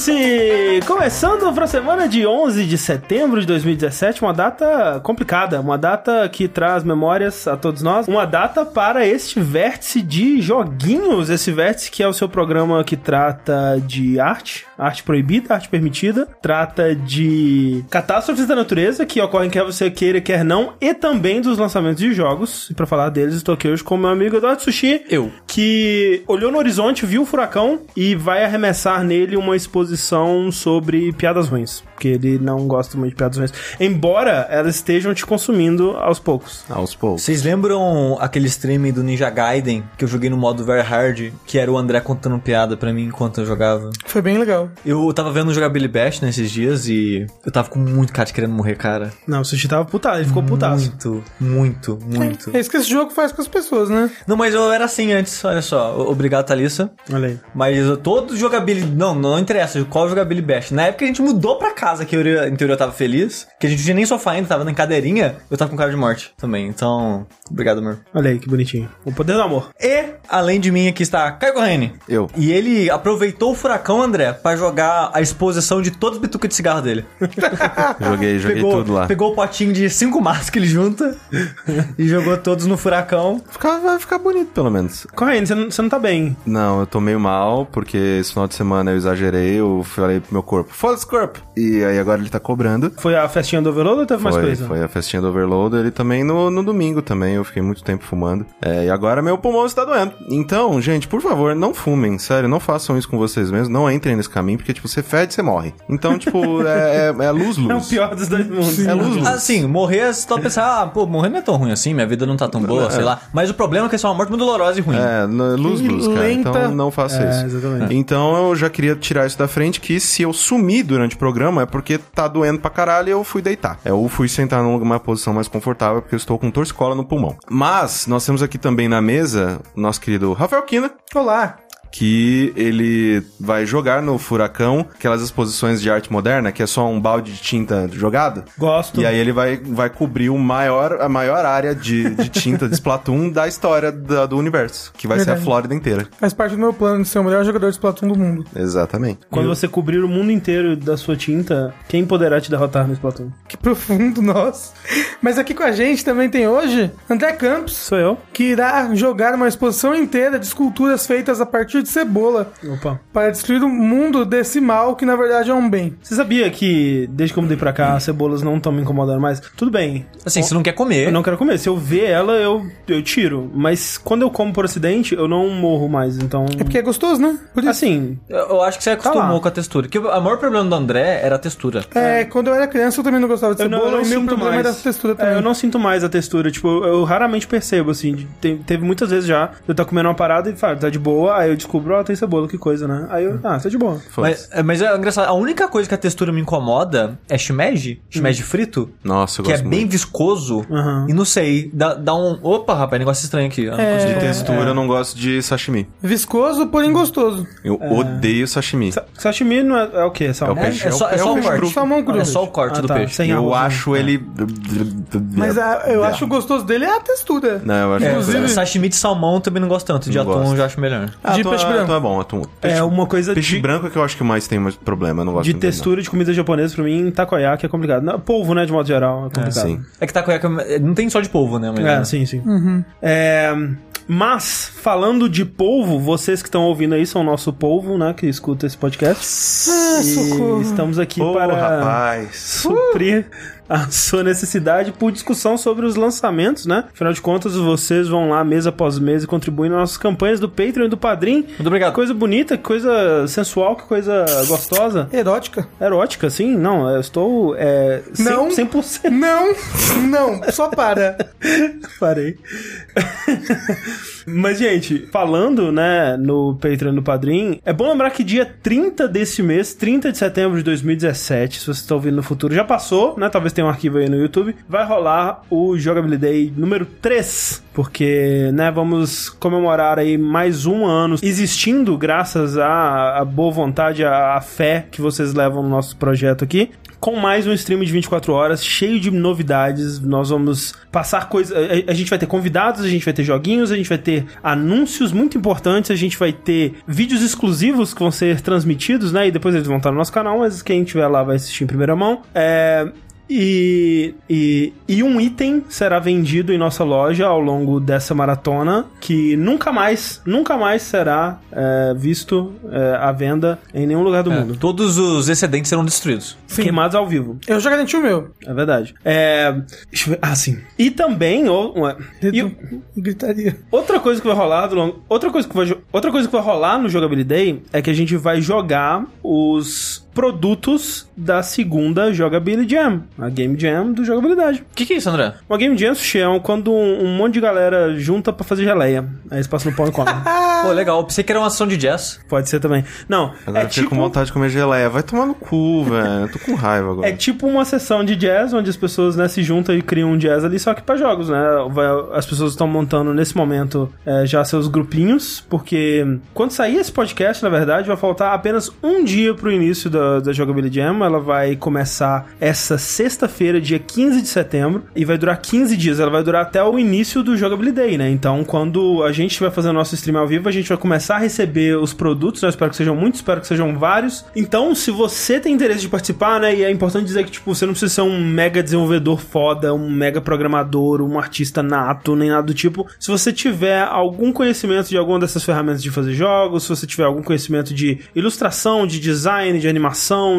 是。Começando para a semana de 11 de setembro de 2017, uma data complicada, uma data que traz memórias a todos nós, uma data para este vértice de joguinhos, esse vértice que é o seu programa que trata de arte, arte proibida, arte permitida, trata de catástrofes da natureza que ocorrem quer você queira, quer não, e também dos lançamentos de jogos. E para falar deles, estou aqui hoje com meu amigo Eduardo Sushi, Eu. que olhou no horizonte, viu o furacão e vai arremessar nele uma exposição sobre piadas ruins. Porque ele não gosta muito de piadas ruins. Embora elas estejam te consumindo aos poucos. Aos poucos. Vocês lembram aquele stream do Ninja Gaiden que eu joguei no modo Very Hard, que era o André contando piada pra mim enquanto eu jogava? Foi bem legal. Eu tava vendo jogar Billy Bash nesses dias e eu tava com muito cara de querendo morrer, cara. Não, o Sushi tava putado, ele ficou putaço. Muito, muito, muito. É isso que esse jogo faz com as pessoas, né? Não, mas eu era assim antes, olha só. Obrigado, Thalissa. Olha aí. Mas eu- todo jogabilidade. Não, não interessa qual jogabilidade bash. Na época a gente mudou pra casa, que eu, em teoria eu tava feliz. Que a gente não tinha nem sofá ainda, tava na cadeirinha. Eu tava com cara de morte também. Então, obrigado, amor. Olha aí, que bonitinho. O poder do amor. E, além de mim, aqui está Caio Corrêne. Eu. E ele aproveitou o furacão, André, pra jogar a exposição de todos os bitucas de cigarro dele. Joguei, joguei pegou, tudo lá. Pegou o potinho de cinco maços que ele junta e jogou todos no furacão. Ficar- vai ficar bonito, pelo menos. Correndo, você não, você não tá bem. Não, eu tô meio mal, porque esse final de semana eu exagerei, eu falei pro meu corpo, foda-se corpo! E aí agora ele tá cobrando. Foi a festinha do Overload ou teve mais Foi, coisa? foi a festinha do Overload, ele também no, no domingo também, eu fiquei muito tempo fumando. É, e agora meu pulmão está doendo. Então, gente, por favor, não fumem, sério, não façam isso com vocês mesmos, não entrem nesse caminho, porque, tipo, você fede, você morre. Então, tipo, é, é, é luz-luz. É o pior dos dois mundos. É luz-luz. Assim, morrer, você tá pensando, ah, pô, morrer não é tão ruim assim, minha vida não tá tão boa, sei lá. Mas o problema é que é só uma morte muito dolorosa e ruim. É, luz-luz, cara. lenta. Então não faça É, isso. exatamente. Então eu já queria tirar isso da frente, que se eu sumir durante o programa é porque tá doendo pra caralho e eu fui deitar. Eu fui sentar numa posição mais confortável porque eu estou com torcicola no pulmão. Mas nós temos aqui também na mesa o nosso querido Rafael Kina, Olá. Que ele vai jogar no Furacão aquelas exposições de arte moderna, que é só um balde de tinta jogado. Gosto. E aí ele vai, vai cobrir o maior, a maior área de, de tinta de Splatoon da história da- do universo, que vai ser Verdade. a Flórida inteira. Faz parte do meu plano de ser o melhor jogador de Splatoon do mundo. Exatamente. Quando você cobrir o mundo inteiro da sua tinta, quem poderá te derrotar no Splatoon? Que profundo, nós. Mas aqui com a gente também tem hoje André Campos, Sou eu. que irá jogar uma exposição inteira de esculturas feitas a partir de cebola Opa. para destruir o mundo desse mal que na verdade é um bem. Você sabia que, desde que eu mudei pra cá, as cebolas não estão me incomodando mais? Tudo bem. Assim, você não quer comer. Eu não quero comer. Se eu ver ela, eu, eu tiro. Mas quando eu como por acidente, eu não morro mais. Então. É porque é gostoso, né? Por isso. Assim. Eu, eu acho que você acostumou lá. com a textura. Que o maior problema do André era a textura. É, quando eu era criança eu também não gostava de Eu não, cebola eu não e meu sinto problema mais. era a textura É, também. eu não sinto mais a textura. Tipo, eu, eu raramente percebo, assim. te- teve muitas vezes já. Eu tô comendo uma parada e falo, tá de boa. Aí eu descubro, ó, tem cebola, que coisa, né? Aí eu, ah, tá de boa. Mas, é, mas é engraçado, a única coisa que a textura me incomoda é shimeji, shimeji frito, Nossa, eu que é gosto bem muito. viscoso. Aham. E não sei, dá, dá um. Opa, rapaz, negócio estranho aqui. Eu não É. De textura, eu não gosto de sashimi. Viscoso, porém gostoso. Eu odeio sashimi. Sa- Sashimi não é, é o quê? Salmão? É o peixe. É, só, é é só o o peixe corte. Salmão cru. É só o corte Ah, do tá, peixe. sem Eu acho né? ele. Mas a- eu acho o gostoso dele é a textura. Não, eu acho É, Inclusive- sashimi de salmão eu também não gosto tanto. De Não atum gosto. eu já acho melhor. Ah, de peixe é- branco. atum é bom, atum. Peixe, É uma coisa peixe de, branco é que eu acho que mais tem mais problema, eu não gosto de textura de comida japonesa pra mim, takoyaki é complicado. Não, polvo, né, de modo geral, é não. complicado. Sim. É que takoyaki não tem só de polvo, né? Mas, É, sim, sim. É, mas, falando de polvo, vocês que estão ouvindo aí são o nosso polvo, né? Que escuta esse podcast. Ah, E socorro. estamos aqui Ô, para rapaz. suprir a sua necessidade por discussão sobre os lançamentos, né? Afinal de contas, vocês vão lá mês após mês e contribuem nas nossas campanhas do Patreon e do Padrim. Muito obrigado. Que coisa bonita, que coisa sensual, que coisa gostosa. Erótica. Erótica, sim? Não, eu estou. É, 100%, Não. 100% Não, não, só para. Parei. Mas, gente, falando, né, no Patreon do Padrim, é bom lembrar que dia 30 desse mês, 30 de setembro de 2017, se você está ouvindo no futuro, já passou, né? Talvez tenha um arquivo aí no YouTube. Vai rolar o Jogabilidade número 3. Porque, né, vamos comemorar aí mais um ano existindo graças à, boa vontade, à fé que vocês levam no nosso projeto aqui. Com mais um stream de 24 horas, cheio de novidades. Nós vamos passar coisas. A, a gente vai ter convidados, a gente vai ter joguinhos, a gente vai ter anúncios muito importantes, a gente vai ter vídeos exclusivos que vão ser transmitidos, né? E depois eles vão estar no nosso canal, mas quem tiver lá vai assistir em primeira mão. É, e, e, e, um item será vendido em nossa loja ao longo dessa maratona que nunca mais, nunca mais será é, visto é, à venda em nenhum lugar do É, mundo. todos os excedentes serão destruídos. Queimados ao vivo. Eu já garanti o meu. É verdade. É. Deixa eu ver. Ah, sim. E também. o- ué, e Dedo, gritaria. outra coisa que vai rolar do long... outra coisa que vai outra coisa que vai rolar no Jogability Day é que a gente vai jogar os produtos da segunda Jogability Jam, a Game Jam do jogabilidade. O que, que é isso, André? Uma Game Jam sushi é um- quando um, um monte de galera junta pra fazer geleia. Aí eles passam no pão e comem. Pô, legal. Eu pensei que era uma ação de jazz. Pode ser também. Não, Agora é eu tipo com vontade de comer geleia. Vai tomar no cu, velho. Eu tô com raiva agora. É tipo uma sessão de jazz, onde as pessoas né, se juntam e criam um jazz ali, só que pra jogos, né? As pessoas estão montando nesse momento é, já seus grupinhos, porque quando sair esse podcast, na verdade, vai faltar apenas um dia pro início da, da Jogability Jam. Ela vai começar essa sexta-feira, dia 15 de setembro, e vai durar 15 dias. Ela vai durar até o início do Jogability Day, né? Então, quando a gente estiver fazendo nosso stream ao vivo, a gente vai começar a receber os produtos, né? Eu espero que sejam muitos, espero que sejam vários. Então, se você tem interesse de participar, né? E é importante dizer que, tipo, você não precisa ser um mega desenvolvedor foda, um mega programador, um artista nato, nem nada do tipo. Se você tiver algum conhecimento de alguma dessas ferramentas de fazer jogos, se você tiver algum conhecimento de ilustração, de design, de animação,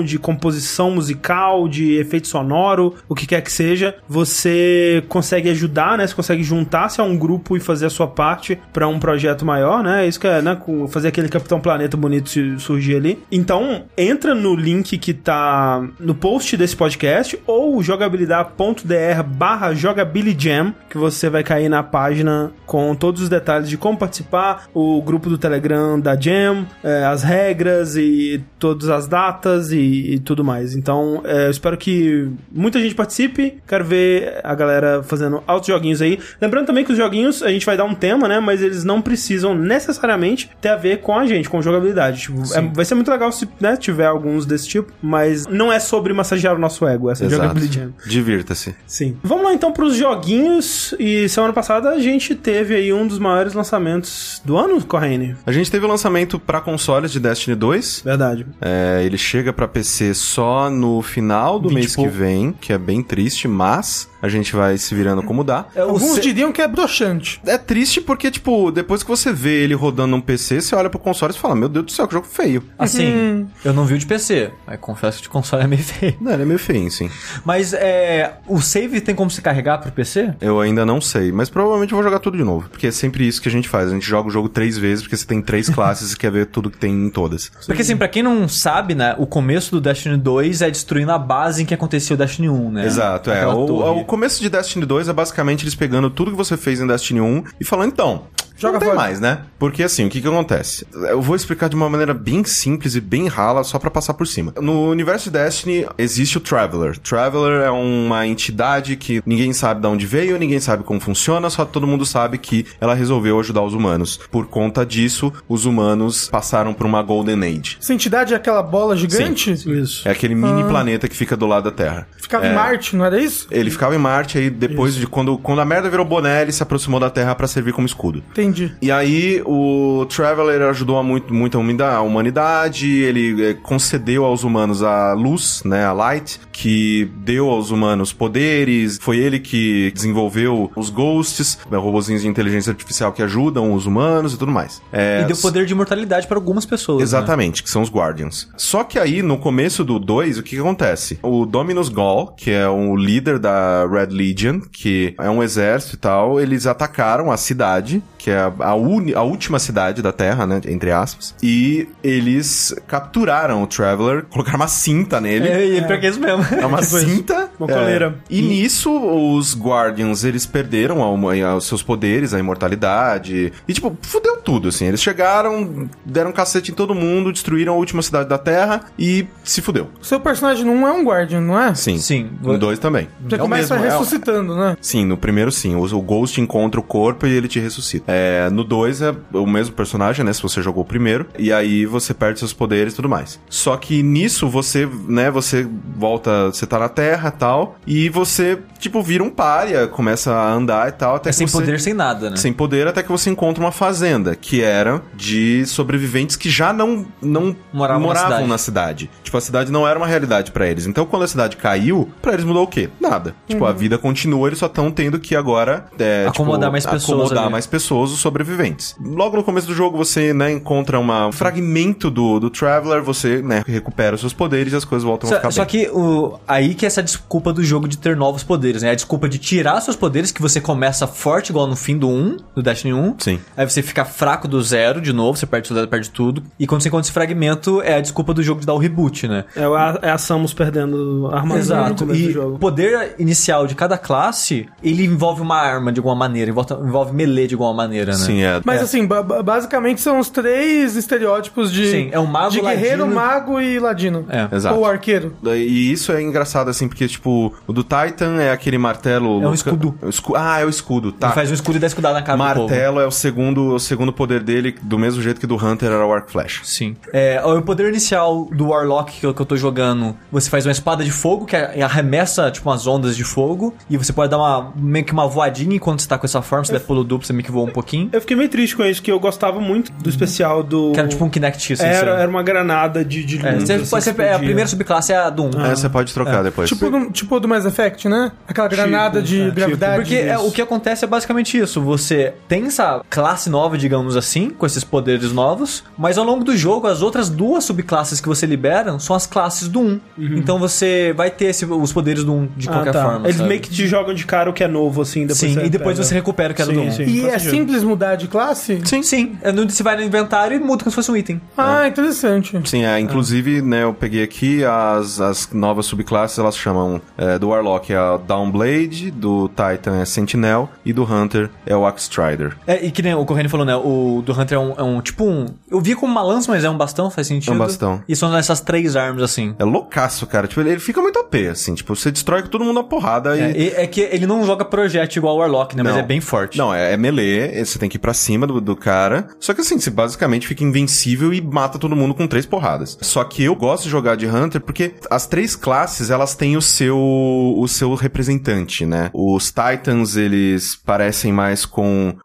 de composição musical, de efeito sonoro, o que quer que seja, você consegue ajudar, né? Você consegue juntar-se a um grupo e fazer a sua parte pra um projeto maior, né? Isso que é, né? Fazer aquele Capitão Planeta bonito su- surgir ali. Então, entra no link que tá no post desse podcast ou jogabilidade.dr barra jogabilijam, que você vai cair na página com todos os detalhes de como participar, o grupo do Telegram da Jam, eh, as regras e todas as datas e, e tudo mais. Então, eh, eu espero que muita gente participe. Quero ver a galera fazendo altos joguinhos aí. Lembrando também que os joguinhos a gente vai dar um tema, né? Mas eles não precisam necessariamente ter a ver com a gente, com jogabilidade. Tipo, é- vai ser muito legal se né, tiver alguns desse tipo, mas não é sobre massagear o nosso ego, essa é Exato. jogabilidade. Divirta-se. Sim. Vamos lá então pros joguinhos. E semana passada a gente teve aí um dos maiores lançamentos do ano, Correne. A gente teve o lançamento pra consoles de Destiny 2. Verdade. É, ele chega pra PC só no final do 20 mês que vem, que é bem triste, mas a gente vai se virando como dá. É, Alguns diriam que é broxante. É triste porque, tipo, depois que você vê ele rodando num PC, você olha pro console e fala, meu Deus do céu, que jogo feio. Assim, eu não vi o de PC. Mas confesso que o de console é meio feio. Não, ele é meio feio, sim. Mas é. O save tem como se carregar pro PC? Eu ainda não sei, mas provavelmente eu vou jogar tudo de novo. Porque é sempre isso que a gente faz. A gente joga o jogo três vezes, porque você tem três classes e quer ver tudo que tem em todas. Porque assim, pra quem não sabe, né, o começo do Destiny 2 é destruindo a base em que aconteceu o Destiny 1, né? Exato, é. Aquela O, torre. o começo de Destiny 2 é basicamente eles pegando tudo que você fez em Destiny 1 e falando, então. Joga não tem fora. mais, né? Porque assim, o que que acontece? Eu vou explicar de uma maneira bem simples e bem rala, só pra passar por cima. No universo de Destiny existe o Traveler. Traveler é uma entidade que ninguém sabe de onde veio, ninguém sabe como funciona, só todo mundo sabe que ela resolveu ajudar os humanos. Por conta disso, os humanos passaram por uma Golden Age. Essa entidade é aquela bola gigante? Isso. É aquele mini planeta que fica do lado da Terra. Ficava É. em Marte, não era isso? Ele ficava em Marte, aí depois de quando, quando a merda virou boné, ele se aproximou da Terra pra servir como escudo. Entendi. E aí o Traveler ajudou muito, muito a humanidade, ele eh, concedeu aos humanos a luz, né, a light, que deu aos humanos poderes, foi ele que desenvolveu os ghosts, né, robozinhos de inteligência artificial que ajudam os humanos e tudo mais. É, E deu poder de imortalidade para algumas pessoas. né? Exatamente, que são os Guardians. Só que aí, no começo do 2, o que, que acontece? O Dominus Gall, que é o líder da Red Legion, que é um exército e tal, eles atacaram a cidade, que é a, a uni- a última cidade da Terra, né, entre aspas, e eles capturaram o Traveler, colocaram uma cinta nele. É, e pior que é isso mesmo. É uma Tipo isso. cinta. Uma coleira. É. E, nisso, os Guardians, eles perderam a os seus poderes, a imortalidade. E, tipo, fudeu tudo, assim. Eles chegaram, deram cacete em todo mundo, destruíram a última cidade da Terra e se fudeu. O seu personagem não é um Guardian, não é? Sim. Sim. No dois também. Você É começa mesmo, é ressuscitando, né? Sim, no primeiro sim. O, o Ghost encontra o corpo e ele te ressuscita. É, no 2 é o mesmo personagem, né? Se você jogou o primeiro. E aí você perde seus poderes e tudo mais. Só que nisso você, né? Você volta, você tá na Terra e tal. E você, tipo, vira um pária, começa a andar e tal. Até É que sem você... poder, sem nada, né? Sem poder, até que você encontra uma fazenda, que era de sobreviventes que já não, não Moravam na cidade. na cidade. Tipo, a cidade não era uma realidade pra eles. Então, quando a cidade caiu, pra eles mudou o quê? Nada. Tipo, a vida continua, eles só estão tendo que agora... é, Acomodar tipo, mais pessoas Acomodar ali. mais pessoas, os sobreviventes. Logo no começo do jogo, você, né, encontra uma, um fragmento do, do Traveler, você, né, recupera os seus poderes e as coisas voltam a ficar Só, só bem. que o, aí que é essa desculpa do jogo de ter novos poderes, né? A desculpa de tirar seus poderes, que você começa forte, igual no fim do 1, do Destiny 1. Sim. Aí você fica fraco do zero de novo, você perde o zero, perde tudo. E quando você encontra esse fragmento, é a desculpa do jogo de dar o reboot, né? É, a, é a Samus perdendo a armadura no começo do E jogo. o poder inicial de cada classe, ele envolve uma arma de alguma maneira, envolve, envolve melee de alguma maneira, né? Sim, é. Mas assim, ba- ba- basicamente são os três estereótipos de, Sim, é o mago, de guerreiro, ladino- mago e ladino. É. Exato. Ou arqueiro. E isso é engraçado, assim, porque, tipo, o do Titan é aquele martelo... É um escudo. o escu- Ah, é o escudo, tá. Ele faz um escudo e dá escudada na cara. Martelo é o segundo, o segundo poder dele, do mesmo jeito que do Hunter era o Arc Flash. Sim. É, o poder inicial do Warlock que eu, que eu tô jogando, você faz uma espada de fogo que arremessa, tipo, umas ondas de fogo, e você pode dar uma, meio que uma voadinha enquanto você tá com essa forma, se der pulo duplo, você meio que voa um pouquinho. Eu fiquei meio triste com isso, que eu gostava muito do especial do... Que era tipo um Kinect assim. Era, assim. era uma granada de, de É, luz, você assim, é, a primeira subclasse é a do 1. É, você pode trocar depois. Tipo do, tipo do Mass Effect, né? Aquela granada de é, tipo. gravidade. Porque é, o que acontece é basicamente isso. Você tem essa classe nova, digamos assim, com esses poderes novos, mas ao longo do jogo, as outras duas subclasses que você libera são as classes do 1. Então você vai ter esse- os poderes do 1 de Ah, qualquer tá. forma. Eles sabe? meio que te jogam de cara o que é novo, assim, depois Sim, você e depois pega. você recupera o que era Sim, do 1. sim. E é sentido. Simples mudar de classe? Sim, sim. É, no- Você vai no inventário e muda como se fosse um item. Ah, interessante. Sim, é, inclusive, né, eu peguei aqui as, as novas subclasses, elas chamam é, do Warlock é a Downblade, do Titan é Sentinel e do Hunter é o Axe Strider. É, e que nem o Corrêne falou, né? O do Hunter é um, é um tipo um. Eu vi como uma lança, mas é um bastão, faz sentido. É um bastão. E são essas três armas assim. É loucaço, cara. Tipo, ele, ele fica muito OP, assim. Tipo, você destrói todo mundo na porrada e... É, e- é que ele não joga projétil igual o Warlock, né? Mas Não. é bem forte. Não, é, é melee, você tem que ir pra cima do, do cara. Só que assim, você basicamente fica invencível e mata todo mundo com três porradas. Só que eu gosto de jogar de Hunter porque as três classes, elas têm o seu o seu representante, né? Os Titans, eles parecem mais com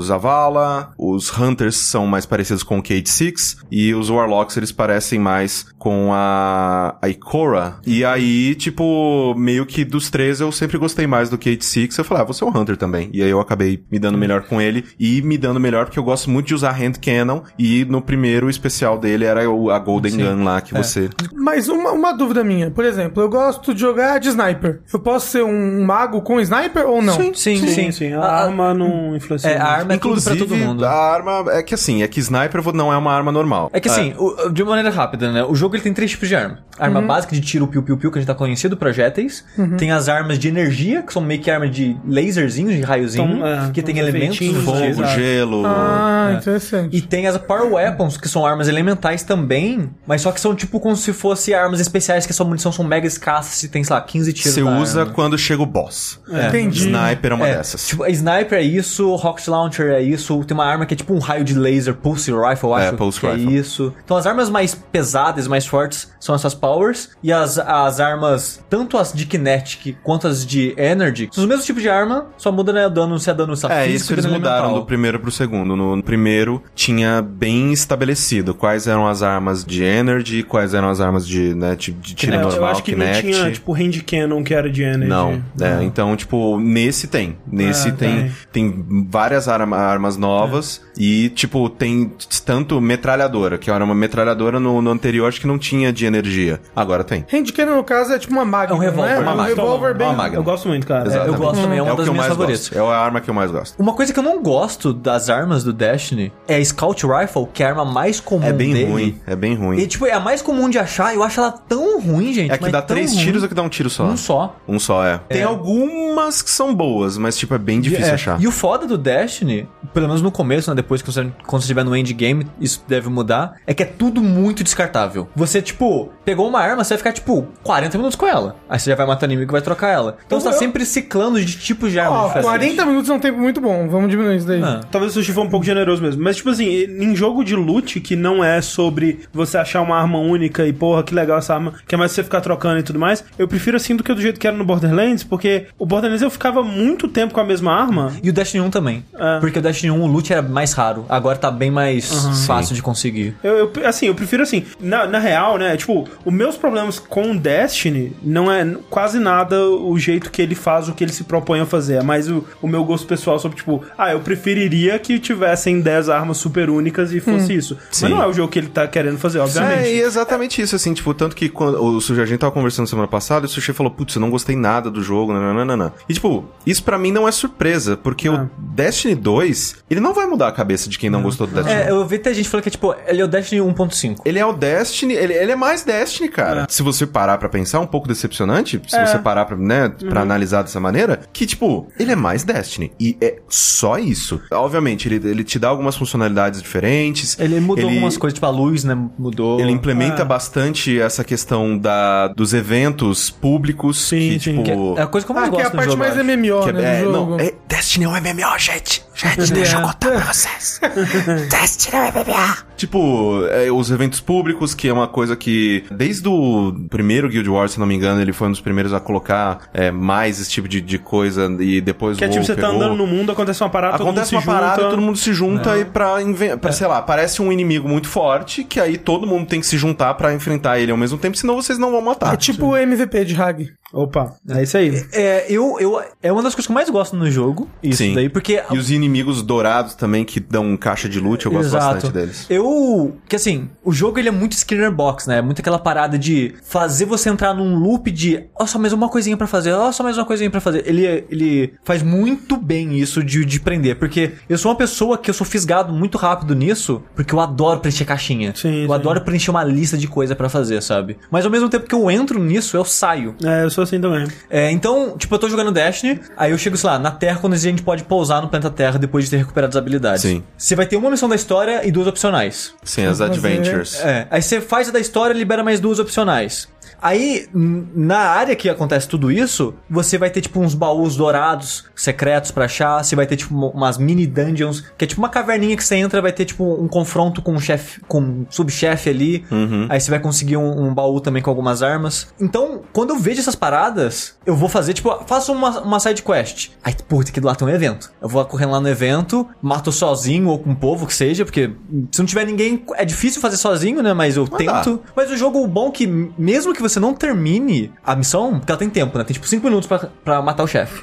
os Zavala, os Hunters são mais parecidos com o Cade Six e os Warlocks, eles parecem mais com a, a Ikora. E aí, tipo, meio que dos três eu sempre gostei mais do Cade Six. Eu falei, ah, você é um Hunter também. E aí eu acabei me dando melhor com ele e me dando melhor porque eu gosto muito de usar Hand Cannon e no primeiro especial dele era o- a Golden Sim. Gun lá que você... Mas uma, uma dúvida minha, por exemplo, eu gosto de jogar de sniper. Eu posso ser um mago com sniper ou não? Sim, sim, Sim, sim. A, A- arma não influencia. É, a muito. Arma é tudo pra todo mundo. a arma é que assim, é que Sniper não é uma arma normal. É que assim, o- de maneira rápida, né? O jogo ele tem três tipos de arma. A arma básica de tiro piu-piu-piu, que a gente tá conhecido, projéteis. Tem as armas de energia, que são meio que armas de laserzinhos, de raiozinho, Então, é, que tem elementos. Fogo, gelo... Ah, É. interessante. E tem as Power Weapons, que são armas elementais também, mas só que são tipo como se fosse armas especiais, que a sua munição são mega escassas e tem, sei lá, 15 tiros Você usa arma. quando chega o boss. Entendi. Sniper é uma É, dessas. Tipo, Sniper é isso, Rocket Launcher é isso, tem uma arma que é tipo um raio de laser, Pulse Rifle, eu É, acho Pulse que Rifle. é isso. Então as armas mais pesadas, mais fortes, são essas Powers, e as, as armas, tanto as de Kinetic quanto as de Energy, são os mesmos tipos de arma, só muda né, dano, se é dano só É, físico isso e eles mudaram elemental. do primeiro pro segundo. No, primeiro tinha bem estabelecido quais eram as armas de energy, quais eram as armas de, né, de, de tiro É, eu normal, acho que Kinect. não tinha, tipo, hand cannon que era de energy. Não, é, então, tipo, nesse tem. Nesse Ah, tem, tem. tem várias arma- armas novas e, tipo, tem tanto metralhadora, que era uma metralhadora no, no anterior, acho que não tinha de energia. Agora tem. Hand cannon, no caso, é tipo uma Magnum, É um revólver, né? uma É um Magnum. revólver bem... Uma. Eu gosto muito, cara. Exatamente. eu gosto também, é uma o das que eu minhas mais favoritas. gosto. É a arma que eu mais gosto. Uma coisa que eu não gosto das armas do Destiny é a Scout Rifle, que é a arma mais comum É bem dele. ruim, é bem ruim. E, tipo, é a mais comum de achar, eu acho ela tão ruim, gente. É que dá três ruim. tiros ou que dá um tiro só? Um só. Um só, é. Tem algumas que são boas, mas, tipo, é bem difícil É, achar. E o foda do Destiny, pelo menos no começo, né? Depois que você, quando você estiver no endgame, isso deve mudar. É que é tudo muito descartável. Você, tipo, pegou uma arma, você vai ficar, tipo, 40 minutos com ela. Aí você já vai matar o inimigo e vai trocar ela. Então Eu- você tá eu- sempre ciclando de tipos de arma Ó, diferentes. 40 minutos é um tempo muito bom. Vamos diminuir isso daí. Ah. Talvez o sushi for um pouco generoso mesmo. Mas, tipo assim, em jogo de loot que não é sobre você achar uma arma única e, porra, que legal essa arma, que é mais você ficar trocando e tudo mais, eu prefiro assim do que do jeito que era no Borderlands, porque o Borderlands eu ficava muito tempo com a mesma arma. E o Destiny 1 também. É. Porque o Destiny 1, o loot era mais raro. Agora tá bem mais fácil de conseguir. Eu, eu- assim, eu prefiro assim, na, na real, né? Tipo, os meus problemas com o Destiny não é quase nada o jeito que ele faz o que ele se propõe a fazer. É mais o, o meu gosto pessoal sobre, tipo, ah, eu preferiria que tivessem 10 armas super únicas e fosse isso. Sim. Mas não é o jogo que ele tá querendo fazer, obviamente. É, e exatamente isso, assim, tipo, tanto que quando o Sushi, a gente tava conversando semana passada, e o Sushi falou, putz, eu não gostei nada do jogo, nananana. E, tipo, isso pra mim não é surpresa, porque Ah. o Destiny 2, ele não vai mudar a cabeça de quem não gostou do Destiny 1. É, eu vi até gente falando que é tipo, ele é o Destiny 1.5. Ele é o Destiny, ele, ele é mais Destiny, cara. Se você parar pra pensar, um pouco decepcionante, se É. você parar pra, né, pra analisar dessa maneira, que, tipo, ele é mais Destiny. E é só isso. Obviamente, ele, ele te dá algumas funcionalidades diferentes. Ele mudou algumas coisas, tipo a luz, né? Mudou. Ele implementa Ah. bastante essa questão da, dos eventos públicos. Sim, que, sim. tipo, Que é a coisa que eu mais Ah, que é gosto a parte jogo, mais. MMO, é- né, é, não, é, Destiny é um MMO, gente. Gente, deixa eu contar pra vocês. É um MMO. Tipo, é, os eventos públicos, que é uma coisa que, desde o primeiro Guild Wars, se não me engano, ele foi um dos primeiros a colocar é, mais esse tipo de, de coisa e depois Que é tipo, você tá pegou. andando no mundo, acontece uma parada, Acontece todo uma mundo se parada junta. e todo mundo se junta e pra, pra sei lá, aparece um inimigo muito forte que aí todo mundo tem que se juntar pra enfrentar ele ao mesmo tempo, senão vocês não vão matar. É tipo o MVP de Hag. Opa, é isso aí. É, eu, eu, é uma das coisas que eu mais gosto no jogo. Isso Sim. daí, porque. E os inimigos dourados também que dão caixa de loot, eu gosto bastante deles. Eu. Que assim, o jogo ele é muito Skinner Box, né? Muito aquela parada de fazer você entrar num loop de. Ó, só mais uma coisinha pra fazer, ó, só mais uma coisinha pra fazer. Ele, ele faz muito bem isso de, de prender. Porque eu sou uma pessoa que eu sou fisgado muito rápido nisso, porque eu adoro preencher caixinha. Sim, eu sim. adoro preencher uma lista de coisa pra fazer, sabe? Mas ao mesmo tempo que eu entro nisso, eu saio. É, eu sou assim também. É, então, tipo, eu tô jogando Destiny, aí eu chego, sei lá, na Terra quando a gente pode pousar no planeta Terra depois de ter recuperado as habilidades. Sim. Você vai ter uma missão da história e duas opcionais. Sim, as adventures. É, aí você faz a da história e libera mais duas opcionais. Aí, na área que acontece tudo isso, você vai ter, tipo, uns baús dourados, secretos pra achar. Você vai ter, tipo, uma- umas mini dungeons, que é tipo uma caverninha que você entra, vai ter, tipo, um confronto com um chefe, com um subchefe ali. Aí você vai conseguir um, um baú também com algumas armas. Então, quando eu vejo essas paradas, eu vou fazer, tipo, faço uma, uma side quest. Aí, puta, aqui do lado tem um evento. Eu vou correndo lá no evento, mato sozinho ou com o povo, que seja, porque se não tiver ninguém, é difícil fazer sozinho, né? Mas eu Mas tento. Mas o jogo bom é que, mesmo que você não termine a missão, porque ela tem tempo, né? Tem tipo 5 minutos pra, pra matar o chefe.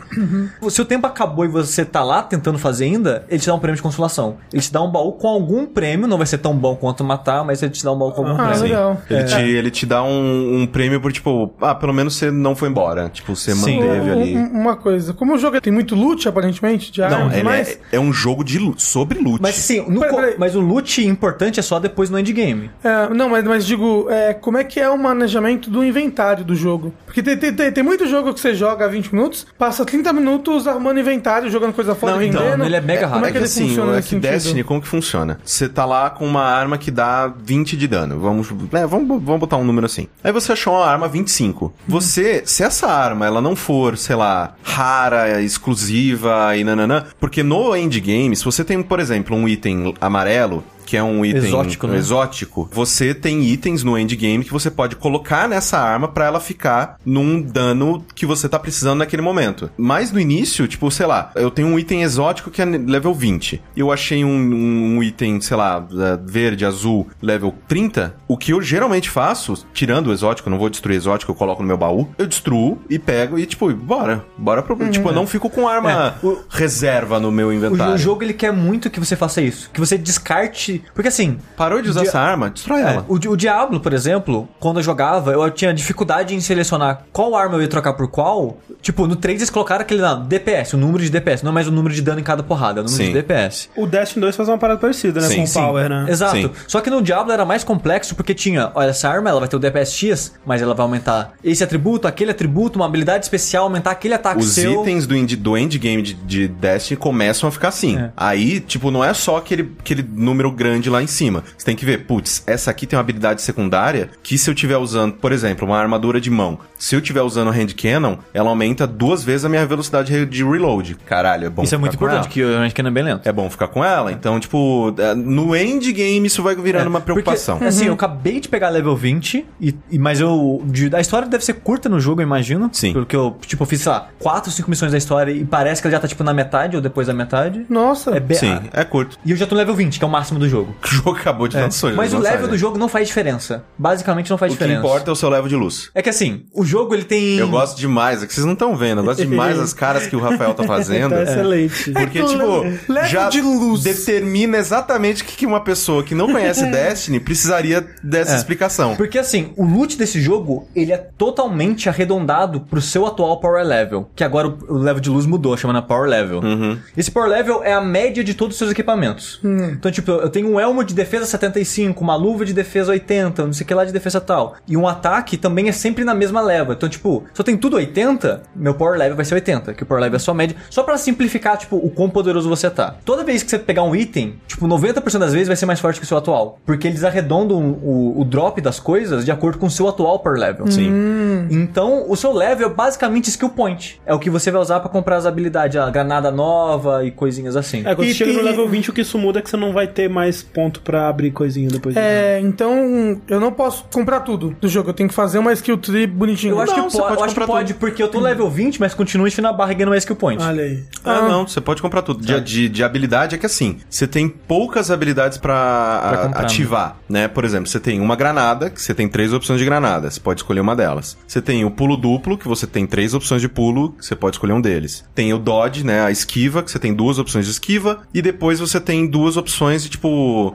Se o tempo acabou e você tá lá tentando fazer ainda, ele te dá um prêmio de consolação. Ele te dá um baú com algum prêmio, não vai ser tão bom quanto matar, mas ele te dá um baú com algum Ah, prêmio. legal. Ele, te, ele te dá um, um prêmio por, tipo, ah, pelo menos você não foi embora. Tipo, você Sim. manteve Um- ali. um- uma coisa, como o jogo tem muito loot, aparentemente, de Não, armas ele mais, é, é um jogo de sobre loot. Mas sim, co- peraí. mas o loot importante é só depois no endgame. É, não, mas, mas digo, é, como é que é o manejamento do inventário do jogo? Porque tem, tem, tem, tem muito jogo que você joga há 20 minutos, passa 30 minutos armando inventário, jogando coisa fora, Não, então, vendendo. ele é mega Como rápido. é que É que ele assim, funciona é que? Destiny, como que funciona? Você tá lá com uma arma que dá 20 de dano. Vamos, é, vamos, vamos botar um número assim. Aí você achou uma arma 25. Você, se essa arma ela não for, sei lá, rara, exclusiva e nananã, porque no endgame, se você tem, por exemplo, um item amarelo, que é um item Exótico, né? exótico, você tem itens no endgame que você pode colocar nessa arma pra ela ficar num dano que você tá precisando naquele momento. Mas no início, tipo, sei lá, eu tenho um item exótico que é level 20. Eu achei um, um- um item, sei lá, verde, azul, level 30. O que eu geralmente faço, tirando o exótico, não vou destruir exótico, eu coloco no meu baú, eu destruo e pego e, tipo, bora. Bora pro. Tipo, eu não fico com arma É, reserva no meu O, inventário. o jogo ele quer muito que você faça isso, que você descarte, porque assim, Parou de usar Dia- essa arma, destrói É, ela. o, o Diablo, por exemplo, quando eu jogava, eu tinha dificuldade em selecionar qual arma eu ia trocar por qual. Tipo, no 3 eles colocaram aquele lá, DPS, o número de DPS, não é mais o número de dano em cada porrada, é o número Sim. de DPS. O Destiny 2 faz uma parada parecida, né? Sim, com o sim. Power, né? Exato. Sim. Só que no Diablo era mais complexo porque tinha, olha, essa arma ela vai ter o DPS X, mas ela vai aumentar esse atributo, aquele atributo, uma habilidade especial, aumentar aquele ataque Os seu. itens do, end, do endgame de, de Destiny começam a ficar assim. É. Aí, tipo, não é só aquele, aquele número grande grande lá em cima. Você tem que ver, putz, essa aqui tem uma habilidade secundária que se eu tiver usando, por exemplo, uma armadura de mão, se eu tiver usando hand cannon, ela aumenta duas vezes a minha velocidade de reload. Caralho, é bom Isso é muito com importante, ela. que o Range Cannon é bem lento. É bom ficar com ela. Então, tipo, é, no endgame isso vai virando uma preocupação. Porque, assim, eu acabei de pegar level 20, e, e- mas eu. de- a história deve ser curta no jogo, eu imagino. Sim. Porque eu, tipo, fiz, sei lá, 4, 5 missões da história e parece que ela já tá, tipo, na metade ou depois da metade. Nossa. É bem. Sim, é curto. E eu já tô no level 20, que é o máximo do jogo. O jogo acabou de lançar. É. Mas o level do jogo não faz diferença. Basicamente não faz O que diferença. importa é o seu level de luz. É que assim, o jogo ele tem. Eu gosto demais, é que vocês não estão vendo, eu gosto demais das caras que o Rafael tá fazendo. Tá excelente. Porque, É que tipo, level já de luz. determina exatamente o que que uma pessoa que não conhece Destiny precisaria dessa É. explicação. Porque assim, o loot desse jogo, ele é totalmente arredondado pro seu atual power level. Que agora o o level de luz mudou, chamando Power Level. Uhum. Esse Power Level é a média de todos os seus equipamentos. Então, tipo, eu tenho um elmo de defesa 75, uma luva de defesa 80, não sei o que lá de defesa tal. E um ataque também é sempre na mesma leva. Então, tipo, se eu tenho tudo 80, meu Power Level vai ser 80, que o Power Level é a sua média. Só pra simplificar, tipo, o quão poderoso você tá. Toda vez que você pegar um item, tipo, 90% das vezes vai ser mais forte que o seu atual. Porque eles arredondam o, o drop das coisas de acordo com o seu atual Power Level. Sim. Então, o seu level é basicamente skill point. É o que você vai usar pra comprar as habilidades, a granada nova e coisinhas assim. É, quando E você chega no tem- level 20, o que isso muda é que você não vai ter mais ponto pra abrir coisinha depois disso. É, então eu não posso comprar tudo do jogo. Eu tenho que fazer uma skill tree bonitinha. Eu acho Não, que você pode, pode eu acho que comprar pode porque eu tô level 20, mas continuo enchendo a barra e ganhando mais skill point. Olha aí. Ah, não, você pode comprar tudo. De, de, de habilidade é que assim, você tem poucas habilidades pra, Pra a- comprar, ativar, né? Por exemplo, você tem uma granada, que você tem três opções de granada, você pode escolher uma delas. Você tem o pulo duplo, que você tem três opções de pulo, que você pode escolher um deles. Tem o dodge, né? A esquiva, que você tem duas opções de esquiva. E depois você tem duas opções de, tipo,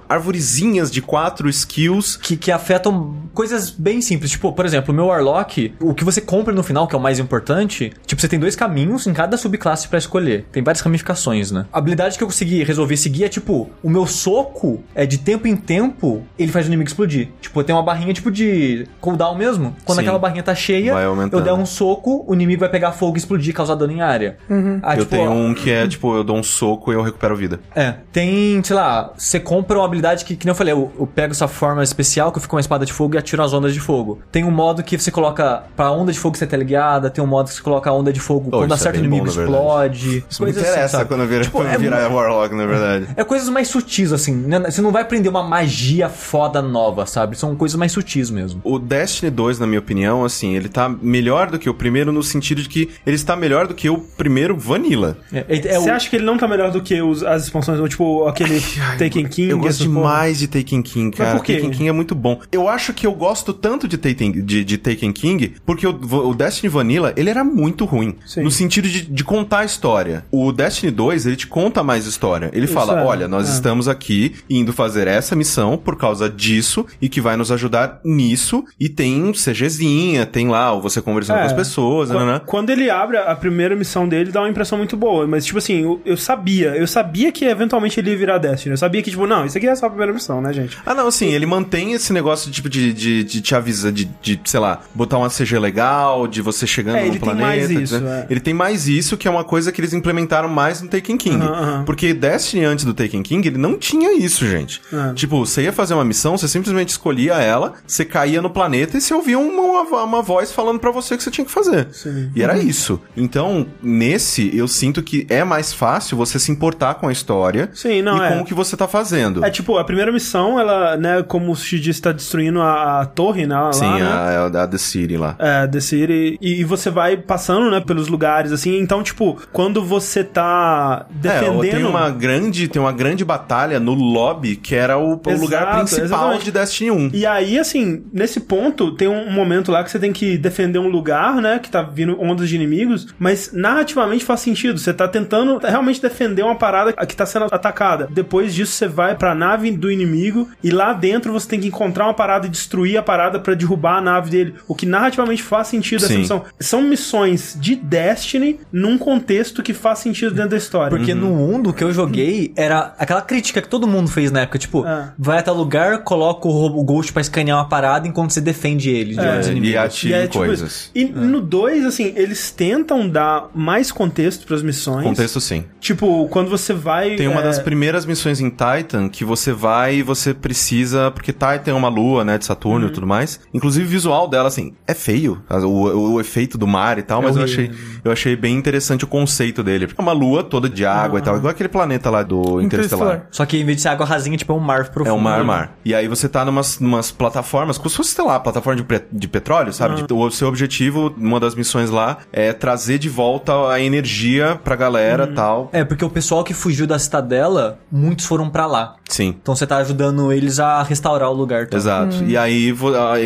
arvorezinhas de quatro skills. Que, que afetam coisas bem simples. Tipo, por exemplo, o meu Warlock, o que você compra no final, que é o mais importante, tipo, você tem dois caminhos em cada subclasse pra escolher. Tem várias ramificações, né? A habilidade que eu consegui resolver seguir é, tipo, o meu soco é de tempo em tempo, ele faz o inimigo explodir. Tipo, tem uma barrinha, tipo, de cooldown mesmo. Quando Sim. aquela barrinha tá cheia, eu der um soco, o inimigo vai pegar fogo e explodir e causar dano em área. Ah, eu tipo, tenho um que é, tipo, eu dou um soco e eu recupero vida. é, tem, sei lá, você compra uma habilidade que, que nem eu falei, eu, eu pego essa forma especial que eu fico com uma espada de fogo e atiro as ondas de fogo. Tem um modo que você coloca pra onda de fogo ser teleguiada, tem um modo que você coloca a onda de fogo Oh, quando isso é acerta o inimigo bom, explode. Isso me assim, interessa sabe? quando vira, Tipo, quando é virar Warlock, na verdade. É coisas mais sutis, assim. né? Você não vai aprender uma magia foda nova, sabe? São coisas mais sutis mesmo. O Destiny 2, na minha opinião, assim, ele tá melhor do que o primeiro no sentido de que ele está melhor do que o primeiro Vanilla. É, é- é Você o- acha que ele não tá melhor do que os- as expansões, ou tipo aquele Taken King? Eu gosto demais de Taken King, cara. por quê? Taken King é muito bom. Eu acho que eu gosto tanto de Taken, de, de Taken King porque o, o Destiny Vanilla, ele era muito ruim. Sim. No sentido de, de contar a história. O Destiny 2, ele te conta mais história. Ele Isso fala, é, olha, nós é. estamos aqui indo fazer essa missão por causa disso e que vai nos ajudar nisso. E tem CGzinha, tem lá você conversando É. com as pessoas, Qu- né? Quando ele abre a primeira missão dele, dá uma impressão muito boa. Mas, tipo assim, eu, eu sabia. Eu sabia que eventualmente ele ia virar Destiny. Eu sabia que, tipo, não, isso aqui é só a primeira missão, né, gente? Ah, não, assim, ele mantém esse negócio tipo de, de, de te avisar, de, de, sei lá, botar uma CG legal, de você chegando É, no ele tem planeta. mais isso, né? é. Ele tem mais isso, que é uma coisa que eles implementaram mais no Taken King. Porque Destiny antes do Taken King, ele não tinha isso, gente. É. Tipo, você ia fazer uma missão, você simplesmente escolhia ela, você caía no planeta e você ouvia uma, uma, uma voz falando pra você o que você tinha que fazer. Sim. E era isso. Então, nesse, eu sinto que é mais fácil você se importar com a história Sim, não, e é. com o que você tá fazendo. É tipo, a primeira missão, ela, né, como o Sushi disse, tá destruindo a, a torre, né? Lá, Sim, né? a, a, a The City lá. É, The City. E, e você vai passando, né, pelos lugares, assim. Então, tipo, quando você tá defendendo... É, tem uma grande, tem uma grande batalha no lobby que era o, o Exato, lugar principal exatamente. de Destiny 1. E aí, assim, nesse ponto, tem um momento lá que você tem que defender um lugar, né? Que tá vindo ondas de inimigos, mas narrativamente faz sentido. Você tá tentando realmente defender uma parada que tá sendo atacada. Depois disso, você vai pra nave do inimigo e lá dentro você tem que encontrar uma parada e destruir a parada pra derrubar a nave dele. O que narrativamente faz sentido essa Sim. missão. São missões de Destiny num contexto que faz sentido dentro da história. Porque no mundo que eu joguei, era aquela crítica que todo mundo fez na época, tipo, É. vai até lugar, coloca o robô Ghost pra escanear uma parada enquanto você defende ele de É, outros e inimigos. atira em tipo, coisas. E no 2, assim, eles tentam dar mais contexto pras missões. Contexto sim. Tipo, quando você vai. Tem uma é, das primeiras missões em Titan Titan que você vai e você precisa. Porque Titan é uma lua, né? De Saturno e tudo mais. Inclusive o visual dela, assim, é feio. O, o- o efeito do mar e tal, mas eu achei, eu achei bem interessante o conceito dele. Porque é uma lua toda de água e tal, igual aquele planeta lá do Interestelar. Interestelar. Só que em vez de ser água rasinha, tipo, é um mar profundo. É um mar, mar. E aí você tá numas, numas plataformas, como se fosse, sei lá, plataforma de, de petróleo, sabe? De- O seu objetivo, uma das missões lá, é trazer de volta a energia pra galera e tal. É, porque o pessoal que fugiu da cidadela, muitos foram pra lá. Sim. Então você tá ajudando eles a restaurar o lugar. Tá? Exato. E aí,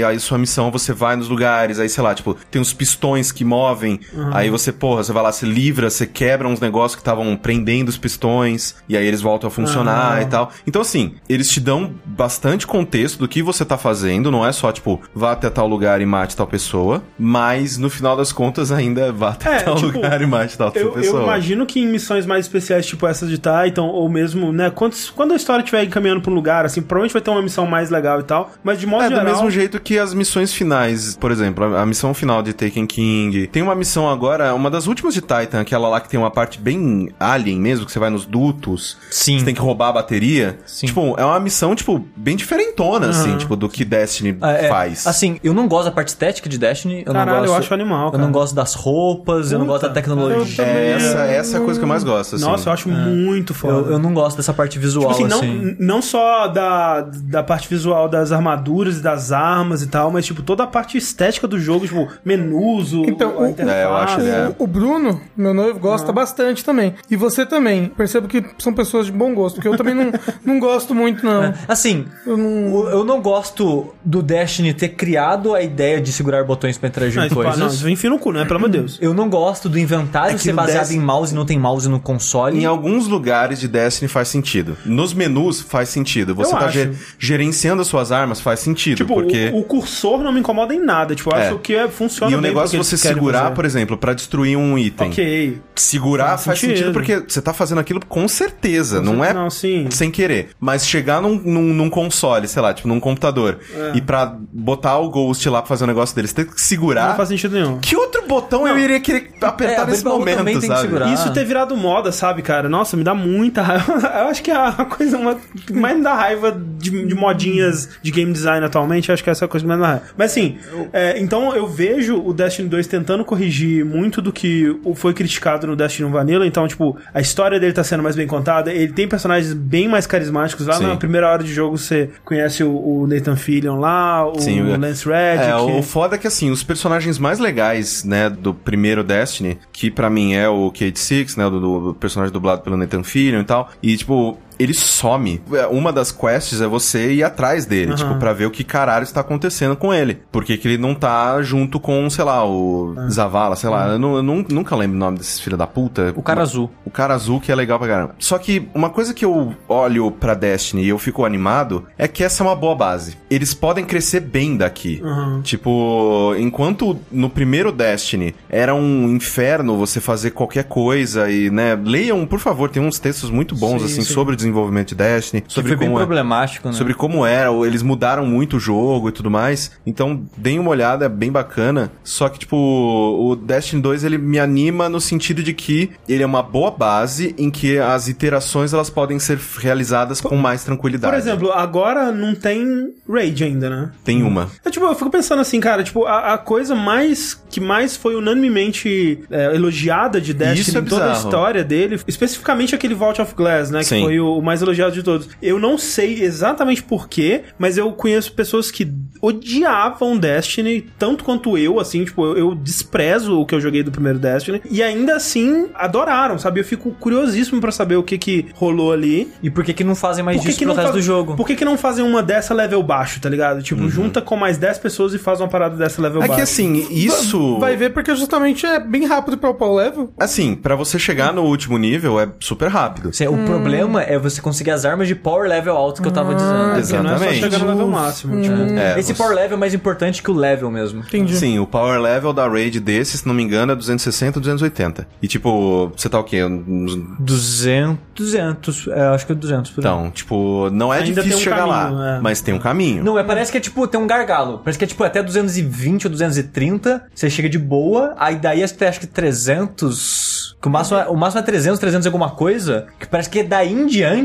aí, sua missão, você vai nos lugares, aí, sei lá, tipo, tem uns pistões que movem, aí você, porra, você vai lá, se livra, você quebra uns negócios que estavam prendendo os pistões, e aí eles voltam a funcionar e tal. Então, assim, eles te dão bastante contexto do que você tá fazendo, não é só, tipo, vá até tal lugar e mate tal pessoa, mas no final das contas ainda vá até É, tal tipo, lugar e mate tal Eu, pessoa. eu imagino que em missões mais especiais, tipo essas de Titan, ou mesmo, né, quando, quando a história estiver caminhando pra um lugar, assim, provavelmente vai ter uma missão mais legal e tal, mas de modo É, do geral... mesmo jeito que as missões finais, por exemplo, a, a missão final de Taken King. Tem uma missão agora, uma das últimas de Titan, aquela lá que tem uma parte bem alien mesmo, que você vai nos dutos. Sim. Você tem que roubar a bateria. Sim. Tipo, é uma missão, tipo, bem diferentona, assim, tipo, do que Destiny É, é, faz. Assim, eu não gosto da parte estética de Destiny. Eu Caralho, não gosto, eu acho animal, Eu cara. não gosto das roupas, eu não gosto da Puta, tecnologia. eu também. é, essa, essa é a coisa que eu mais gosto, assim. Nossa, eu acho muito foda. Eu, eu não gosto dessa parte visual, Tipo assim, não, não só da, da parte visual das armaduras e das armas e tal, mas, tipo, toda a parte estética do jogo, tipo, menus, o, Então, o- interface. É, eu acho é- O, o Bruno, meu noivo, gosta bastante também. E você também. Percebo que são pessoas de bom gosto, porque eu também não, não gosto muito, não. Assim, Eu não... eu não gosto do Destiny ter criado a ideia de segurar botões pra interagir Não, em isso, coisas. não, enfia no cu, né? Pelo amor de Deus. Eu não gosto do inventário É ser baseado Destiny- em mouse e não tem mouse no console. Em alguns lugares de Destiny faz sentido. Nos menus faz sentido. Você Eu tá acho. ge- gerenciando as suas armas faz sentido. Tipo, porque... o, o cursor não me incomoda em nada. Tipo, eu É. acho que é, funciona E o negócio é que você segurar, fazer. por exemplo, pra destruir um item. Ok. Segurar Faz faz, sentido. sentido. porque você tá fazendo aquilo com certeza, não é Não, sim. sem querer. Mas chegar num, num, num console, sei lá, tipo num computador, e pra botar o Ghost lá pra fazer o negócio dele, você tem que segurar. Não faz sentido nenhum. Que outro botão eu Não. iria querer apertar É, nesse momento, tem que sabe? segurar. Isso ter virado moda, sabe, cara? Nossa, me dá muita raiva. Eu acho que é a coisa uma, que mais dá raiva de, de modinhas de game design atualmente. Acho que essa é a coisa que mais dá raiva. Mas assim, é, então eu vejo o Destiny 2 tentando corrigir muito do que foi criticado no Destiny 1 Vanilla. Então, tipo, a história dele tá sendo mais bem contada. Ele tem personagens bem mais carismáticos. Lá Sim. na primeira hora de jogo você conhece o, o Nathan Fillion lá, o Sim, o- Lance Reddick. É, o foda é que assim, os personagens mais legais, né, do primeiro Destiny, que pra mim é o Kate Six, né, do, do personagem dublado pelo Nathan Fillion e tal, e tipo, ele some. Uma das quests é você ir atrás dele, tipo, pra ver o que caralho está acontecendo com ele. Por que que ele não tá junto com, sei lá, o Zavala, sei lá, eu, não- eu nunca lembro o nome desses filhos da puta. O cara azul. O cara azul que é legal pra caramba. Só que uma coisa que eu olho pra Destiny e eu fico animado é que essa é uma boa base. Eles podem crescer bem daqui. Tipo, enquanto no primeiro Destiny era um inferno você fazer qualquer coisa e, né, leiam, por favor, tem uns textos muito bons Sim, assim sim. sobre o desenvolvimento de Destiny, Que sobre foi bem como é- problemático, né? sobre como era, eles mudaram muito o jogo e tudo mais. Então, deem uma olhada, é bem bacana. Só que, tipo, o Destiny 2, ele me anima no sentido de que ele é uma boa base em que as iterações, elas podem ser realizadas com mais tranquilidade. Por exemplo, agora não tem Raid ainda, né? Tem uma. Eu, tipo, eu fico pensando assim, cara, tipo, a, a coisa mais que mais foi unanimemente é, elogiada de Destiny é em toda a história dele, especificamente aquele Vault of Glass, né, que Sim. foi o, o mais elogiado de todos. Eu não sei exatamente porquê, mas eu conheço pessoas que odiavam Destiny tanto quanto eu, assim, tipo, eu, eu desprezo o que eu joguei do primeiro Destiny e ainda assim adoraram, sabe? Eu fico curiosíssimo pra saber o que que rolou ali. E por que que não fazem mais Por que, disso que pro resto do jogo? Por que, que não fazem uma dessa level baixo, tá ligado? Tipo, Uhum. junta com mais 10 pessoas e faz uma parada dessa level É baixo. que assim, isso. Vai ver porque justamente é bem rápido pra upar o level. Assim, pra você chegar no último nível é super rápido. O problema é você conseguir as armas de power level alto que eu tava dizendo. Porque não é só Exatamente. chegar no level máximo. Tipo, É, Esse você- power level é mais importante que o level mesmo. Entendi. Sim, o power level da raid desse, se não me engano, é 260 ou 280. E tipo, você tá o quê? Uns 200, 200, é, acho que é 200 por aí. Então, tipo, não é Ainda difícil um chegar caminho, lá, é. mas tem um caminho. Não, é, parece que é tipo, tem um gargalo. Parece que é tipo até 220 ou 230, você chega de boa, aí daí até acho que 300 Que o máximo, é, o máximo é 300, 300 e alguma coisa, que parece que daí em diante,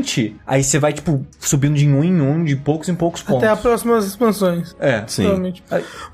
aí você vai, tipo, subindo de um em um, de poucos em poucos pontos. Até as próximas expansões. É. Sim.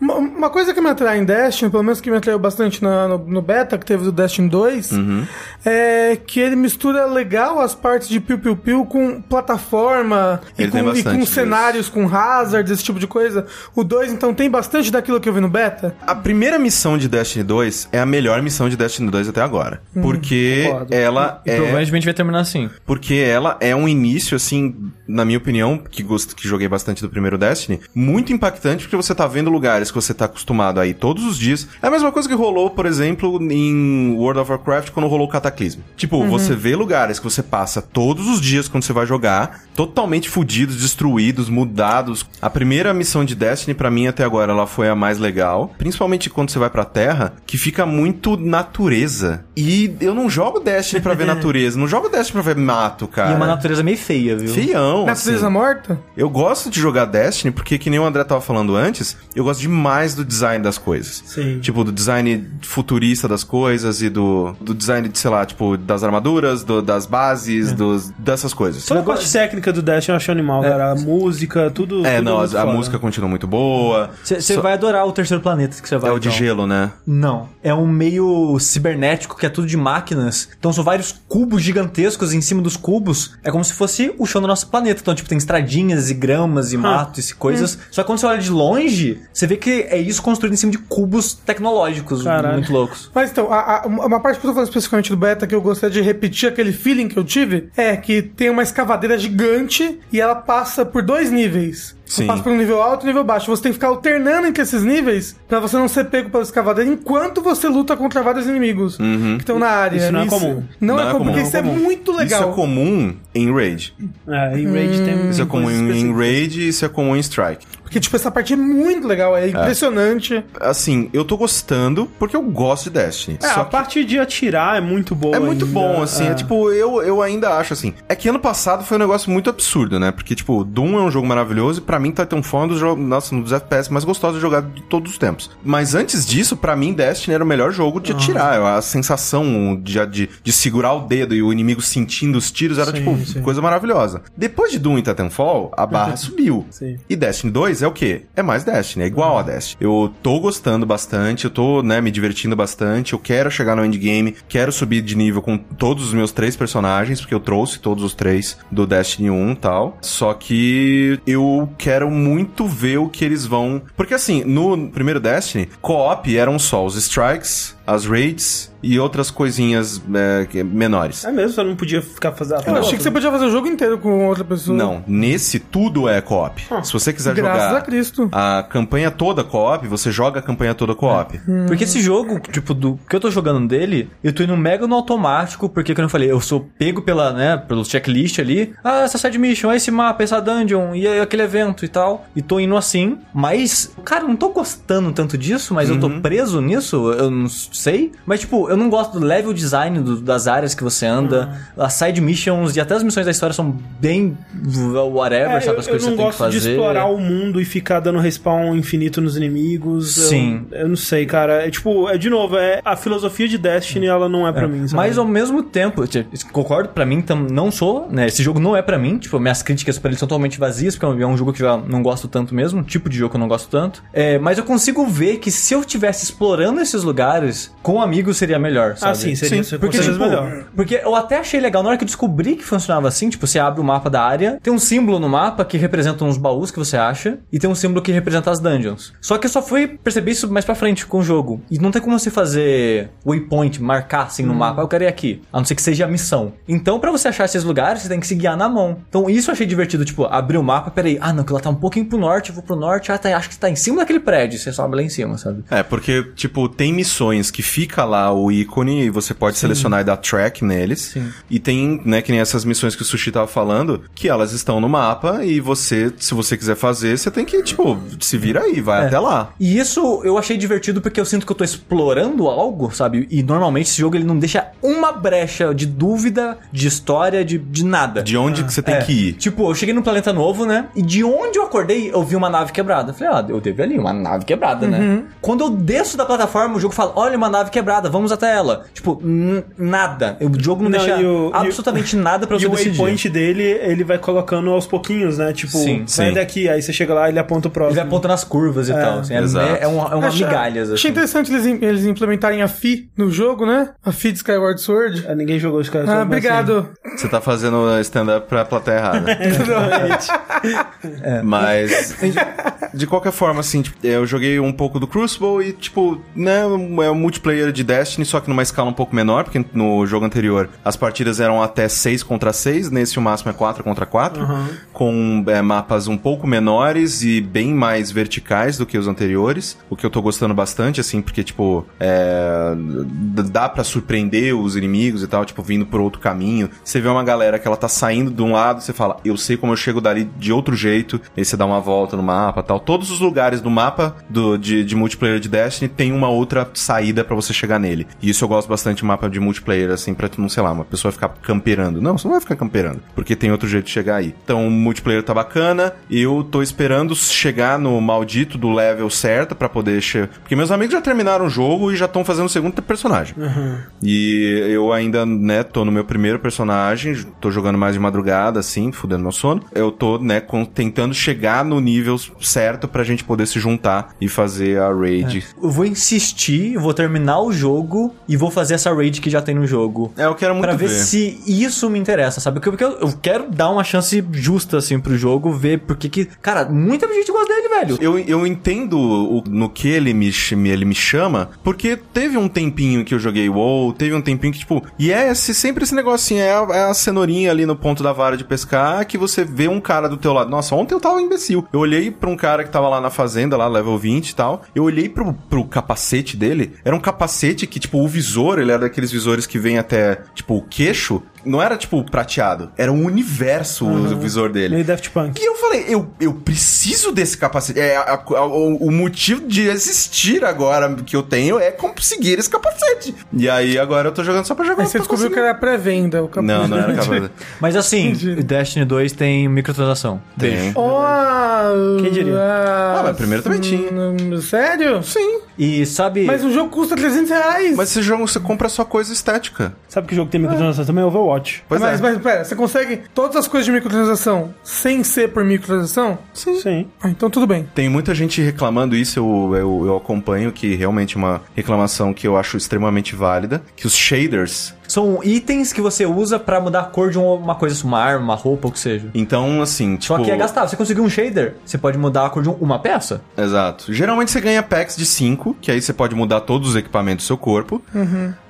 Uma, uma coisa que me atrai em Destiny, pelo menos que me atraiu bastante na- no, no beta que teve do Destiny 2, Uhum. é que ele mistura legal as partes de Piu Piu Piu com plataforma e Ele tem com, e com cenários, com hazards, esse tipo de coisa. O 2, então, tem bastante daquilo que eu vi no beta. A primeira missão de Destiny 2 é a melhor missão de Destiny 2 até agora. porque concordo. ela E é. provavelmente vai terminar assim. Porque ela é um início, assim, na minha opinião, que, gost... que joguei bastante do primeiro Destiny, muito impactante porque você tá vendo lugares que você tá acostumado a ir todos os dias. É a mesma coisa que rolou, por exemplo, em World of Warcraft quando rolou o Cataclismo. Tipo, você vê lugares que você passa todos os dias quando você vai jogar, totalmente fudidos, destruídos, mudados. A primeira missão de Destiny, pra mim, até agora, ela foi a mais legal. Principalmente quando você vai pra Terra, que fica muito natureza. E eu não jogo Destiny pra ver natureza, não jogo Destiny pra ver mato, cara. Uma natureza meio feia, viu? Feião, Natureza assim. morta? Eu gosto de jogar Destiny porque, que nem o André tava falando antes, eu gosto demais do design das coisas. Sim. Tipo, do design futurista das coisas e do, do design, de, sei lá, tipo, das armaduras, do- das bases, dos, dessas coisas. Toda a parte técnica do Dash eu acho animal, cara. A música, tudo. É, tudo não, a, muito a foda. música continua muito boa. Você Só- vai adorar o terceiro planeta que você vai. É o de então. gelo, né? Não. É um meio cibernético que é tudo de máquinas. Então são vários cubos gigantescos em cima dos cubos. É como se fosse o chão do nosso planeta. Então, tipo, tem estradinhas e gramas e matos e coisas. Só que quando você olha de longe, você vê que é isso construído em cima de cubos tecnológicos Caralho. muito loucos. Mas então, a- a- uma parte que eu tô falando especificamente do beta que eu gostaria de repetir aquele feeling que eu tive é que tem uma escavadeira gigante e ela passa por dois níveis. Você Sim. passa por um nível alto e um nível baixo. Você tem que ficar alternando entre esses níveis pra você não ser pego pela escavadeira enquanto você luta contra vários inimigos que estão na área. Isso não é comum. Não, é comum, porque isso é comum. muito legal. Isso é comum em Raid. É, em Raid tem. Isso é comum em, em. Raid e isso é comum em Strike. Porque, tipo, essa parte é muito legal, é impressionante. Assim, eu tô gostando porque eu gosto de Destiny. É, Só a que- parte de atirar é muito boa. É muito ainda. bom, assim. É. tipo, eu, eu ainda acho assim. É que ano passado foi um negócio muito absurdo, né? Porque, tipo, Doom é um jogo maravilhoso e pra mim Titanfall é um dos jogos, nossa, um dos FPS mais gostosos de jogar de todos os tempos. Mas antes disso, pra mim, Destiny era o melhor jogo de atirar. A sensação de, de, de segurar o dedo e o inimigo sentindo os tiros era, Sim, tipo, sim. coisa maravilhosa. Depois de Doom e Titanfall, a barra subiu. Sim. E Destiny 2 é o quê? É mais Destiny, é igual a Destiny. Eu tô gostando bastante, eu tô, né, me divertindo bastante, eu quero chegar no endgame, quero subir de nível com todos os meus três personagens, porque eu trouxe todos os três do Destiny 1 e tal. Só que eu quero muito ver o que eles vão... Porque assim, no primeiro Destiny, co-op eram só os strikes, as raids e outras coisinhas é, menores. É mesmo, você não podia ficar fazendo. Eu achei que você podia fazer o jogo inteiro com outra pessoa. Não, nesse tudo é co-op. Se você quiser Graças jogar a Cristo. a campanha toda co-op, você joga a campanha toda co-op. Porque esse jogo, tipo, do que eu tô jogando dele, eu tô indo mega no automático, porque, como eu falei, eu sou pego pela, né, pelo checklist ali. Ah, essa side mission, esse mapa, essa dungeon, e aí aquele evento e tal. E tô indo assim. Mas, cara, eu não tô gostando tanto disso, mas eu tô preso nisso, eu não sei. Mas, tipo, eu não gosto do level design do- das áreas que você anda. As side missions e até as missões da história são bem whatever, É, sabe? eu, As eu coisas não que você tem que gosto de fazer. explorar o mundo e ficar dando respawn infinito nos inimigos. Eu- Sim. Eu, não sei, cara. É tipo, é de novo, é a filosofia de Destiny, ela não é pra mim, sabe? Mas ao mesmo tempo, eu te- concordo, pra mim não sou, né? Esse jogo não é pra mim, tipo, minhas críticas pra ele são totalmente vazias, porque é um jogo que eu já não gosto tanto mesmo, tipo de jogo que eu não gosto tanto. É, mas eu consigo ver que se eu estivesse explorando esses lugares, com amigos seria melhor, sabe? Ah, sim, seria Sim, Porque, tipo, melhor. porque eu até achei legal, na hora que eu descobri que funcionava assim, tipo, você abre o mapa da área, tem um símbolo no mapa que representa uns baús que você acha, e tem um símbolo que representa as dungeons. Só que eu só fui perceber isso mais pra frente com o jogo. E não tem como você fazer waypoint, marcar assim no mapa, "Ah, eu quero ir aqui. A não ser que seja a missão. Então, pra você achar esses lugares, você tem que se guiar na mão. Então, isso eu achei divertido, tipo, abrir o mapa, peraí, ah, não, que lá tá um pouquinho pro norte, eu vou pro norte, ah, tá, acho que tá em cima daquele prédio, você sobe lá em cima, sabe? É, porque, tipo, tem missões que fica lá o ícone e você pode selecionar e dar track neles. Sim. E tem, né, que nem essas missões que o Sushi tava falando, que elas estão no mapa e você, se você quiser fazer, você tem que, tipo, se vira aí, vai É. até lá. E isso eu achei divertido porque eu sinto que eu tô explorando algo, sabe? E normalmente esse jogo ele não deixa uma brecha de dúvida, de história, de, de nada. De onde que você tem É, que ir. Tipo, eu cheguei num planeta novo, né? E de onde eu acordei, eu vi uma nave quebrada. Eu Falei, ah, eu ir ali, uma nave quebrada, né? Quando eu desço da plataforma, o jogo fala: olha, uma nave quebrada, vamos até ela. Tipo, nada. O jogo não, Não, deixa e o- absolutamente nada pra E você o decidir. waypoint dele, ele vai colocando aos pouquinhos, né? Tipo, Sim, sai sim. daqui, aí você chega lá e ele aponta o Ele próximo. vai apontando as curvas e tal. Assim, é, exato. é, um, é uma Achei- migalhas. Achei Assim. interessante eles, eles implementarem a Fi no jogo, né? A Fi de Skyward Sword. Ah, ninguém jogou os caras. Ah, obrigado. Você tá fazendo stand-up pra plateia errada. Exatamente. Mas, de, de qualquer forma, assim, tipo, eu joguei um pouco do Crucible e, tipo, né, é um multiplayer de Destiny, só que numa escala um pouco menor, porque no jogo anterior as partidas eram até 6 contra 6, nesse o máximo é 4 contra 4, com é, mapas um pouco menores e bem mais verticais do que os anteriores, o que eu tô gostando bastante, assim, porque, tipo, é, dá pra surpreender os inimigos e tal, tipo, vindo por outro caminho. Você vê uma galera que ela tá saindo de um lado, você fala, eu sei como eu chego dali de outro jeito, aí você dá uma volta no mapa tal. Todos os lugares do mapa do, de, de multiplayer de Destiny tem uma outra saída pra você chegar nele. E isso eu gosto bastante de mapa de multiplayer, assim, pra, não sei lá, uma pessoa ficar camperando. Não, você não vai ficar camperando, porque tem outro jeito de chegar aí. Então, o multiplayer tá bacana, eu tô esperando chegar no maldito do level certo pra poder... Che... Porque meus amigos já terminaram o jogo e já estão fazendo o segundo personagem. E eu ainda, né, tô no meu primeiro personagem, tô jogando mais de madrugada, assim, fudendo meu sono. Eu tô, né, tentando chegar no nível certo pra gente poder se juntar e fazer a raid. Eu vou insistir, vou terminar o jogo e vou fazer essa raid que já tem no jogo. É, eu quero muito Pra ver, ver. se isso me interessa, sabe? Porque eu, eu quero dar uma chance justa, assim, pro jogo, ver porque que... Cara, muita gente gosta dele, velho. Eu, eu entendo o- no que ele me- ele me chama, porque teve um tempinho que eu joguei WoW, teve um tempinho que, tipo, e é esse, sempre esse negocinho, é a, é a cenourinha ali no ponto da vara de pescar, que você vê um cara do teu lado. Nossa, ontem eu tava imbecil. Eu olhei pra um cara que tava lá na fazenda, lá, level 20 e tal, eu olhei pro, pro capacete dele, era um capacete que, tipo, o visor, ele era daqueles visores que vem até, tipo, o queixo, não era, tipo, prateado, era um universo o visor dele. Meio Daft Punk. E eu falei, eu, eu preciso desse capacete. É, a- a- o, o motivo de existir agora que eu tenho é conseguir esse capacete. E aí agora eu tô jogando só pra jogar. Aí você descobriu que era pré-venda. o Não, não era capacete. Mas assim, Entendi. Destiny 2 tem microtransação. Tem. Oh, Quem diria? Ah, mas primeiro também tinha. hum, Sério? Sim. E sabe... Mas o jogo custa 300 reais. Mas esse jogo você compra só coisa estética. Sabe que jogo tem microtransação também? Overwatch. Pois mas, é. mas pera, você consegue todas as coisas de microtransação sem ser por microtransação? Sim. Sim. Ah, então tudo bem. Tem muita gente reclamando isso, eu, eu, eu acompanho, que realmente é uma reclamação que eu acho extremamente válida. Que os shaders. São itens que você usa pra mudar a cor de uma coisa, uma arma, uma roupa, o que seja. Então, assim, tipo. Só que é gastável. Você conseguiu um shader, você pode mudar a cor de um- uma peça. Exato. Geralmente você ganha packs de 5, que aí você pode mudar todos os equipamentos do seu corpo.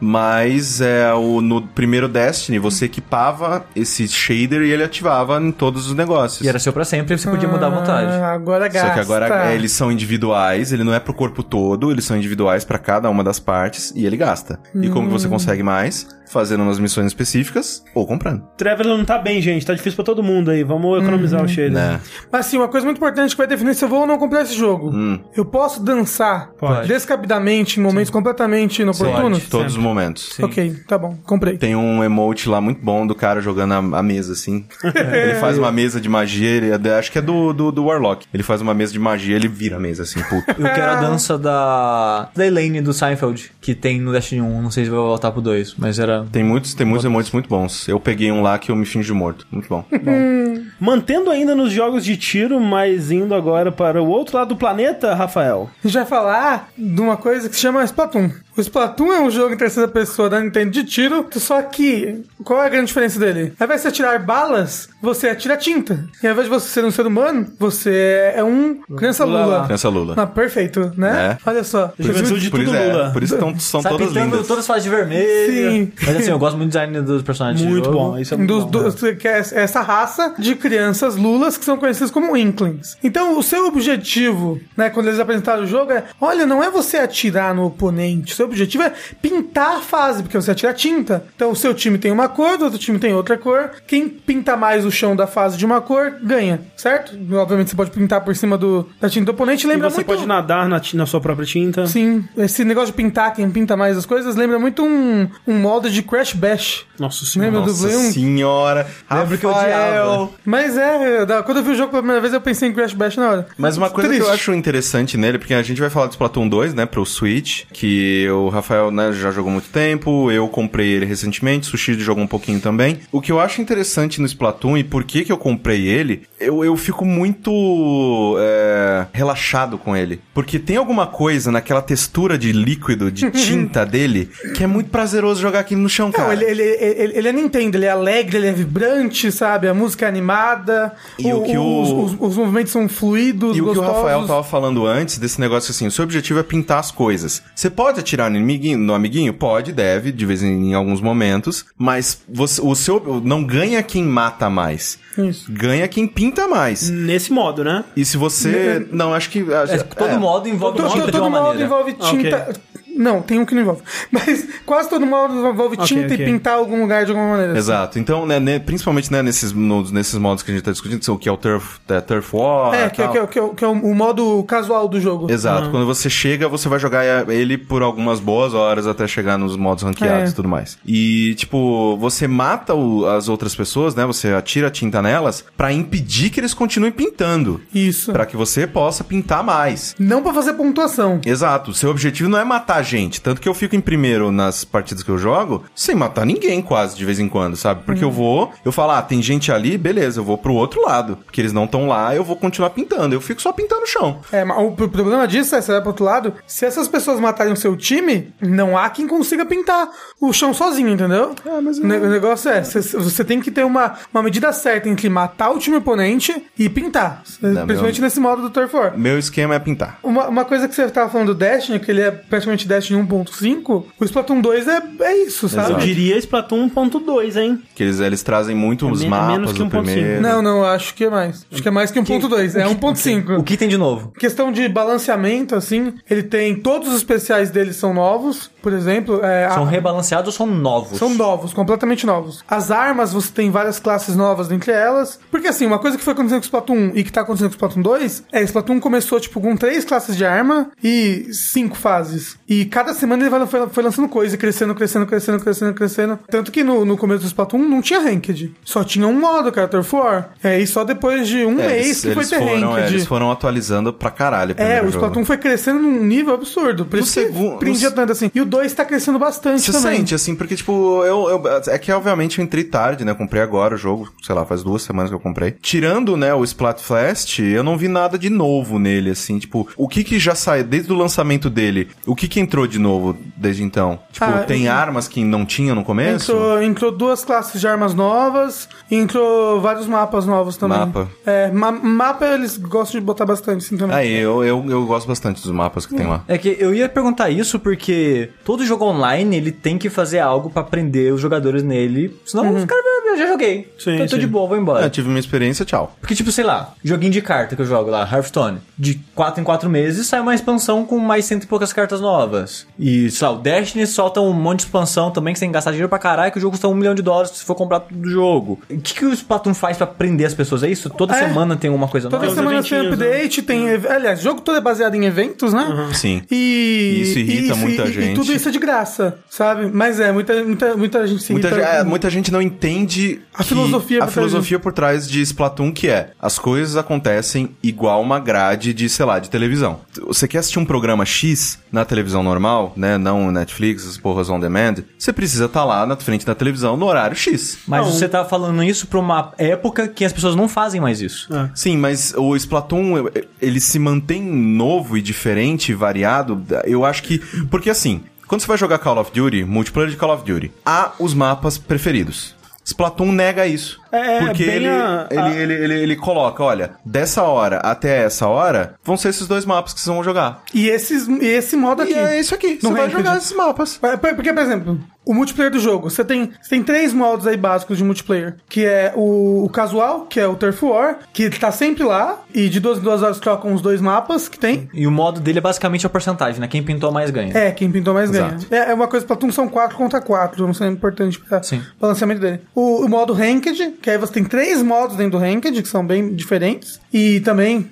Mas é o, no primeiro Destiny você equipava esse shader e ele ativava em todos os negócios. E era seu pra sempre, e você podia mudar à vontade. Ah, agora gasta. Só que agora é, eles são individuais, ele não é pro corpo todo, eles são individuais pra cada uma das partes e ele gasta. E como que você consegue mais? Fazendo umas missões específicas ou comprando. Trevor não tá bem, gente. Tá difícil pra todo mundo aí. Vamos economizar o shader. Né? Mas assim, uma coisa muito importante que vai definir se eu vou ou não comprar esse jogo. Hum. Eu posso dançar Pode. descabidamente em momentos completamente inoportunos? Todos os momentos. Ok, tá bom, comprei. Tem um emote lá muito bom do cara jogando a, a mesa, assim. ele faz uma mesa de magia, ele é acho que é do, do, do Warlock. Ele faz uma mesa de magia, ele vira a mesa, assim, puto. Eu quero a dança da. da Elaine do Seinfeld, que tem no Destiny 1. Não sei se vai voltar pro 2, mas era. Tem muitos, tem muitos emotes muito bons. Eu peguei um lá que eu me fingi morto. Muito bom. Mantendo ainda nos jogos de tiro, mas indo agora para o outro lado do planeta, Rafael. A gente vai falar de uma coisa que se chama Splatoon. O Splatoon é um jogo em terceira pessoa da Nintendo de tiro, só que qual é a grande diferença dele? Ao invés de você atirar balas, você atira tinta. E ao invés de você ser um ser humano, você é um criança Lula. Lula. Criança Lula. Ah, perfeito, né? É. Olha só. Juventude Por tudo isso, Lula. é, por isso tão, são Tá todas lindas. todas as fases de vermelho. Sim. Mas assim, eu gosto muito do design dos personagens. Muito bom. Isso é muito Dos, bom. dos- que é essa raça de crianças lulas que são conhecidas como Inklings. Então, o seu objetivo, né, quando eles apresentaram o jogo, é: olha, não é você atirar no oponente, seu objetivo é pintar a fase, porque você atira tinta. Então, o seu time tem uma cor, o outro time tem outra cor. Quem pinta mais o chão da fase de uma cor ganha, certo? Obviamente, você pode pintar por cima do, da tinta do oponente. E Lembra você muito. pode nadar na, na sua própria tinta. Sim, esse negócio de pintar, quem pinta mais as coisas, lembra muito um, um modo de Crash Bash. Nossa senhora. Lembra do Nossa Play 1? senhora. Lembro que eu odiava. Mas é, da- quando eu vi o jogo pela primeira vez, eu pensei em Crash Bash na hora. Mas uma coisa Triste. que eu acho interessante nele, porque a gente vai falar do Splatoon 2, né, pro Switch, que eu, o Rafael né, já jogou muito tempo, eu comprei ele recentemente, Sushi jogou um pouquinho também. O que eu acho interessante no Splatoon e por que que eu comprei ele, eu, eu fico muito é, relaxado com ele. Porque tem alguma coisa naquela textura de líquido, de tinta dele, que é muito prazeroso jogar aqui no chão, Não, cara. ele, ele, ele, ele é Nintendo, ele é alegre, ele é vibrante, sabe? A música é animada, E o que o- os, os- os movimentos são fluidos, E o que o gostosos. Rafael tava falando antes desse negócio assim, o seu objetivo é pintar as coisas. Você pode atirar no amiguinho, no amiguinho? Pode, deve, de vez em, em alguns momentos, mas você, o seu não ganha quem mata mais. Isso. Ganha quem pinta mais. Nesse modo, né? E se você. Não, acho que. É, todo é. modo envolve Todo, tinta todo, de uma todo modo maneira. envolve Ah, tinta. Não, tem um que não envolve. Mas quase todo modo envolve Ok, tinta ok. e pintar algum lugar de alguma maneira. Exato. Então, né, né, principalmente né, nesses, nos- nesses modos que a gente tá discutindo, são o que é o Turf, é, turf War. É, que, é- tal. que, é- que é o- que é o, o modo casual do jogo. Exato. Quando você chega, você vai jogar ele por algumas boas horas até chegar nos modos ranqueados É. e tudo mais. E, tipo, você mata o- as outras pessoas, né? Você atira tinta nelas pra impedir que eles continuem pintando. Isso. Pra que você possa pintar mais. Não pra fazer pontuação. Exato. Seu objetivo não é matar gente. Tanto que eu fico em primeiro nas partidas que eu jogo, sem matar ninguém quase, de vez em quando, sabe? Porque Uhum. eu vou, eu falo, ah, tem gente ali, beleza, eu vou pro outro lado. Porque eles não estão lá, eu vou continuar pintando. Eu fico só pintando o chão. É, mas o pro- problema disso é, você vai pro outro lado, se essas pessoas matarem o seu time, não há quem consiga pintar o chão sozinho, entendeu? É, mas o, ne- o negócio é, você, tem que ter uma, uma medida certa entre matar o time oponente e pintar. principalmente meu- nesse modo do Turf War. Meu esquema é pintar. Uma, uma coisa que você tava falando do Destiny, que ele é praticamente Destiny 1.5, o Splatoon 2 é, é isso, sabe? Eu diria Splatoon 1.2, hein? Que eles, eles trazem muito os É me- é mapas menos que do 1.5. primeiro. Não, não, acho que é mais. Acho que é mais que 1.2, é O 1.5. que tem de novo? Questão de balanceamento, assim, ele tem. Todos os especiais dele são novos, por exemplo. é, São a- rebalanceados ou são novos? São novos, completamente novos. As armas, você tem várias classes novas dentre elas. Porque assim, uma coisa que foi acontecendo com o Splatoon 1 e que tá acontecendo com o Splatoon 2 é Splatoon começou, tipo, com três classes de arma e cinco fases. E cada semana ele vai- foi, foi lançando coisa, e crescendo, crescendo, crescendo, crescendo, crescendo. Tanto que no, no começo do Splatoon não tinha Ranked. Só tinha um modo, Turf War. É, e só depois de um É, mês eles, que foi ter foram, é, Ranked. eles foram atualizando pra caralho. É, o jogo. Splatoon foi crescendo num nível absurdo. Por No isso que prendia no- tanto assim. E o 2 tá crescendo bastante Você também. sente, assim, porque, tipo, eu, eu- É que, obviamente, eu entrei tarde, né? Eu comprei agora o jogo, sei lá, faz duas semanas que eu comprei. Tirando, né, o Splatfest, eu não vi nada de novo nele, assim. Tipo, o que que já saiu desde o lançamento dele? O que que entrou de novo desde então? Tipo, Ah, tem eu- armas que não tinha no começo? Entrou, entrou duas classes de armas novas e entrou vários mapas novos também. Mapa. É, ma- mapa eles gostam de botar bastante, assim, também. Aí, eu, eu, eu gosto bastante dos mapas que tem lá. É que eu ia perguntar isso porque todo jogo online ele tem que fazer algo pra prender os jogadores nele. Senão os caras eu já joguei. Sim, então eu tô sim. de boa, vou embora. Eu tive uma experiência, tchau. Porque, tipo, sei lá, joguinho de carta que eu jogo lá, Hearthstone. De 4 em 4 meses sai uma expansão com mais cento e poucas cartas novas. E, sei lá, o Destiny solta um monte de expansão também que você tem que gastar dinheiro pra caralho, que o jogo custa um milhão de dólares se for comprar tudo do jogo. O que, que o Splatoon faz pra prender as pessoas? É isso? Toda É. semana tem uma coisa Toda nova? os semana tem update, tem. ev- Aliás, o jogo todo é baseado em eventos, né? Sim. E. Isso irrita e- muita e- gente. E tudo isso é de graça, sabe? Mas é, muita, muita, muita gente se Muita, irrita. é, muita gente não entende A filosofia a por trás filosofia por trás de Splatoon que é as coisas acontecem igual uma grade de, sei lá, de televisão. Você quer assistir um programa X na televisão normal, né, não Netflix, as porras on demand, você precisa estar lá na frente da televisão no horário X. Mas Não. você tá falando isso pra uma época que as pessoas não fazem mais isso. Sim, mas o Splatoon, ele se mantém novo e diferente, variado. Eu acho que. Porque assim, quando você vai jogar Call of Duty, multiplayer de Call of Duty, há os mapas preferidos. Splatoon nega isso. É, porque bem ele, a- ele, a- ele, ele, ele coloca, olha, dessa hora até essa hora, vão ser esses dois mapas que vocês vão jogar. E esses, e esse modo aqui. E é isso aqui. Você No vai jogar esses mapas. É, por- Porque, por exemplo, o multiplayer do jogo, você tem, você tem três modos aí básicos de multiplayer, que é o, o casual, que é o Turf War, que tá sempre lá, e de duas em duas horas trocam os dois mapas que tem. E o modo dele é basicamente a porcentagem, né? Quem pintou mais ganha. É, quem pintou mais Exato. ganha. É, é uma coisa, Platum são 4 contra 4, não é importante pra Sim. balanceamento dele. O, o modo Ranked, que aí você tem três modos dentro do Ranked, que são bem diferentes. E também,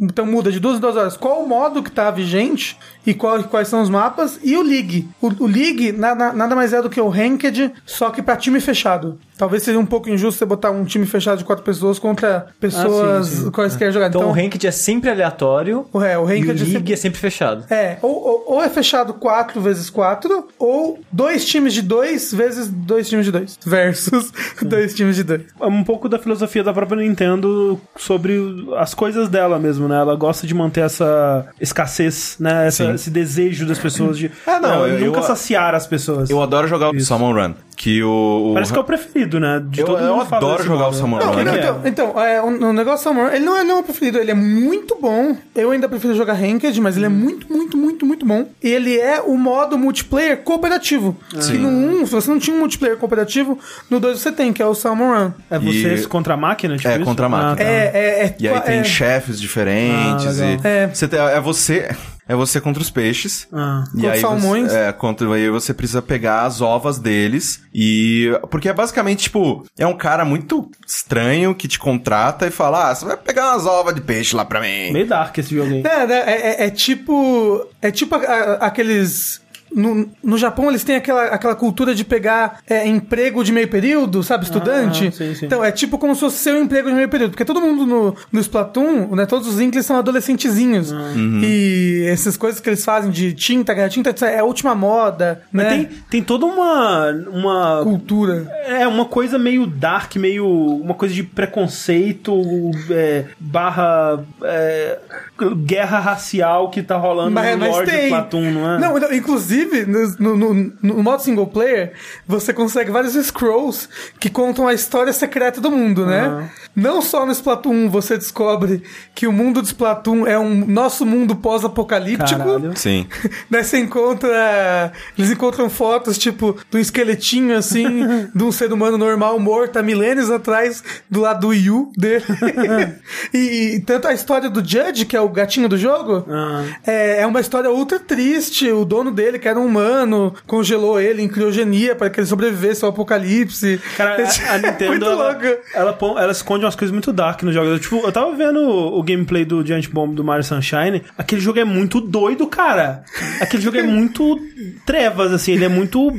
então muda de duas em duas horas. Qual o modo que tá vigente e qual- quais são os mapas? E o League. O, o League nada, nada mais é do que o Ranked, só que pra time fechado. Talvez seja um pouco injusto você botar um time fechado de quatro pessoas contra pessoas sim, sim. quais querem jogar. Então, Então, o Ranked é sempre aleatório o, é, o e o Ranked é League sempre- é sempre fechado. é, ou, ou, ou é fechado 4 vezes 4, ou dois times de 2 vezes dois times de 2. Versus dois times de 2. É um pouco da filosofia da própria Nintendo sobre as coisas dela mesmo, né? Ela gosta de manter essa escassez, né? Essa- esse desejo das pessoas de É, não, eu- nunca eu- saciar as pessoas. Eu adoro jogar o Salmon Run. Que o. o- Parece que é o preferido, né? De Eu- todo eu mundo adoro jogar modo. o Salmon Não, é? então, então é, o, o negócio Salmon, ele não é não é o preferido, ele é muito bom. Eu ainda prefiro jogar Ranked, mas ele é muito, muito, muito, muito bom. E ele é o modo multiplayer cooperativo. Que no 1, se você não tinha um multiplayer cooperativo, no 2 você tem, que é o Run. É vocês E- contra a máquina? Tipo É, isso? contra a máquina. Ah, tá. É, é, é, E aí tem é, chefes diferentes. Ah, e É. Você tem- é você. É você contra os peixes. Ah. E Contra aí salmões. Você, é, contra, aí você precisa pegar as ovas deles. E. Porque é basicamente, tipo, é um cara muito estranho que te contrata e fala: Ah, você vai pegar umas ovas de peixe lá pra mim. Meio dark esse jogo aí. É, né, é, é- é tipo. É tipo a- a- aqueles. No, no Japão eles têm aquela, aquela cultura de pegar é, emprego de meio período, sabe? Estudante. Ah, sim, sim. Então é tipo como se fosse seu emprego de meio período. Porque todo mundo no, no Splatoon, né? Todos os Inklings são adolescentezinhos. Ah. E essas coisas que eles fazem de tinta, ganhar tinta, é a última moda, Mas né? tem, tem toda uma. uma Cultura. É, uma coisa meio dark, meio. Uma coisa de preconceito, é, barra. é, guerra racial que tá rolando Mas, no mas Lord tem. Platoon, não é? Não, não, inclusive, no, no, no- no modo single player, você consegue vários scrolls que contam a história secreta do mundo, né? Não só no Splatoon 1 você descobre que o mundo de Splatoon é um nosso mundo pós-apocalíptico. Sim. Daí você encontra. Eles encontram fotos, tipo, de um esqueletinho assim, de um ser humano normal morto há milênios atrás, do lado do Wii U dele. e, e tanto a história do Judge, que é o gatinho do jogo, Ah. é, é uma história ultra triste. O dono dele, que era um humano, congelou ele em criogenia para que ele sobrevivesse ao apocalipse. Cara, a, a Nintendo, Muito ela, louca. ela, pô- ela esconde umas coisas muito dark nos jogos. Tipo, eu tava vendo o, o gameplay do Giant Bomb do Mario Sunshine. Aquele jogo é muito doido, cara. Aquele jogo é muito trevas, assim. Ele é muito.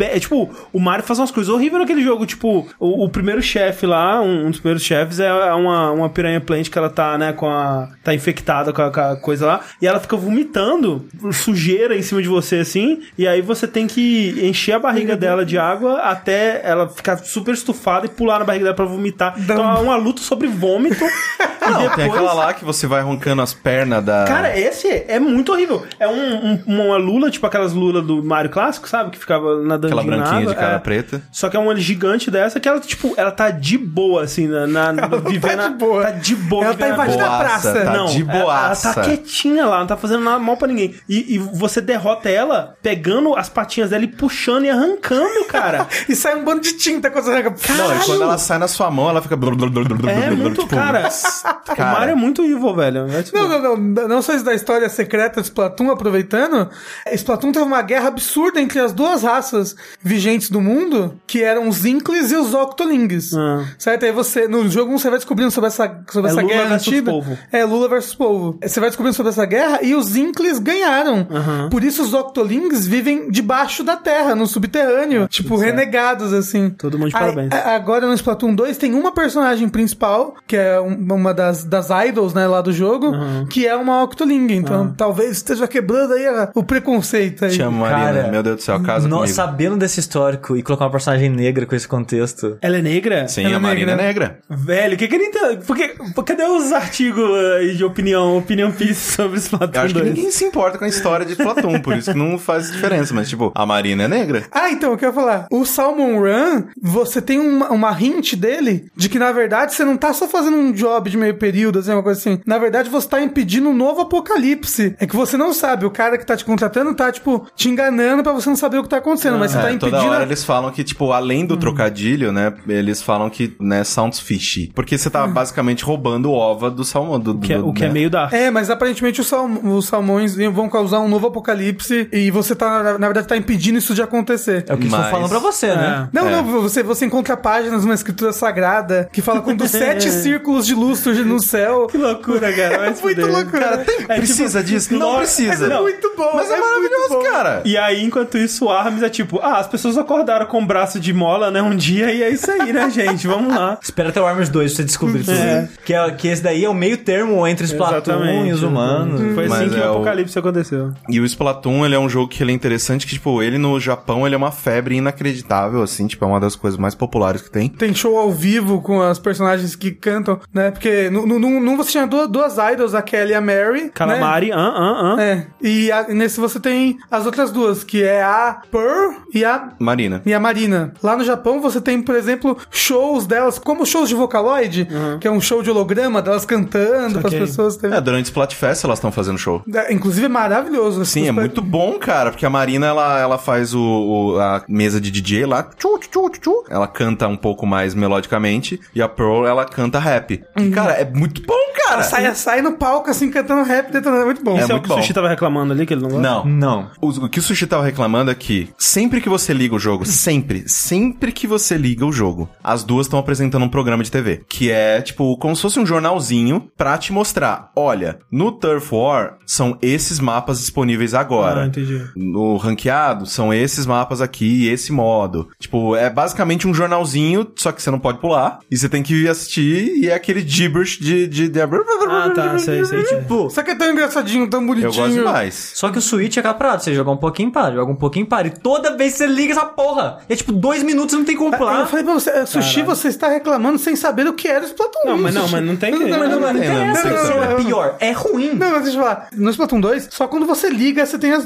é, tipo, o Mario faz umas coisas horríveis naquele jogo. Tipo, o, o primeiro chefe lá, um, um dos primeiros chefes, é uma, uma piranha plant que ela tá, né, com a. tá infectada com a, com a coisa lá. E ela fica vomitando sujeira em cima de você, assim. E aí você tem que encher a barriga dela de água até ela ficar super estufada e pular na barriga dela pra vomitar. Então é uma luta sobre vômito. e Não, depois... tem aquela lá que você vai roncando as pernas da. Cara, esse é muito horrível. É um, um- uma lula, tipo aquelas lulas do Mario clássico, sabe? Que ficava nadando aquela na branquinha água. de cara é. preta. Só que é uma gigante dessa que ela, tipo, ela tá de boa, assim, na, na, não vivendo. tá de boa. Tá de boa. Ela tá vivendo a invadindo a boa. Boaça, praça. Tá não, de ela- Ela, boaça. tá quietinha lá, não tá fazendo nada mal pra ninguém. E, e você derrota ela pegando as patinhas dela e puxando e arrancando, cara. E sai um bando de tinta quando você arranca. Não, e quando ela sai na sua mão, ela fica. É muito, tipo, cara. O cara. Mario é muito evil, velho. É, tipo, Não, não, não. Não só isso da história secreta de Splatoon, aproveitando. Splatoon teve uma guerra absurda entre as duas raças vigentes do mundo, que eram os Inkles e os Octolings. Ah. Certo? Aí você, no jogo 1, você vai descobrindo sobre essa, sobre É essa Lula guerra versus antiga. povo. É, Lula versus povo. Você vai descobrindo sobre essa guerra e os Inkles ganharam. Aham. Por isso os Octolings vivem debaixo da terra, no subterrâneo. tipo, renegados, assim. Todo mundo de parabéns. a- Agora no Splatoon 2 tem uma personagem principal, que é um- uma das, das idols, né, lá do jogo, que é uma Octoling. Então talvez esteja quebrando aí a- o preconceito aí. Te amo, Cara, Marina. Meu Deus do céu, casa Nó- comigo. sabendo desse histórico e colocar uma personagem negra com esse contexto. Ela é negra? Sim, Ela é a Marina negra. é negra. Velho, o que que ele entende? Por que, por- cadê os artigos aí de opinião, opinião piece sobre Eu Splatoon acho que 2? ninguém se importa com a história de Platão, por isso que não faz diferença. Mas, tipo, a Marina é negra. Ah, então, o que eu ia falar? O Salmon Run, você tem uma, uma hint dele de que, na verdade, você não tá só fazendo um job de meio período, assim, uma coisa assim. Na verdade, você tá impedindo um novo apocalipse. É que você não sabe. O cara que tá te contratando tá, tipo, te enganando pra você não saber o que tá acontecendo. mas você tá É, impedindo. toda hora a- eles falam que, tipo, além do trocadilho, né? Eles falam que, né, sounds fishy. Porque você tá basicamente roubando o ova do salmão. Do, O que é, do- o que é né? meio dark. É, mas aparentemente os salmões vão causar um novo apocalipse e, E você tá, na verdade, tá impedindo isso de acontecer. É o que Mas- estão falando pra você, né? Não, É. não, você, você encontra páginas numa escritura sagrada que fala quando sete círculos de luz surgem no céu. Que loucura, cara. Se Muito loucura. Cara, tem- É precisa tipo, disso? Não precisa. É muito bom. Mas é, muito maravilhoso, cara. E aí, enquanto isso, o Arms é tipo, ah, as pessoas acordaram com o braço de mola, né, um dia, e é isso aí, né, gente? Vamos lá. Espera até o Armors 2 pra você descobrir tudo. É. Que, é, que esse daí é o meio termo entre Splatoon Exatamente. e os humanos. Foi Mas assim que é o o- apocalipse aconteceu. E o Splatoon, ele é um jogo que ele é interessante, que, tipo, ele no Japão, ele é uma febre inacreditável, assim, tipo, é uma das coisas mais populares que tem. Tem show ao vivo com as personagens que cantam, né? Porque no você tinha duas, duas idols, a Kelly e a Mary. Calamari, Né? ah, ah, ah. É. E a- nesse você tem as outras duas, que é a Pearl e a Marina. e a Marina. Lá no Japão você tem, por exemplo, shows delas, como shows de Vocaloid, que é um show de holograma delas cantando para as pessoas. Teve- É, durante Splatfest elas estão fazendo show. É, Inclusive é maravilhoso. Sim, é muito bom, cara, porque a Marina, ela, ela faz o, o- a mesa de DJ lá, tchu, tchu, tchu, tchu. ela canta um pouco mais melodicamente, e a Pearl, ela canta rap. E, cara, é muito bom, cara! Ela sai, sai no palco assim, cantando rap, detonando. É muito bom. É Isso é, o muito que o bom. Sushi tava reclamando ali, que ele não gosta? Não. Não. O, o que o Sushi tava reclamando é que sempre que você liga o jogo, sempre, sempre que você liga o jogo, as duas estão apresentando um programa de TV. Que é, tipo, como se fosse um jornalzinho pra te mostrar: olha, no Turf War são esses mapas disponíveis agora. Ah, entendi. No ranqueado, são esses mapas aqui, esse modo. Tipo, é basicamente um jornalzinho, só que você não pode pular. E você tem que assistir, e é aquele gibberish de. de, de... Ah, tá, sei, sei. Tipo, Só que é tão engraçadinho, tão Eu bonitinho. gosto demais. Só que o Switch é aquela parada, você joga um pouquinho para, joga um pouquinho para. E toda vez que você liga essa porra, é tipo dois minutos e não tem como Eu pular. falei pra você, é, Sushi, você está reclamando sem saber o que era o Splatoon Não, 1. mas não, mas não tem que- Não, não, não, não, Não tem, não, não é é ruim. Não, mas deixa eu falar. No Splatoon 2, só quando você liga, você tem as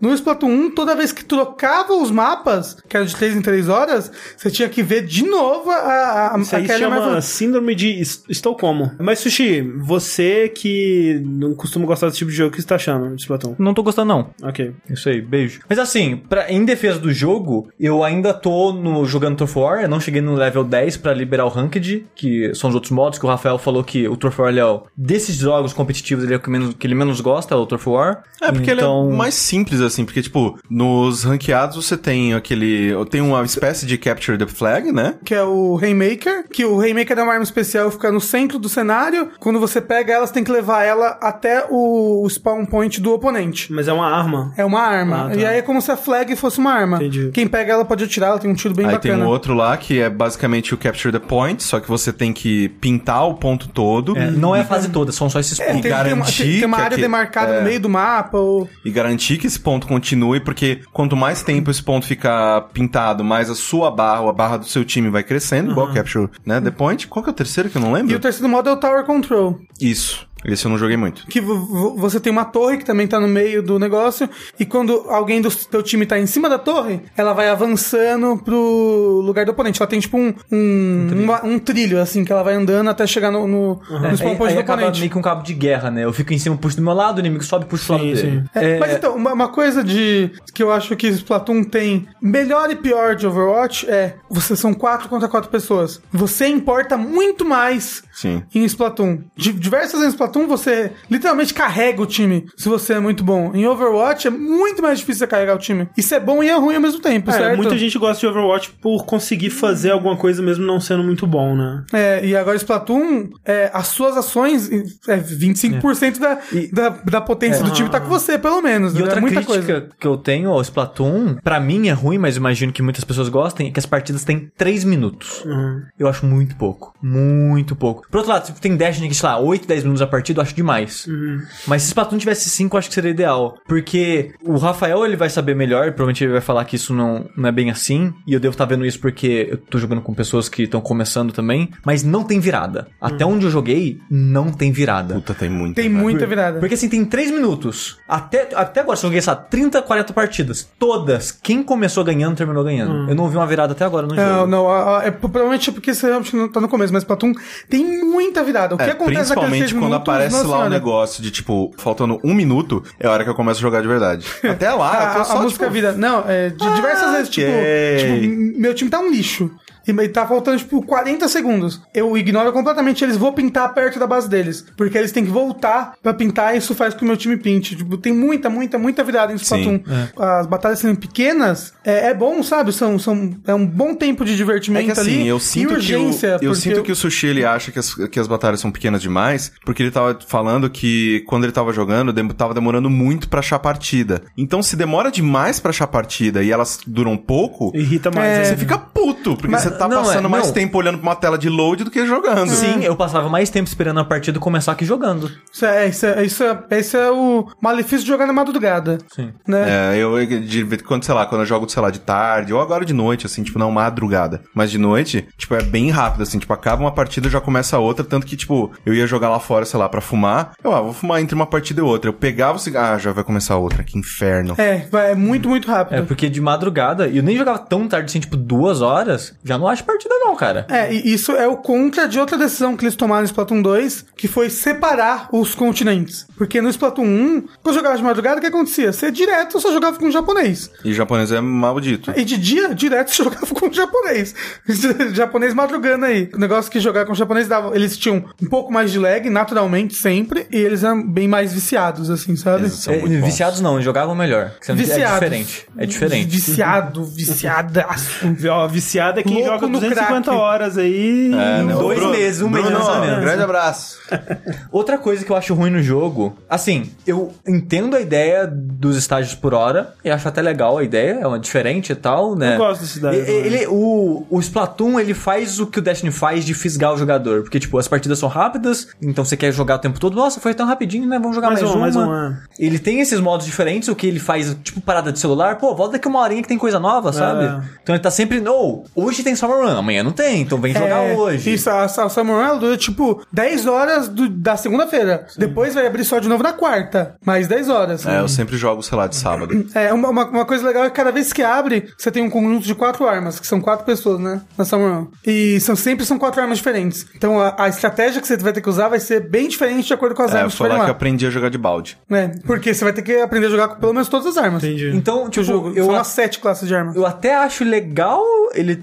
No Splatoon 1, toda vez que trocava os mapas, que era de 3 em 3 horas, você tinha que ver de novo a, a, Isso aí aquela chama mais- síndrome de es- estou como. Mas, Sushi, você que não costuma gostar desse tipo de jogo, o que você tá achando de Splatoon? Não tô gostando, não. Ok. Isso aí, beijo. Mas assim, pra, em defesa do jogo, eu ainda tô no, jogando Turf War, eu não cheguei no level 10 pra liberar o Ranked, que são os outros modos, que o Rafael falou que o Turf War ele é o, desses jogos competitivos ele é o que, menos, que ele menos gosta, é o Turf War. É, porque então... ele é mais simples, assim, porque, tipo, nos ranqueados você tem aquele. Tem uma espécie de Capture the Flag, né? que é o Rainmaker, que o Rainmaker é uma arma especial, fica no centro do cenário. Quando você pega ela, você tem que levar ela até o spawn point do oponente. Mas é uma arma. É uma arma. Ah, tá. E aí é como se a flag fosse uma arma. Entendi. Quem pega ela pode atirar, ela tem um tiro bem Aí bacana. tem um outro lá que é basicamente o Capture the Point, só que você tem que pintar o ponto todo. É, não é a fase toda, são só esses É, pontos. tem, tem uma, garantir tem- tem uma que área aqui- demarcada é. no meio do mapa. Ou... E garantir que esse ponto continue, porque quanto mais tempo esse ponto ficar pintado, mais a sua barra ou a barra do seu time vai crescendo, igual o Capture, né? The Point. Qual que é o terceiro que eu não E lembro? o terceiro modo é o Tower Control. Isso. Esse eu não joguei muito. Que vo- vo- você tem uma torre que também tá no meio do negócio. E quando alguém do teu time tá em cima da torre, ela vai avançando pro lugar do oponente. Ela tem tipo um, um, uma- um trilho, assim, que ela vai andando até chegar no, no, no É, spawn aí, point aí do acaba oponente. meio que um cabo de guerra, né? Eu fico em cima, puxo do meu lado, o inimigo sobe, puxo do lado sim. É, É, Mas então, uma, uma coisa de que eu acho que Splatoon tem melhor e pior de Overwatch é você são quatro contra quatro pessoas. Você importa muito mais Sim. em Splatoon. De, diversas vezes em Splatoon você literalmente carrega o time se você é muito bom. Em Overwatch é muito mais difícil você carregar o time. Isso é bom e é ruim ao mesmo tempo, É, certo? muita gente gosta de Overwatch por conseguir fazer alguma coisa mesmo não sendo muito bom, né? É, e agora Splatoon, é, as suas ações, é 25% da, da, da potência do time tá com você, pelo menos. E né? outra é muita crítica coisa. que eu tenho ao Splatoon, pra mim é ruim, mas imagino que muitas pessoas gostem, é que as partidas têm 3 minutos. Uhum. Eu acho muito pouco. Muito pouco. Por outro lado, se tem Destiny que, sei lá, 8, 10 minutos a partida, eu acho demais. Uhum. Mas se Splatoon tivesse 5, eu acho que seria ideal. Porque o Rafael, ele vai saber melhor, provavelmente ele vai falar que isso não, não é bem assim. E eu devo estar vendo isso porque eu tô jogando com pessoas que estão começando também. Mas não tem virada. Até Uhum. onde eu joguei, não tem virada. Puta, tem muito. Tem velho. muita virada. Porque assim, tem 3 minutos. Até, até agora, se eu joguei, sei lá, 30, 40 partidas. Todas. Quem começou ganhando, terminou ganhando. Eu não vi uma virada até agora no Não, jogo. não, a- é, provavelmente é porque você realmente não tá no começo, mas Splatoon tem muita virada. O que É, acontece naqueles principalmente quando minutos, aparece lá o senhora. negócio de, tipo, faltando um minuto, é a hora que eu começo a jogar de verdade. Até lá, eu A, tô a só, música tipo, vira. Não, é de diversas vezes, tipo, tipo, meu time tá um lixo. E e tá faltando, tipo, 40 segundos. Eu ignoro completamente eles, vou pintar perto da base deles. Porque eles têm que voltar pra pintar e isso faz com que o meu time pinte. Tipo, tem muita, muita, muita virada em Splatoon. As batalhas sendo pequenas, é, é bom, sabe? São, são, é um bom tempo de É divertimento que assim, ali. eu e sinto, que o, urgência, eu porque sinto que o Sushi ele acha que as, que as batalhas são pequenas demais, porque ele tava falando que quando ele tava jogando, dem- tava demorando muito pra achar partida. Então, se demora demais pra achar partida e elas duram pouco, Irrita mais. É, né? você fica puto, porque Mas- você tá não, passando é- mais não. tempo olhando pra uma tela de load do que jogando. Sim, eu passava mais tempo esperando a partida começar que jogando. Isso é, isso é, isso é, esse é o malefício de jogar na madrugada. Sim. Né? É, eu, de vez em quando, sei lá, quando eu jogo, sei lá, de tarde, ou agora de noite, assim, tipo, não madrugada. Mas de noite, tipo, é bem rápido, assim, tipo, acaba uma partida já começa a outra, tanto que, tipo, eu ia jogar lá fora, sei lá, pra fumar. Eu, ah, vou fumar entre uma partida e outra. Eu pegava o cigarro, ah, já vai começar outra, que inferno. É, é muito, muito rápido. É, porque de madrugada, e eu nem jogava tão tarde assim, tipo duas horas, já não acho partida não, cara. É, e isso é o contra de outra decisão que eles tomaram no Splatoon 2, que foi separar os continentes. Porque no Splatoon 1, quando eu jogava de madrugada, o que acontecia? Você direto só jogava com japonês. E japonês é maldito. E de dia, direto você jogava com japonês. japonês madrugando aí. O negócio que jogar com japonês dava. Eles tinham um pouco mais de lag, naturalmente, sempre. E eles eram bem mais viciados, assim, sabe? Eles são É, muito bons. viciados não, jogavam melhor. É Viciados. diferente. É diferente. Viciado, viciadaço. Ó, viciado é quem Louco joga no 250 crack. horas aí. É, não. Dois Bruno, meses, um mês de Bruno, lançamento. grande abraço. Outra coisa que eu acho ruim no jogo, assim, eu entendo a ideia dos estágios por hora, e acho até legal a ideia, é uma diferente e tal, né? Eu gosto desse daí. Ele, o, o Splatoon, ele faz o que o Destiny faz de fisgar o jogador, porque, tipo, as partidas são rápidas, então você quer jogar o tempo todo, nossa, foi tão rapidinho, né? Vamos jogar Mais mais, um, uma. mais um, é. Ele tem esses modos diferentes, o que ele faz, tipo, parada de celular, pô, volta daqui uma horinha que tem coisa nova, sabe? É. Então ele tá sempre, oh, hoje tem Summer Run, amanhã não tem, então vem jogar É, hoje. Isso, a, a Samuel dura tipo 10 horas do- da segunda-feira. Depois vai abrir só de novo na quarta. Mais 10 horas. É, eu sempre jogo, sei lá, de sábado. É, uma, uma, uma coisa legal é que cada vez que abre, você tem um conjunto de quatro armas, que são quatro pessoas, né? Na Samuel. E são, sempre são quatro armas diferentes. Então a, a estratégia que você vai ter que usar vai ser bem diferente de acordo com as É, armas que foi lá que eu aprendi a jogar de balde. É, porque você vai ter que aprender a jogar com pelo menos todas as armas. Entendi. Então, Que tipo, o jogo, eu, são umas sete classes de armas. Eu até acho legal ele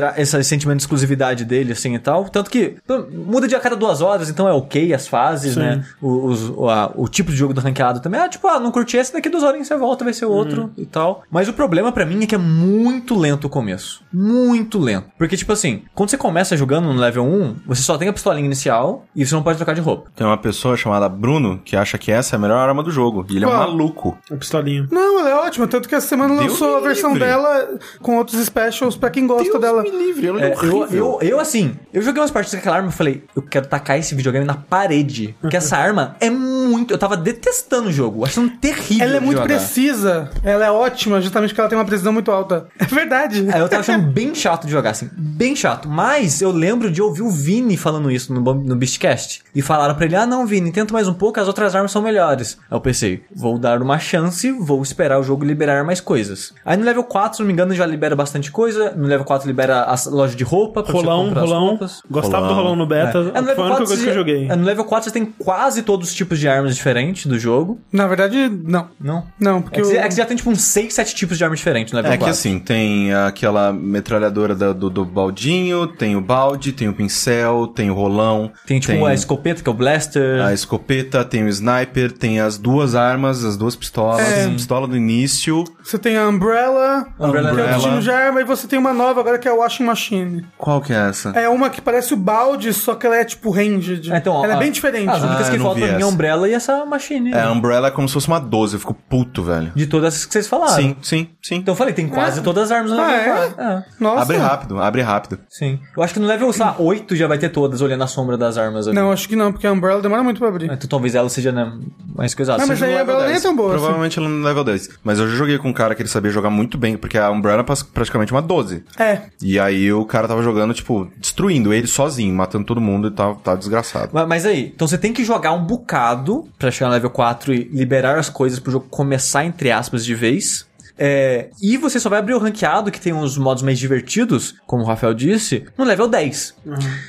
gerar esse sentimento de exclusividade dele, assim e tal. Tanto que muda de a cada duas horas, então é ok as fases, Sim. né? O, os- o, a- o tipo de jogo do ranqueado também. Ah, tipo, ah, não curti esse, daqui duas horinhas você volta, vai ser outro e tal. Mas o problema pra mim é que é muito lento o começo. Muito lento. Porque, tipo assim, quando você começa jogando no level 1, você só tem a pistolinha inicial e você não pode trocar de roupa. Tem uma pessoa chamada Bruno que acha que essa é a melhor arma do jogo. E ele é um Qual? maluco. O pistolinho. Não, ela é ótima. Tanto que essa semana Deus lançou a versão livre. dela com outros specials pra quem gosta Deus dela. Me livre, é, É, eu, eu, eu, assim, eu joguei umas partidas com aquela arma e falei, eu quero tacar esse videogame na parede. Porque essa arma é muito. Eu tava detestando o jogo, achando terrível. Ela é muito jogar. precisa. Ela é ótima, justamente porque ela tem uma precisão muito alta. É verdade. É, eu tava achando bem chato de jogar, assim. Bem chato. Mas eu lembro de ouvir o Vini falando isso no, no Beastcast. E falaram pra ele: Ah, não, Vini, tenta mais um pouco, as outras armas são melhores. Aí eu pensei: vou dar uma chance, vou esperar o jogo liberar mais coisas. Aí no level 4, se não me engano, já libera bastante coisa. No level 4 libera a loja de roupa pra Rolão, comprar as rolão. roupas. Gostava do Rolão. rolão no beta. É, no Foi a única 4 coisa que eu você- joguei. é, no level 4 você tem quase todos os tipos de armas diferentes do jogo. Na verdade, não. Não? Não, É porque que, o... você- é que você já tem tipo uns 6, 7 tipos de armas diferentes no level É que 4. assim, tem aquela metralhadora da- do, do baldinho, tem o balde, tem o pincel, tem o rolão. Tem tipo a escopeta, que é o blaster. a escopeta, tem o sniper, tem as duas armas, as duas pistolas, É. pistola do início. Você tem a Umbrella, Umbrella. que é o Umbrella. tipo de arma, e você tem uma nova agora que é a Washing Machine. Qual que é essa? É uma que parece o balde, só que ela é tipo ranged. Ah, então, ela é a- bem diferente. As únicas Ah, que faltam vi pra mim é a. Umbrella e essa Machine. É, a Umbrella é como se fosse uma 12, eu fico puto, velho. De todas as que vocês falaram. Sim, sim, sim. Então eu falei, tem quase todas as armas no Ah, é? 4. É. Nossa. Abre rápido, abre rápido. Sim. Eu acho que no level sei lá, 8 já vai ter todas, olhando a sombra das armas ali. Não, acho que não, porque a Umbrella demora muito pra abrir. Então talvez ela seja né, mais coisada. Não, mas aí a Umbrella nem é 10. tão boa assim. Provavelmente ela no level 10. Mas eu já joguei com um cara que ele sabia jogar muito bem, porque a Umbrella é praticamente uma 12. É. E aí o cara tava jogando, tipo, destruindo ele sozinho, matando todo mundo e tava, tava desgraçado. Mas, mas aí, então você tem que jogar um bocado pra chegar no level 4 e liberar as coisas pro jogo começar, entre aspas, de vez. É, e você só vai abrir o ranqueado, que tem uns modos mais divertidos, como o Rafael disse, no level 10.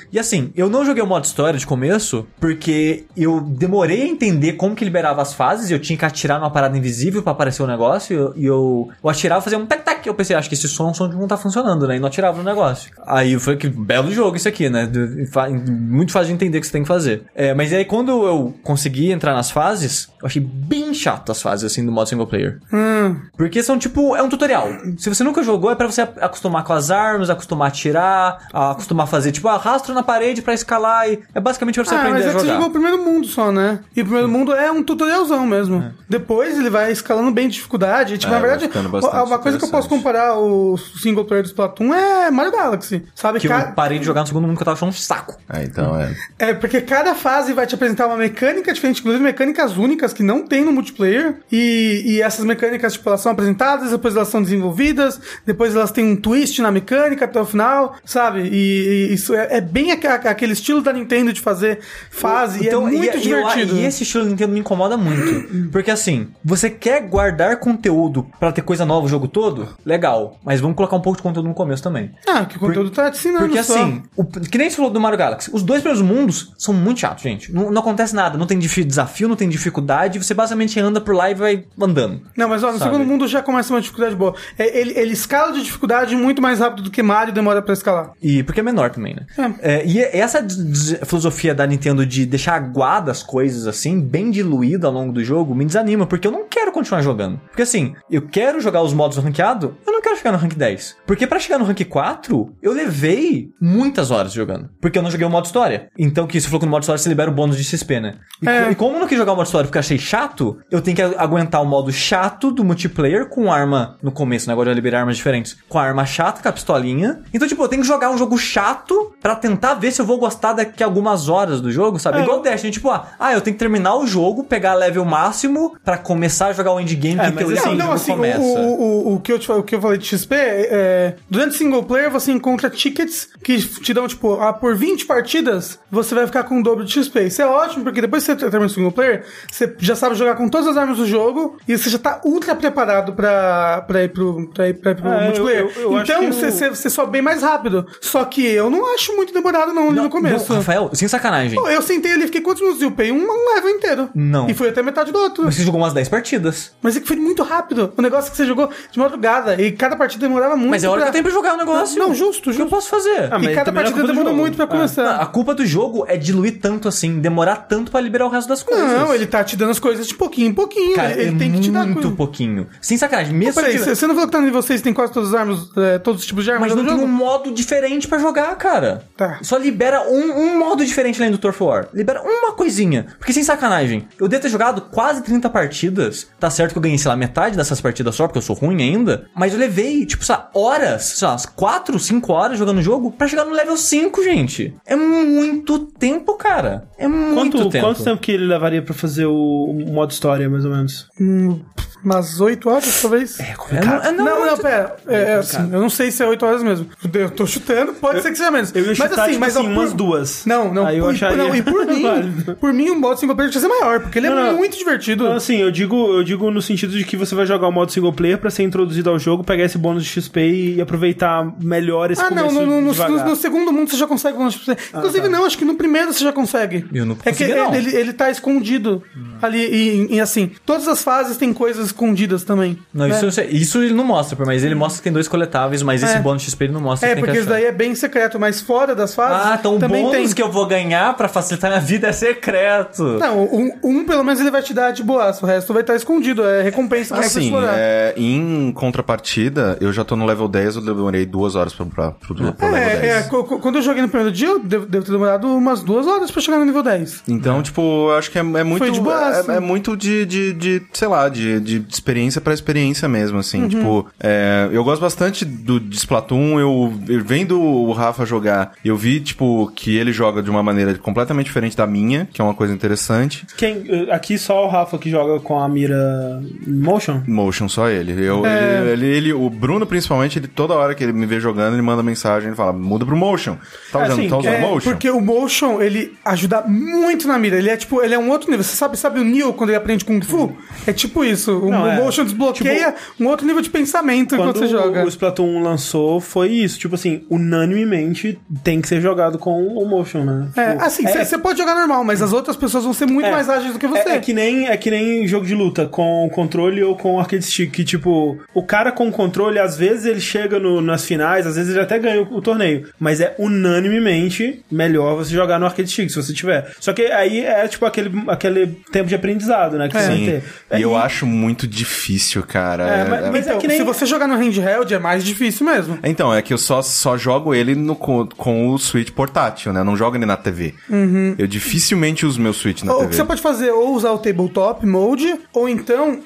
E assim, eu não joguei o modo história de começo, porque eu demorei a entender como que liberava as fases, e eu tinha que atirar numa parada invisível pra aparecer o negócio, e eu, e eu, eu atirava e fazia um tac-tac. Que eu pensei, acho que esse som, som não tá funcionando, né? E não atirava no negócio. Aí eu falei que belo jogo isso aqui, né? Muito fácil de entender o que você tem que fazer. É, mas aí quando eu consegui entrar nas fases, eu achei bem chato as fases, assim, do modo single player. Hum. Porque são tipo, é um tutorial. Se você nunca jogou, é pra você acostumar com as armas, acostumar a atirar, a acostumar a fazer, tipo, arrasta na parede pra escalar e é basicamente pra você Ah, aprender mas é a que você jogar. jogou o primeiro mundo só, né? E o primeiro mundo é um tutorialzão mesmo. É. Depois ele vai escalando bem de dificuldade. E, tipo, É, na verdade, uma coisa que eu posso. Comparar o single player do Splatoon é Mario Galaxy. Sabe? Que Ca- eu parei de jogar no segundo mundo que eu tava achando um saco. É, então é. É, porque cada fase vai te apresentar uma mecânica diferente, inclusive mecânicas únicas que não tem no multiplayer. E, e essas mecânicas, tipo, elas são apresentadas, depois elas são desenvolvidas, depois elas têm um twist na mecânica até o final, sabe? E, e isso é, é bem aquele estilo da Nintendo de fazer fase, e é muito Então, e, eu- divertido. e esse estilo Nintendo me incomoda muito. Porque assim, você quer guardar conteúdo pra ter coisa nova o jogo todo? Legal. Mas vamos colocar um pouco de conteúdo no começo também. Ah, que o conteúdo tá te ensinando Porque só. assim, o- que nem você falou do Mario Galaxy, os dois primeiros mundos são muito chatos, gente. Não, não acontece nada, não tem desafio, não tem dificuldade, você basicamente anda por lá e vai andando. Não, mas ó, no Sabe? segundo mundo já começa uma dificuldade boa. É, ele, ele escala de dificuldade muito mais rápido do que Mario demora pra escalar. E porque é menor também, né? É, e essa des- des- filosofia da Nintendo de deixar aguada as coisas assim, bem diluída ao longo do jogo, me desanima, porque eu não quero continuar jogando. Porque assim, eu quero jogar os modos ranqueado, eu não quero chegar no rank 10. Porque pra chegar no rank 4, eu levei muitas horas jogando. Porque eu não joguei o modo história. Então, que você falou que no modo história você libera o bônus de XP, né? E, É. e como eu não quis jogar o modo história porque eu achei chato, eu tenho que aguentar o modo chato do multiplayer com arma no começo, né? Agora eu liberar armas diferentes. Com a arma chata, com a pistolinha. Então, tipo, eu tenho que jogar um jogo chato pra tentar ver se eu vou gostar daqui a algumas horas do jogo, sabe? É. Igual o Destiny, tipo, ah, ah, eu tenho que terminar o jogo, pegar level máximo pra começar a jogar o endgame, É, que mas teoria assim, o Não, não, assim, o, começa. o, o, o que eu te, o que eu falei de XP, é, durante single player você encontra tickets que te dão, tipo, ah, por 20 partidas, você vai ficar com o dobro de XP. Isso é ótimo, porque depois que você termina o single player, você já sabe jogar com todas as armas do jogo e você já tá ultra preparado pra, pra ir pro, pra ir, pra ir pro É, eu- multiplayer. eu- eu acho então, você, o- você, você sobe bem mais rápido. Só que eu não acho muito demorado, não, ali no começo. Não, Rafael, sem sacanagem. Pô, eu sentei ali, fiquei quantos minutos? Eu upei um, um level inteiro. Não. E fui até metade do outro. Você jogou umas 10 partidas. Mas é que foi muito rápido. O negócio é que você jogou de madrugada e cada partida demorava muito. Mas é hora pra... que eu tenho pra jogar o negócio. Não, justo, O que eu justo. posso fazer? Ah, E cada não é partida jogo. muito pra É. começar. A culpa do jogo é diluir tanto assim, demorar tanto pra liberar o resto das coisas. Não, ele tá te dando as coisas de pouquinho em pouquinho. Cara, ele ele é tem que te dar muito coisa. pouquinho. Sem sacanagem, mesmo Peraí, se você não falou que tá no nível 6 tem quase todas as armas, é, todos os tipos de armas Mas no não tem jogo? um modo diferente pra jogar, cara. Tá. Só libera um, um modo diferente além do Turf War. Libera uma coisinha. Porque sem sacanagem, eu devo ter jogado quase 30 partidas. Tá certo que eu ganhei, sei lá, metade dessas partidas só, porque eu sou ruim ainda. Mas eu levei, tipo, sei lá, horas, sei lá, umas 4, 5 horas jogando o jogo pra chegar no level 5, gente. É muito tempo, cara. É muito Quanto, tempo. quanto tempo que ele levaria pra fazer o, o modo história, mais ou menos? Hum, umas 8 horas, talvez. É complicado. É, Não, não, muito- pera. É, é assim, eu não sei se é 8 horas mesmo. Eu tô chutando, pode ser que seja menos. Eu ia chutar, mas assim, tipo mas assim, umas por- duas. Não, não. Aí eu por, acharia não, e por mim, por mim, o modo single player tinha ser maior, porque ele Não, é não. muito divertido. Então, assim, eu digo, eu digo no sentido de que você vai jogar o modo single player pra ser introduzido ao jogo, pegar esse bônus de XP e aproveitar melhor esse Ah, não, começo no, no, no, no- no segundo mundo você já consegue bônus de XP. Inclusive, não, acho que no primeiro você já consegue. Eu não É que não. ele, ele tá escondido ali, e, e, assim, todas as fases têm coisas escondidas também. Não, né? isso, eu sei. isso ele não mostra, mas ele mostra que tem dois coletáveis, mas esse É. bônus XP ele não mostra. É, tem porque que isso daí é bem secreto, mas fora das fases Ah, então o também bônus tem. que eu vou ganhar pra facilitar minha vida é secreto. Não, um, um pelo menos ele vai te dar de boas, o resto vai estar escondido, é recompensa pra você Assim, explorar. é, em contrapartida, eu já tô no level 10, eu demorei duas horas pra, pra, pro, pro level É, 10. é, quando eu joguei no primeiro dia, eu devo, devo ter demorado umas duas horas pra chegar no nível 10. Então, tipo, eu acho que é, é muito. Foi de boaça. é, é muito de, de, de, sei lá, de, de experiência pra experiência mesmo, assim. Tipo, é, eu gosto bastante do de Splatoon. Eu, eu vendo o Rafa jogar, eu vi, tipo, que ele joga de uma maneira completamente diferente da minha, que é uma coisa interessante. Quem, aqui só o Rafa que joga com a mira motion? Motion, só ele. Eu, É. ele, ele, ele- O Bruno, principalmente, ele toda hora que ele me vê jogando, ele manda mensagem, ele fala, muda pro Motion. Tá É, usando, assim, tá usando É, Motion? porque o motion, ele ajuda muito na mira. Ele é tipo, ele é um outro nível. Você sabe, sabe o Neo quando ele aprende Kung Fu? É tipo isso. O Não, é. motion desbloqueia um outro nível de pensamento Quando você joga. o Splatoon 1 lançou, foi isso. Tipo assim, unanimemente tem que ser jogado com o motion, né? É, Tipo, assim, você pode jogar normal, mas as outras pessoas vão ser muito É. mais ágeis do que você. É, é que nem, é que nem jogo de luta com controle ou com arcade stick. Que, tipo, o cara com controle, às vezes ele chega no- nas finais, às vezes ele até ganha o, o torneio. Mas é unanimemente melhor você jogar no arcade stick, se você tiver. Só que aí é, tipo, aquele, aquele tempo de aprendizado, né? Que você vai Sim. ter. E eu É, acho muito difícil, cara. É, mas- mas é Então, que nem- se você jogar no handheld, é mais difícil mesmo. Então, é que eu só, só jogo ele no, com, com o Switch portátil, né? Eu não jogo ele na TV. Eu dificilmente uso meu Switch na Ou O que TV. você pode fazer é ou usar o tabletop mode, ou então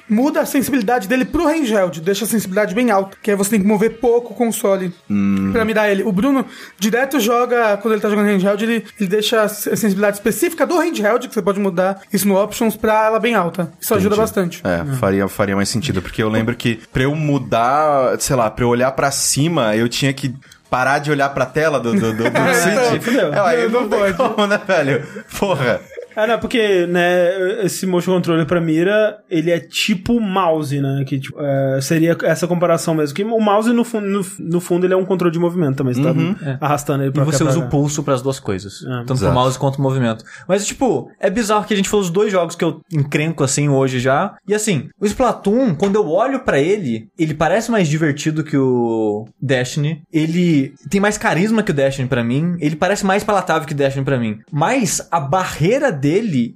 muda a sensibilidade dele pro handheld, deixa a sensibilidade bem alta, que aí você tem que mover pouco o console Hum. pra mirar ele. O Bruno direto joga, quando ele tá jogando handheld, ele, ele deixa a sensibilidade específica do handheld, que você pode mudar isso no options pra ela bem alta. Isso ajuda Entendi. bastante. É, faria, faria mais sentido, porque eu lembro que pra eu mudar, sei lá, pra eu olhar pra cima, eu tinha que parar de olhar pra tela do, do, do, do Switch. fudeu. É, aí Não não, não pode. pode. Como, né, velho? Porra. Ah, não, porque, né, esse motion controller pra mira, ele é tipo mouse, né? Que tipo, é, seria essa comparação mesmo. Que o mouse, no, fundo, no, no fundo, ele é um controle de movimento também. Você tá arrastando ele E pra cá, você usa o pulso pras duas coisas. tanto Exato. pro mouse quanto o movimento. Mas, tipo, é bizarro que a gente falou os dois jogos que eu encrenco assim hoje já. E assim, o Splatoon, quando eu olho pra ele, ele parece mais divertido que o Destiny. Ele tem mais carisma que o Destiny pra mim. Ele parece mais palatável que o Destiny pra mim. Mas a barreira dele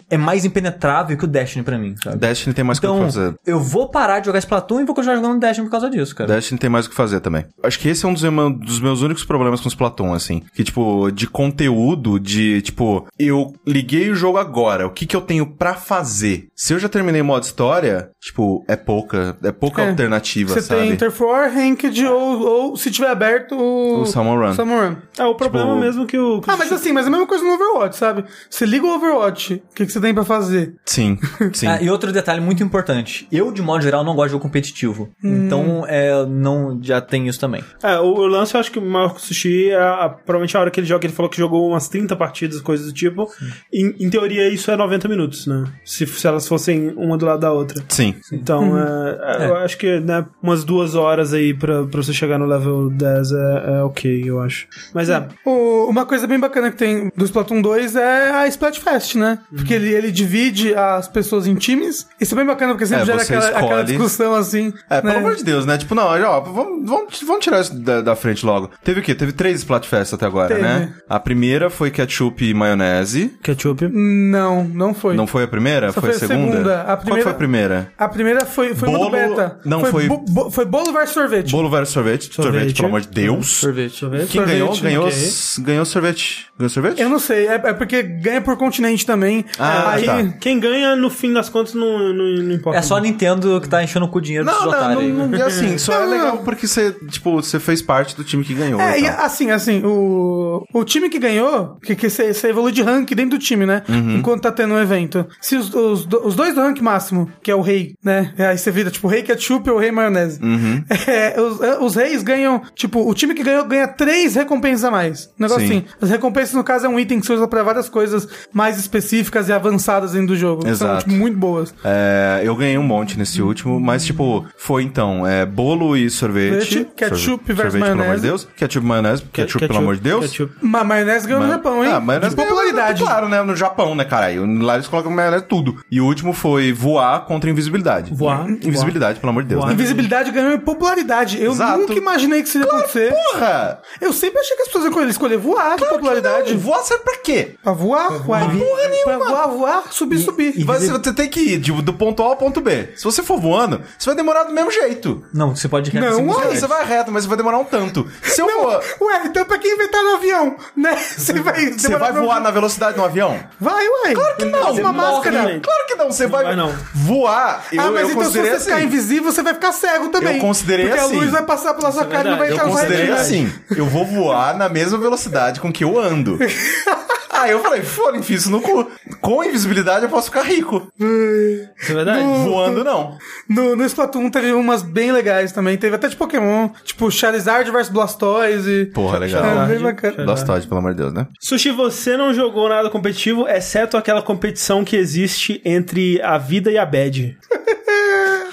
é mais impenetrável que o Destiny pra mim, sabe? Destiny tem mais o que Então, fazer. eu vou parar de jogar Splatoon e vou continuar jogando Destiny por causa disso, cara. Destiny tem mais o que fazer também. Acho que esse é um dos, dos meus únicos problemas com os Splatoon, assim. Que, tipo, de conteúdo, de, tipo, eu liguei o jogo agora, o que que eu tenho pra fazer? Se eu já terminei o modo história, tipo, é pouca, é pouca É. alternativa, Você sabe? tem Interfor, Ranked, ou, ou se tiver aberto o... O Salmon Run. Salmon Run. É, o problema Tipo- mesmo que o... que Ah, mas assim, mas é a mesma coisa no Overwatch, sabe? Você liga o Overwatch, o que, que você tem pra fazer? Sim, sim. Ah, e outro detalhe muito importante. Eu, de modo geral, não gosto de jogo competitivo. Hum. Então, é, não já tem isso também. É, o, o lance eu acho que o Marco Sushi, é a- provavelmente a hora que ele joga, ele falou que jogou umas 30 partidas, coisas do tipo. Em, em teoria, isso é 90 minutos, né? Se, se elas fossem uma do lado da outra. Sim. Então, é, é, eu acho que né, umas duas horas aí pra, pra você chegar no level 10 é, é ok, eu acho. Mas é, O- uma coisa bem bacana que tem do Splatoon 2 é a Splatfest, né? Porque ele, ele divide as pessoas em times. Isso é bem bacana, porque sempre É, gera aquela, aquela discussão assim. É, pelo né? amor de Deus, né? Tipo, não, ó, vamos, vamos, vamos tirar isso da, da frente logo. Teve o quê? Teve três Splatfest até agora, Teve. né? A primeira foi ketchup e maionese. ketchup. Não, não foi. Não foi a primeira? Só foi a foi a segunda? segunda. A Qual primeira- foi a primeira? A primeira foi, foi uma do Bolo- beta. não, foi- bo- bo- foi bolo versus sorvete. Bolo versus sorvete. Sorvete, Sorvete. pelo amor de Deus. Sorvete. Sorvete. Quem Sorvete, ganhou? Ganhou, ok. s- ganhou sorvete. Ganhou sorvete? Eu não sei, é, é porque ganha por continente também. Ah, aí, tá. Quem ganha, no fim das contas, não, não, não importa. É só a Nintendo que tá enchendo com o dinheiro desses Não, não, otários aí. não, não, e assim, só é Não, legal não. porque você, tipo, você fez parte do time que ganhou. É, e e tal. assim, assim, o, o time que ganhou, que, que você, você evolui de rank dentro do time, né? Uhum. Enquanto tá tendo um evento. Se os, os, os dois do rank máximo, que é o rei, né? Aí você vira, tipo, o rei ketchup ou o rei maionese. Uhum. É, os, é, os reis ganham, tipo, o time que ganhou ganha três recompensas a mais. Um negócio Sim. assim. As recompensas, no caso, é um item que você usa pra várias coisas mais específicas e avançadas dentro do jogo. que São, Exato. tipo, muito boas. É, eu ganhei um monte nesse último, mas tipo, foi então, é, bolo e sorvete. Sorvete, ketchup Sorve- versus sorvete, pelo amor de maionese. Deus. Ketchup e maionese. Ketchup, pelo amor de Deus. Ketchup. Ma maionese ganhou no Japão, hein? Ah, maionese de popularidade. Claro, né? No Japão, né, caralho? Lá eles colocam maionese tudo. E o último foi voar contra invisibilidade. Voar, Invisibilidade, pelo amor de Deus, Voar. né? Invisibilidade ganhou em popularidade. Eu Exato. nunca imaginei que isso ia acontecer. Porra! Eu sempre achei que as pessoas iam escolher voar de popularidade. Não, voar serve pra quê? Pra voar, uai. Porra nenhuma. Pra voar, voar, subir, subir. Vai- Você tem que ir tipo, do ponto A ao ponto B. Se você for voando, você vai demorar do mesmo jeito. Não, você pode reto Não, você Você vai reto, mas você vai demorar um tanto. Se eu for... Ué, então pra quem inventar no avião, né? Você vai Você demorar vai voar na velocidade do avião? Vai, ué. Claro que não. Uma máscara. Claro que não, você vai, vai não. voar. Eu, ah, mas eu então se você ficar assim. invisível, você vai ficar cego também. Eu considerei porque assim. a luz vai passar pela sua é cara e não vai. Eu causar considerei retina. assim, eu vou voar na mesma velocidade com que eu ando. Aí eu falei, foda, enfia isso no cu. Com invisibilidade eu posso ficar rico. Isso é verdade? Voando não. No, no Splatoon teve umas bem legais também. Teve até de Pokémon, tipo Charizard versus Blastoise. Porra, legal. É, bem bacana. Blastoise, pelo amor de Deus, né? Sushi, você não jogou nada competitivo, exceto aquela competição que existe entre a vida e a bad.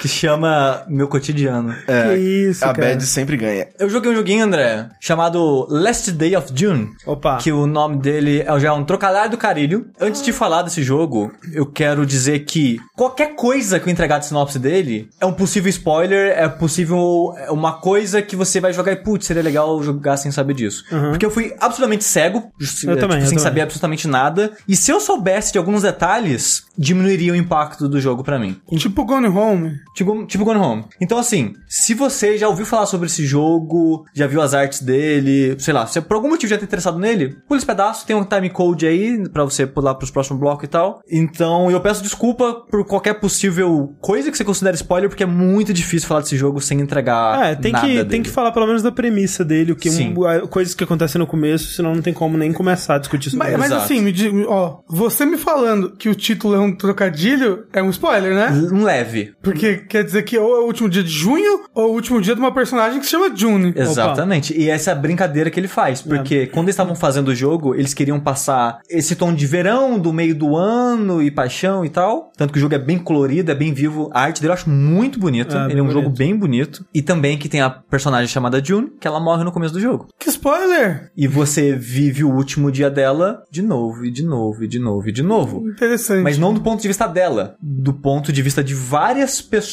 que chama Meu Cotidiano. É, Que isso, a cara. Bad sempre ganha. Eu joguei um joguinho, André, chamado Last Day of June. Opa. Que o nome dele é já um trocadilho do carilho. Antes de falar desse jogo, eu quero dizer que qualquer coisa que eu entregar de sinopse dele é um possível spoiler, é possível é uma coisa que você vai jogar e, putz, seria legal jogar sem saber disso. Porque eu fui absolutamente cego, Eu é, também, tipo, eu sem também. saber absolutamente nada. E se eu soubesse de alguns detalhes, diminuiria o impacto do jogo pra mim. Tipo Gone Home. Tipo, tipo Gone Home. Então, assim, se você já ouviu falar sobre esse jogo, já viu as artes dele, sei lá, se por algum motivo já tá interessado nele, pula esse pedaço, tem um time code aí pra você pular pros próximos blocos e tal. Então, eu peço desculpa por qualquer possível coisa que você considere spoiler, porque é muito difícil falar desse jogo sem entregar É, tem nada que, dele. tem que falar pelo menos da premissa dele, o que um- coisas que acontecem no começo, senão não tem como nem começar a discutir sobre Mas, isso. mas Exato. assim, me diga, ó, você me falando que o título é um trocadilho é um spoiler, né? Um leve. Porque quer dizer que ou é o último dia de junho ou o último dia de uma personagem que se chama June. Exatamente. E essa é a brincadeira que ele faz. É. Porque quando eles estavam fazendo o jogo, eles queriam passar esse tom de verão, do meio do ano e paixão e tal. Tanto que o jogo é bem colorido, é bem vivo. A arte dele eu acho muito bonita. É, ele é um jogo bonito. bem bonito. E também que tem a personagem chamada June, que ela morre no começo do jogo. Que spoiler! E você vive o último dia dela de novo, e de novo, e de novo, e de novo. Interessante. Mas não do ponto de vista dela, do ponto de vista de várias pessoas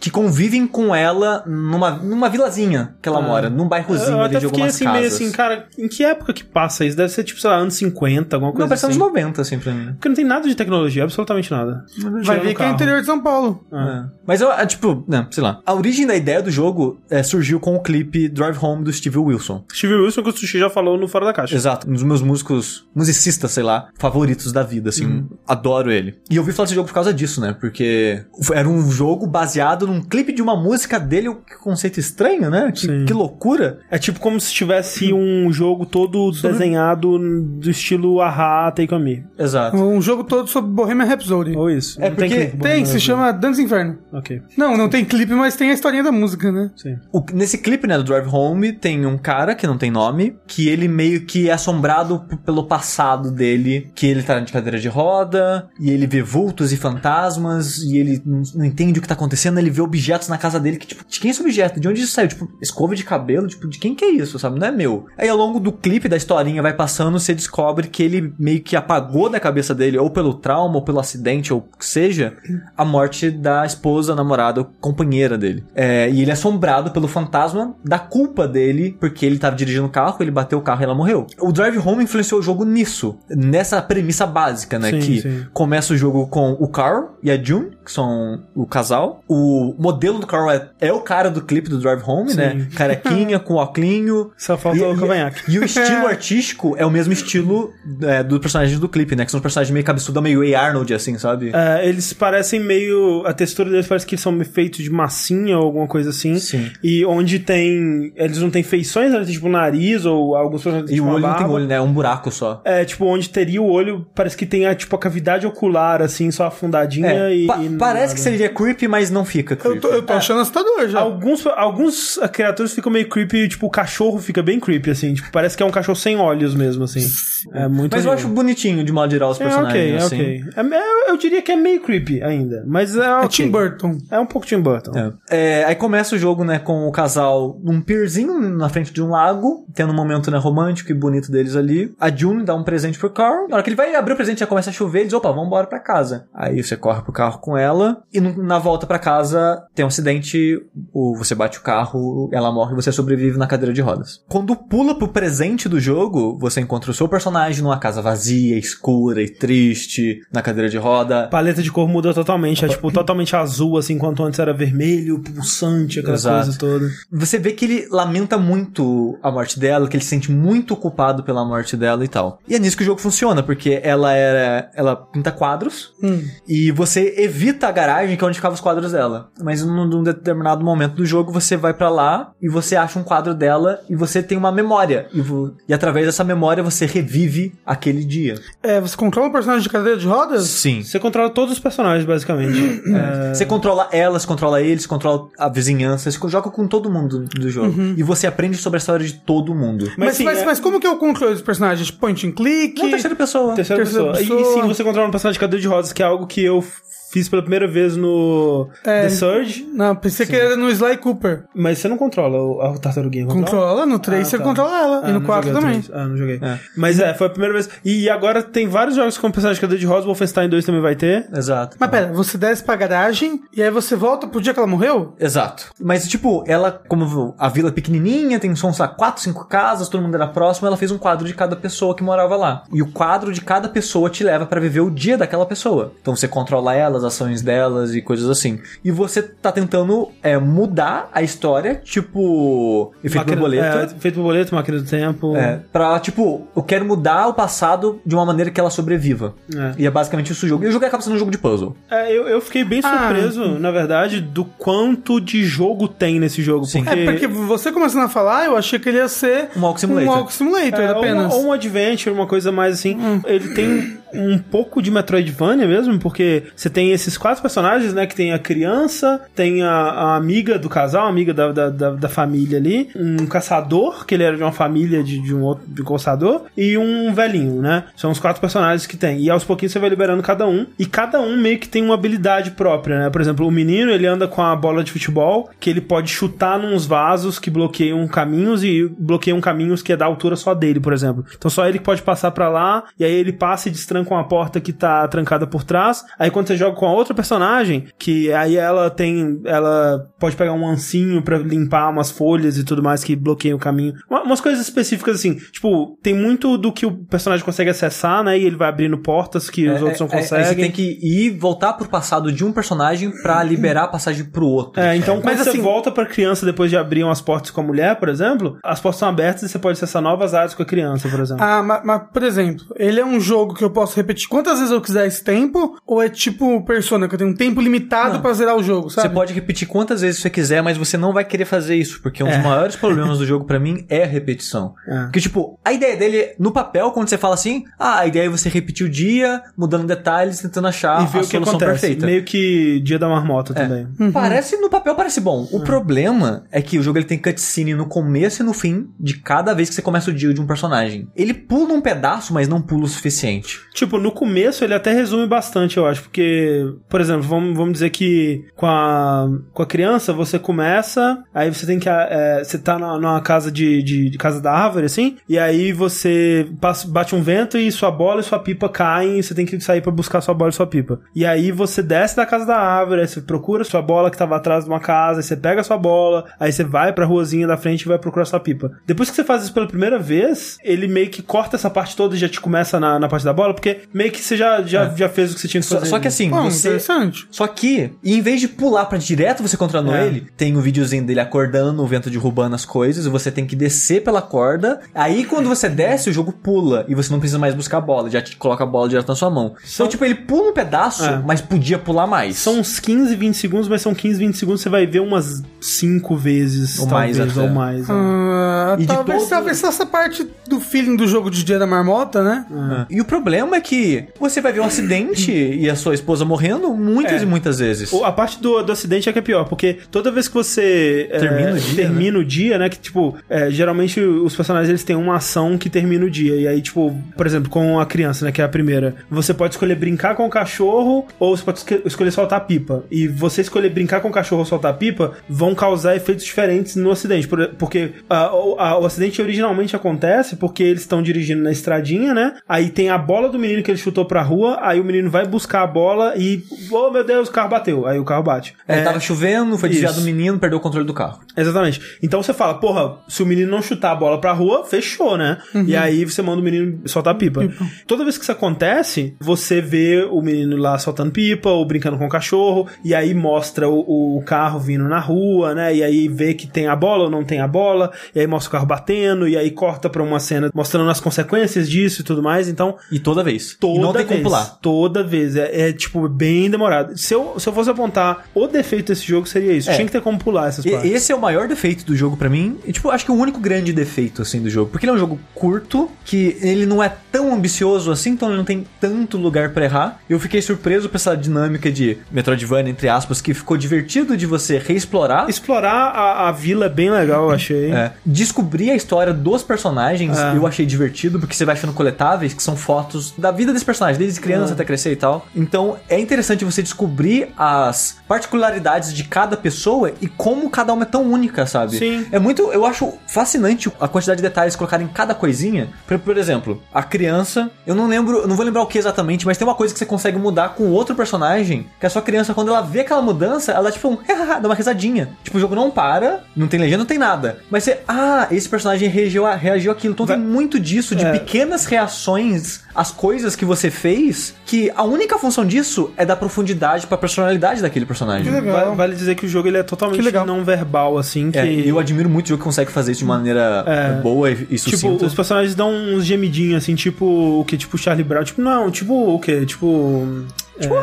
que convivem com ela numa, numa vilazinha que ela Ah. mora, num bairrozinho Eu ali de algumas assim, casas. meio assim, cara, em que época que passa isso? Deve ser tipo, sei lá, anos 50, alguma coisa Não, parece assim. anos 90, assim, pra mim. Porque não tem nada de tecnologia, absolutamente nada. Vai ver que é interior de São Paulo. É. Mas eu, é, tipo, né, sei lá. A origem da ideia do jogo é, surgiu com o clipe Drive Home do Steve Wilson. Steve Wilson, que o Sushi já falou no Fora da Caixa. Exato, um dos meus músicos, musicistas, sei lá, favoritos da vida, assim, adoro ele. E eu ouvi falar desse jogo por causa disso, né? Porque era um jogo baseado num clipe de uma música dele, que conceito estranho, né? Que, que loucura. É tipo como se tivesse um jogo todo desenhado do estilo Aha, Take On Me. Exato. Um jogo todo sobre Bohemian Rhapsody. Ou isso. É Não tem porque clipe, Tem, bom, se chama Dance Inferno. Ok, Não, não tem clipe, mas tem a historinha da música, né? sim. O- nesse clipe, né, do Drive Home, tem um cara que não tem nome, que ele meio que é assombrado pelo passado dele, que ele tá de cadeira de roda, e ele vê vultos e fantasmas, e ele não, não entende o que tá acontecendo, ele vê objetos na casa dele, que tipo, de quem é esse objeto? De onde isso saiu? Tipo, escova de cabelo? Tipo, de quem que é isso, sabe? Não é meu. Aí ao longo do clipe, da historinha, vai passando, você descobre que ele meio que apagou da cabeça dele, ou pelo trauma, ou pelo acidente, ou o que seja, a morte da esposa, namorada, ou companheira dele. É, e ele é assombrado pelo fantasma da culpa dele, porque ele tava dirigindo o carro, ele bateu o carro e ela morreu. O Drive Home influenciou o jogo nisso, nessa premissa básica, né? Sim, que sim. começa o jogo com o Carl e a June, que são o casal. O modelo do Carl é, é o cara do clipe do Drive Home, Sim. né? Carequinha, com óculinho. Só falta o cavanhaque. E o estilo artístico é o mesmo estilo é, do personagem do clipe, né? Que são personagens meio cabeçudo, meio A. Arnold, assim, sabe? É, eles parecem meio. A textura deles parece que são feitos de massinha ou alguma coisa assim. Sim. E onde tem. Eles não têm feições, eles têm tipo nariz ou alguns personagens E tipo o olho não tem olho, né? É um buraco só. É, tipo, onde teria o olho, parece que tem a, tipo, a cavidade ocular, assim, só afundadinha É, e. pa- e parece nada. que seria creepy, mas não fica creepy. Eu tô, eu tô achando assustador já. Alguns, alguns criaturas ficam meio creepy, tipo, o cachorro fica bem creepy, assim. Tipo, parece que é um cachorro sem olhos mesmo, assim. É muito Mas eu acho bonitinho de modo geral os É, personagens, ok, assim. ok. É, é, eu diria que é meio creepy ainda, mas é, É ok. Tim Burton. É um pouco Tim Burton. É. É, aí começa o jogo, né, com o casal num pierzinho na frente de um lago, tendo um momento, né, romântico e bonito deles ali. A June dá um presente pro Carl. Na hora que ele vai abrir o presente, já começa a chover, eles, opa, vamos embora pra casa. Aí você corre pro carro com ela, e no- na volta pra casa tem um acidente, o, você bate o carro, ela morre e você sobrevive na cadeira de rodas. Quando pula pro presente do jogo, você encontra o seu personagem numa casa vazia, escura e triste, na cadeira de roda. A paleta de cor muda totalmente, é tipo totalmente azul, assim, enquanto antes era vermelho, pulsante, aquela Exato. coisa toda. Você vê que ele lamenta muito a morte dela, que ele se sente muito culpado pela morte dela e tal. E é nisso que o jogo funciona, porque ela era. Ela pinta quadros Hum. e você evita a garagem, que é onde os quadros dela. Mas num, num determinado momento do jogo, você vai pra lá e você acha um quadro dela e você tem uma memória. E, vo- e através dessa memória você revive aquele dia. É, você controla um personagem de cadeira de rodas? Sim. Você controla todos os personagens, basicamente. É, Você controla elas, controla eles, controla a vizinhança, você joga com todo mundo do jogo. E você aprende sobre a história de todo mundo. Mas, sim, mas, é- mas como que é o controle dos personagens? Point and click? Não, terceira pessoa. Terceira, Terceira pessoa. pessoa. E sim, você controla um personagem de cadeira de rodas, que é algo que eu fiz pela primeira vez no É. The Surge, Não, pensei que era no Sly Cooper. mas você não controla o- a tartaruguinha, controla? Controla, no 3 Ah, você tá. controla ela. Ah, e no não 4 joguei o também. Ah, não joguei. Mas é, foi a primeira vez. E agora tem vários jogos com personagem cadê de rosa, Wolfenstein 2 também vai ter. Exato. Mas pera, você desce pra garagem e aí você volta pro dia que ela morreu? Exato. Mas, tipo, ela, como a vila é pequenininha, tem sei lá, quatro, cinco casas, todo mundo era próximo, ela fez um quadro de cada pessoa que morava lá. E o quadro de cada pessoa te leva pra viver o dia daquela pessoa. Então você controla elas, as ações delas e coisas assim. E você tá tentando é, mudar a história, tipo, efeito Máquina- borboleta. É, efeito borboleta, máquina do tempo. É, pra, tipo, eu quero mudar o passado de uma maneira que ela sobreviva. É. E é basicamente isso o jogo. E o jogo acaba sendo um jogo de puzzle. É, eu, eu fiquei bem Ah. surpreso, na verdade, do quanto de jogo tem nesse jogo. Sim. Porque, É, porque você começando a falar, eu achei que ele ia ser Um Walk Simulator. um Walk Simulator É, ou, apenas. ou um adventure, uma coisa mais assim. Ele tem um pouco de Metroidvania mesmo, porque você tem esses quatro personagens, né? Que tem a criança, tem a, a amiga do casal, a amiga da, da, da, da família ali, um caçador, que ele era de uma família de, de um outro de um caçador, e um velhinho, né? São os quatro personagens que tem. E aos pouquinhos você vai liberando cada um, e cada um meio que tem uma habilidade própria, né? Por exemplo, o menino, ele anda com a bola de futebol, que ele pode chutar nos vasos que bloqueiam caminhos e bloqueiam caminhos que é da altura só dele, por exemplo. Então só ele pode passar pra lá, e aí ele passa e destranca uma porta que tá trancada por trás. Aí quando você joga com a outra personagem, que aí ela tem, ela pode pegar um ancinho pra limpar umas folhas e tudo mais que bloqueiam o caminho. Uma- umas coisas específicas assim, tipo, tem muito do que o personagem consegue acessar, né? E ele vai abrindo portas que os outros não É, é, conseguem. você tem que ir voltar pro passado de um personagem pra liberar a passagem pro outro. É, então quando Mas, você assim- volta pra criança depois de abrir umas portas com a mulher, por exemplo, as portas são abertas e você pode acessar novas áreas com a criança, por exemplo. Ah, mas, mas, por exemplo, ele é um jogo que eu posso repetir quantas vezes eu quiser esse tempo? Ou é tipo Persona, que eu tenho um tempo limitado pra zerar o jogo, sabe? Você pode repetir quantas vezes você quiser, mas você não vai querer fazer isso, porque um dos É. maiores problemas do jogo pra mim é a repetição. É. Porque, tipo, a ideia dele, no papel, quando você fala assim, ah, a ideia é você repetir o dia, mudando detalhes, tentando achar e ver a o que solução acontece. perfeita. Meio que dia da marmota É. também. Parece, no papel parece bom. O problema é que o jogo ele tem cutscene no começo e no fim de cada vez que você começa o dia de um personagem. Ele pula um pedaço, mas não pula o suficiente. Tipo, no começo ele até resume bastante, eu acho, porque, por exemplo, vamos, vamos dizer que com a, com a criança você começa, aí você tem que. é, você tá na- numa casa de, de, de casa da árvore, assim, e aí você passa, bate um vento e sua bola e sua pipa caem e você tem que sair pra buscar sua bola e sua pipa. E aí você desce da casa da árvore, aí você procura sua bola que tava atrás de uma casa, aí você pega sua bola, aí você vai pra ruazinha da frente e vai procurar sua pipa. Depois que você faz isso pela primeira vez, ele meio que corta essa parte toda e já te começa na, na parte da bola, porque meio que você já, já, já fez o que você tinha que Só, fazer. só que assim, Bom, você. interessante. Só que, em vez de pular pra direto você controlando É. ele, tem um videozinho dele acordando, o vento derrubando as coisas, e você tem que descer pela corda. Aí quando você desce, o jogo pula e você não precisa mais buscar a bola, já te coloca a bola direto na sua mão. São- Então, tipo, ele pula um pedaço, É. mas podia pular mais. São uns 15, 20 segundos, mas são 15, 20 segundos, você vai ver umas 5 vezes, Ou talvez, mais até. ou mais. né? Ah, E de talvez, todo- talvez essa parte do feeling do jogo de Dia da Marmota, né? É. E o problema é que você vai ver um acidente e a sua esposa morrendo muitas É. e muitas vezes. A parte do, do acidente é que é pior, porque toda vez que você é, Termina o dia, termina o dia, né? Que, tipo, é, geralmente os personagens eles têm uma ação que termina o dia. E aí, tipo, por exemplo, com a criança, né? Que é a primeira. Você pode escolher brincar com o cachorro ou você pode escolher soltar pipa. E você escolher brincar com o cachorro ou soltar pipa vão causar efeitos diferentes no acidente. Por- porque o, a- o acidente originalmente acontece porque eles estão dirigindo na estradinha, né? Aí tem a bola do menino que ele chutou pra rua, aí o menino vai buscar a bola e, oh meu Deus, o carro bateu. Aí o carro bate. É, tava chovendo, foi desviado isso. do menino, perdeu o controle do carro. Exatamente. Então você fala, porra, se o menino não chutar a bola pra rua, fechou, né? E aí você manda o menino soltar pipa. Toda vez que isso acontece, você vê o menino lá soltando pipa ou brincando com o cachorro, e aí mostra o, o carro vindo na rua, né? E aí vê que tem a bola ou não tem a bola, e aí mostra o carro batendo, e aí corta pra uma cena mostrando as consequências disso e tudo mais. Então, E toda vez. Toda e não tem vez, como pular. Toda vez. É, é, tipo, bem demorado. Se eu, se eu fosse apontar o defeito desse jogo, seria isso. É. Tinha que ter como pular essas E- partes. esse é o maior defeito do jogo pra mim. E, tipo, acho que o único grande defeito, assim, do jogo. Porque ele é um jogo curto, que ele não é tão ambicioso assim, então ele não tem tanto lugar pra errar. Eu fiquei surpreso com essa dinâmica de Metroidvania, entre aspas, que ficou divertido de você reexplorar. Explorar a, a vila é bem legal, eu achei. É. descobrir a história dos personagens É. eu achei divertido, porque você vai achando coletáveis que são fotos da vida desse personagem, desde criança É. até crescer e tal. Então é interessante você descobrir as particularidades de cada pessoa e como cada uma é tão única, sabe? Sim. É muito. Eu acho fascinante a quantidade de detalhes colocados em cada coisinha. Por, por exemplo, a criança. Eu não lembro. Eu não vou lembrar o que exatamente, mas tem uma coisa que você consegue mudar com outro personagem. Que a sua criança, quando ela vê aquela mudança, ela dá tipo um. dá uma risadinha. Tipo, o jogo não para, não tem legenda, não tem nada. Mas você. Ah, esse personagem reagiu, reagiu àquilo. Então tem muito disso, de É. pequenas reações às coisas que você fez. Que a única função disso é dar profundidade pra personalidade daquele personagem. Que legal. Vale, vale dizer que o jogo ele é totalmente não verbal, assim. Que... É, eu admiro muito o jogo que consegue fazer isso de maneira É. boa e, e Tipo, sucinta. os personagens dão uns gemidinhos, assim, tipo o que? Tipo Charlie Brown. Tipo, não, tipo o que? Tipo. Tipo,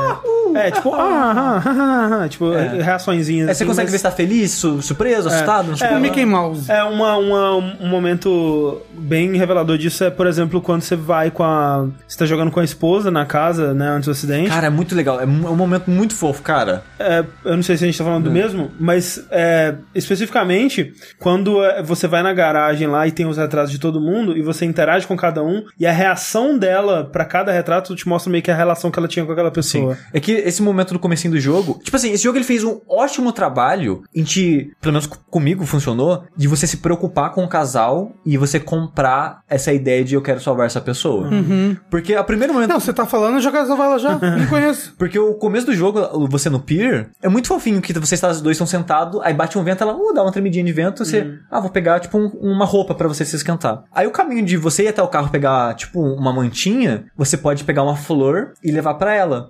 é, é, tipo, ah, ah, ah, ah, ah, tipo, É. reaçõezinhas. É, você assim, consegue mas- ver se tá feliz, su- surpreso, assustado? sei É. Mickey Mouse. É uma, uma- um momento bem revelador disso é, por exemplo, quando você vai com a. Você tá jogando com a esposa na casa, né, antes do acidente. Cara, é muito legal. É um é momento muito fofo, cara. É, eu não sei se a gente tá falando do mesmo, mas é, especificamente quando é, você vai na garagem lá e tem os retratos de todo mundo e você interage com cada um e a reação dela pra cada retrato te mostra meio que a relação que ela tinha com aquela pessoa. É que esse momento do comecinho do jogo, tipo assim, esse jogo ele fez um ótimo trabalho em te, pelo menos comigo funcionou, de você se preocupar com o casal e você comprar essa ideia de eu quero salvar essa pessoa. Porque a primeiro momento Não, você tá falando, eu já quero salvar ela já. Não conheço. Porque o começo do jogo, você no pier, é muito fofinho, que vocês tá- os dois estão sentados, aí bate um vento, ela uh, dá uma tremidinha de vento, você, ah, vou pegar, tipo, um- uma roupa pra você se esquentar. Aí o caminho de você ir até o carro pegar, tipo, uma mantinha, você pode pegar uma flor e levar pra ela.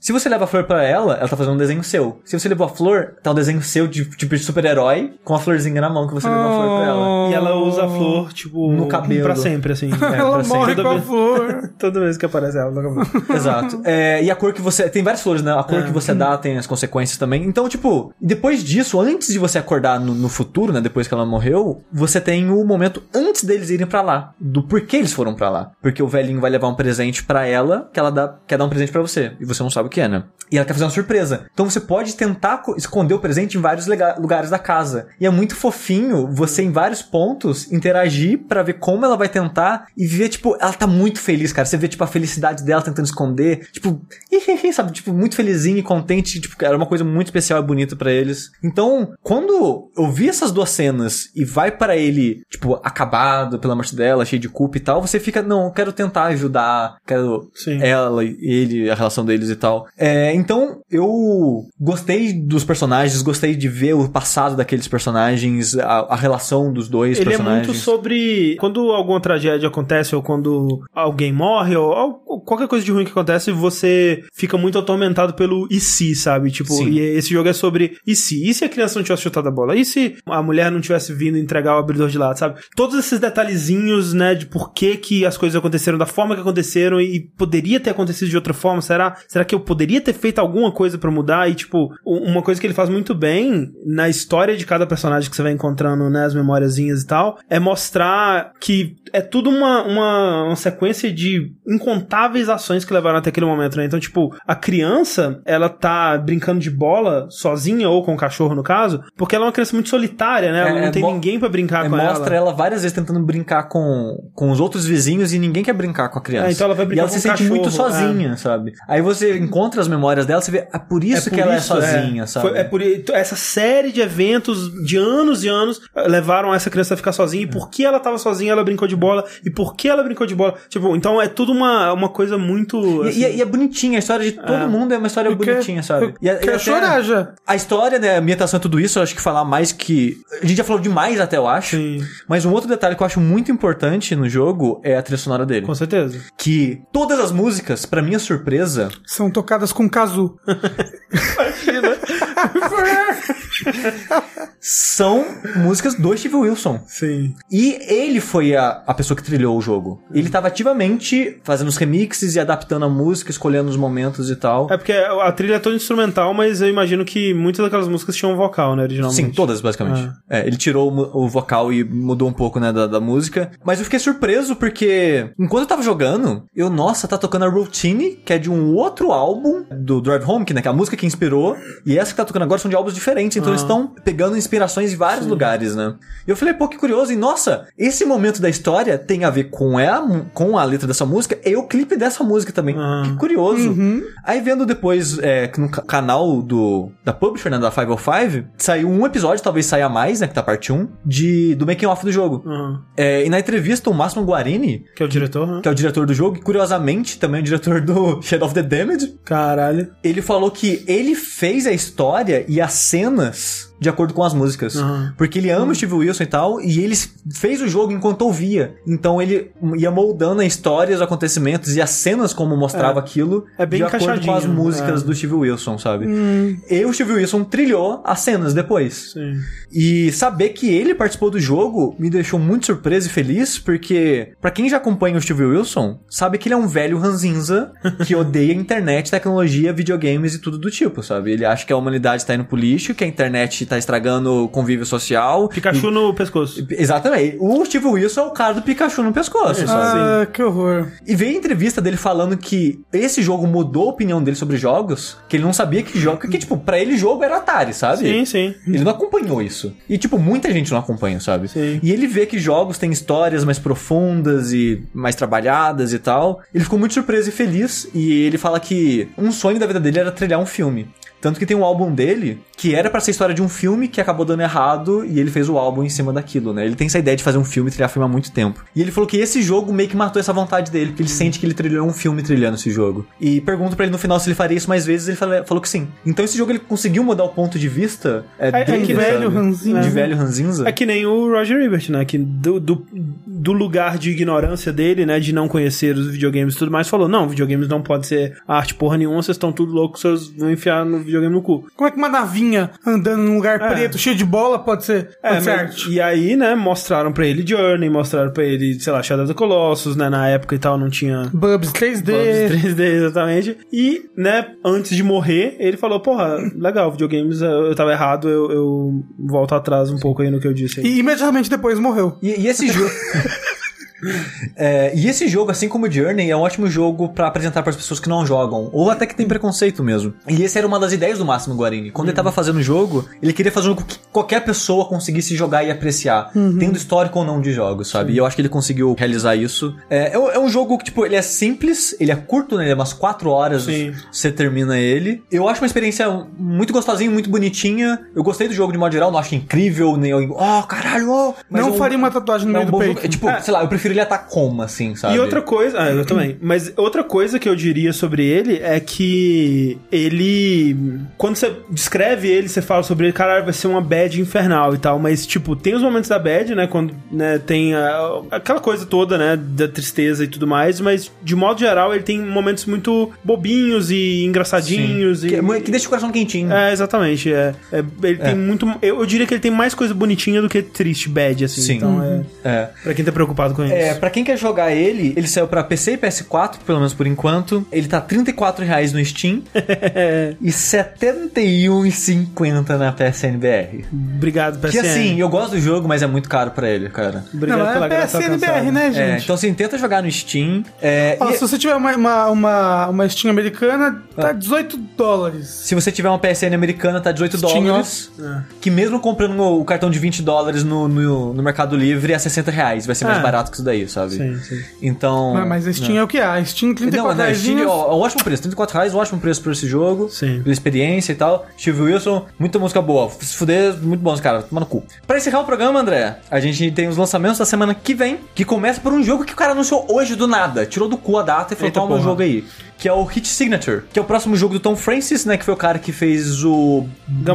Se você leva a flor pra ela, ela tá fazendo um desenho seu. Se você levou a flor, tá um desenho seu de, tipo, de super-herói, com a florzinha na mão que você levou a flor pra ela. E ela usa a flor, tipo, No cabelo. pra sempre, assim. É, ela pra sempre. morre Toda com a vez- flor. Toda vez que aparece ela no cabelo. Exato. É, e a cor que você. Tem várias flores, né? A cor É. que você dá tem as consequências também. Então, tipo, depois disso, antes de você acordar no, no futuro, né? Depois que ela morreu, você tem o momento antes deles irem pra lá. Do porquê eles foram pra lá. Porque o velhinho vai levar um presente pra ela, que ela dá, quer dar um presente pra você. E você não sabe é, né? E ela quer fazer uma surpresa. Então você pode tentar co- esconder o presente em vários lugares da casa. E é muito fofinho você, em vários pontos, interagir pra ver como ela vai tentar e ver, tipo, ela tá muito feliz, cara. Você vê, tipo, a felicidade dela tentando esconder. Tipo, sabe? Tipo, muito felizinha e contente. Tipo, era uma coisa muito especial e bonita pra eles. Então, quando eu vi essas duas cenas e vai pra ele, tipo, acabado pela morte dela, cheio de culpa e tal, você fica, não, eu quero tentar ajudar, quero Sim. ela e ele, a relação deles e tal. É, então, eu gostei dos personagens, gostei de ver o passado daqueles personagens, a, a relação dos dois Ele é personagens. muito sobre quando alguma tragédia acontece ou quando alguém morre ou, ou qualquer coisa de ruim que acontece, você fica muito atormentado pelo e se, sabe? Tipo, Sim. e esse jogo é sobre e se? E se a criança não tivesse chutado a bola? E se a mulher não tivesse vindo entregar o abridor de lado, sabe? Todos esses detalhezinhos, né, de por que que as coisas aconteceram da forma que aconteceram e poderia ter acontecido de outra forma, será? Será que eu poderia ter feito alguma coisa pra mudar? E tipo, uma coisa que ele faz muito bem na história de cada personagem que você vai encontrando, né, as memóriazinhas e tal, é mostrar que é tudo uma, uma, uma sequência de incontáveis ações que levaram até aquele momento, né? Então, tipo, a criança, ela tá brincando de bola sozinha ou com o cachorro, no caso, porque ela é uma criança muito solitária, né? Ela É, não tem mo- ninguém pra brincar É, com mostra ela. ela. várias vezes tentando brincar com, com os outros vizinhos e ninguém quer brincar com a criança. É, então ela vai brincar e ela com se sente cachorro, muito sozinha, sabe? Aí você encontra as memórias dela, você vê, é por isso por que ela isso, é sozinha, sabe? Foi- é por i- essa série de eventos de anos e anos eh, levaram essa criança a ficar sozinha. E por que ela tava sozinha, ela brincou de bola. E por que ela brincou de bola? Tipo, então é tudo uma, uma coisa muito. E- assim, E, é- e é bonitinha, a história de todo É. mundo é uma história Eu quero- bonitinha, sabe? eu E a- e quero até- chorar já. A história, né, a ambientação e tudo isso, eu acho que falar mais que. A gente já falou demais até, eu acho. Sim, Mas um outro detalhe que eu acho muito importante no jogo é a trilha sonora dele. com certeza. Que todas as músicas, pra minha surpresa, São tocadas com casu. são músicas do Steve Wilson. Sim. E ele foi a, a pessoa que trilhou o jogo. Ele tava ativamente fazendo os remixes e adaptando a música, escolhendo os momentos e tal. É porque a trilha é toda instrumental, mas eu imagino que muitas daquelas músicas tinham vocal, né, originalmente. Sim, todas, basicamente. É, ele tirou o o vocal e mudou um pouco, né, da, da música. Mas eu fiquei surpreso porque, enquanto eu tava jogando, eu, nossa, tá tocando a Routine, que é de um outro álbum do Drive Home, que, né, que é a música que inspirou, e essa que tá tocando agora são de álbuns diferentes, então eles estão pegando inspirações em vários lugares, né? E eu falei, pô, que curioso, e nossa, esse momento da história tem a ver com a, com a letra dessa música e o clipe dessa música também. Ah. Que curioso. Aí vendo depois é, que no ca- canal do da Publisher, né, da 505, saiu um episódio, talvez saia mais, né, que tá parte 1, de, do making off do jogo. Aham. É, e na entrevista, o Máximo Guarini, Que é o diretor, né? que é o diretor do jogo, e curiosamente também é o diretor do Shadow of the Damned, Caralho. ele falou que ele fez a história e as cenas de acordo com as músicas. Aham. Porque ele ama o Steve Wilson e tal, e ele fez o jogo enquanto ouvia. Então ele ia moldando a história, os acontecimentos e as cenas como mostrava aquilo É bem de acordo com as encaixadinho, músicas é. do Steve Wilson, sabe? E o Steve Wilson trilhou as cenas depois. Sim. E saber que ele participou do jogo me deixou muito surpreso e feliz, porque pra quem já acompanha o Steve Wilson, sabe que ele é um velho ranzinza que odeia internet, tecnologia, videogames e tudo do tipo, sabe? Ele acha que a humanidade tá indo pro lixo, que a internet tá estragando o convívio social. Pikachu no pescoço. E- Exatamente. O Steve Wilson é o cara do Pikachu no pescoço, sabe? Ah, que horror. E veio a entrevista dele falando que esse jogo mudou a opinião dele sobre jogos, que ele não sabia que jogo. Que, tipo, pra ele jogo era Atari, sabe? Sim, sim. Ele não acompanhou isso. E, tipo, muita gente não acompanha, sabe? Sim. E ele vê que jogos têm histórias mais profundas e mais trabalhadas e tal. Ele ficou muito surpreso e feliz. E ele fala que um sonho da vida dele era trilhar um filme. Tanto que tem um álbum dele que era pra ser história de um filme que acabou dando errado e ele fez o álbum em cima daquilo, né? Ele tem essa ideia de fazer um filme, trilhar filme há muito tempo. E ele falou que esse jogo meio que matou essa vontade dele, porque ele sente que ele trilhou um filme trilhando esse jogo. E pergunto pra ele no final se ele faria isso mais vezes, ele falou que sim. Então esse jogo ele conseguiu mudar o ponto de vista é, É- é dele, que velho sabe? ranzinza. De velho ranzinza. É que nem o Roger Ebert, né? Que do, do, do lugar de ignorância dele, né? De não conhecer os videogames e tudo mais, falou: não, videogames não pode ser arte porra nenhuma, vocês estão tudo loucos, vocês vão enfiar no videogame no cu. Como é que uma navinha andando num lugar É. preto, cheio de bola, pode ser, É, pode ser mas- arte? e aí, né, mostraram pra ele Journey, mostraram pra ele, sei lá, Shadow of the Colossus, né, na época e tal, não tinha Bubs 3D. Bubs 3D, exatamente. E, né, antes de morrer, ele falou, porra, legal, videogames, eu, eu tava errado, eu, eu volto atrás um pouco aí no que eu disse aí. E imediatamente depois morreu. E, e esse jogo. É, e esse jogo, assim como o Journey, é um ótimo jogo pra apresentar para as pessoas que não jogam, ou até que tem preconceito mesmo. E essa era uma das ideias do Máximo Guarini. Quando ele tava fazendo o jogo, ele queria fazer um jogo que qualquer pessoa conseguisse jogar e apreciar, tendo histórico ou não de jogos, sabe? E eu acho que ele conseguiu realizar isso. É, é um- é jogo que, tipo, ele é simples, ele é curto, né? Ele é umas 4 horas, Sim. você termina ele. Eu acho uma experiência muito gostosinha, muito bonitinha. Eu gostei do jogo de modo geral, não acho incrível, nem eu, oh, caralho, oh. Mas não faria uma tatuagem no é meio um do peito. jogo. Tipo, sei lá, eu prefiro ele atacar como, assim, sabe? E outra coisa, ah, eu também. Mas outra coisa que eu diria sobre ele é que ele. Quando você descreve ele, você fala sobre ele, caralho, vai ser uma bad infernal e tal. Mas, tipo, tem os momentos da bad, né? Quando né, tem a- aquela coisa toda, né? Da tristeza e tudo mais. Mas, de modo geral, ele tem momentos muito bobinhos e engraçadinhos. Que, e, é- que deixa o coração quentinho. É, exatamente. É, É, ele tem muito. Eu, eu diria que ele tem mais coisa bonitinha do que triste, bad, assim. Sim. Então, é. É. Pra quem tá preocupado com isso. É, pra quem quer jogar ele, ele saiu pra PC e PS4, pelo menos por enquanto. Ele tá 34 reais no Steam e R$ 71,50 na PSNBR. Obrigado, PSN. Que assim, eu gosto do jogo, mas é muito caro pra ele, cara. Obrigado não, pela é graça PSNBR, né, É, gente? então assim, tenta jogar no Steam. É, Ó, e- se você tiver uma, uma, uma, uma Steam americana, Ah. tá 18 dólares. Se você tiver uma PSN americana, tá 18 Steam, dólares. ó. Que mesmo comprando o cartão de 20 dólares no, no, no Mercado Livre, é 60 reais. Vai ser mais Ah. barato que isso daí, sabe? Sim, sim. Então. Mas, mas a Steam é o que é. A Steam 34 Não, não, reais. Steam, é um ótimo preço. 34 reais, um ótimo preço por esse jogo. Sim. Pela experiência e tal. Steve Wilson, muita música boa. Se fuder, muito bons, cara. Toma no cu. Pra encerrar o programa, André, a gente tem os lançamentos da semana que vem, que começa por um jogo que o cara anunciou hoje do nada. Tirou do cu a data e falou, Eita toma um porra. jogo aí. Que é o Hit Signature, que é o próximo jogo do Tom Francis, né? Que foi o cara que fez o Gunpoint,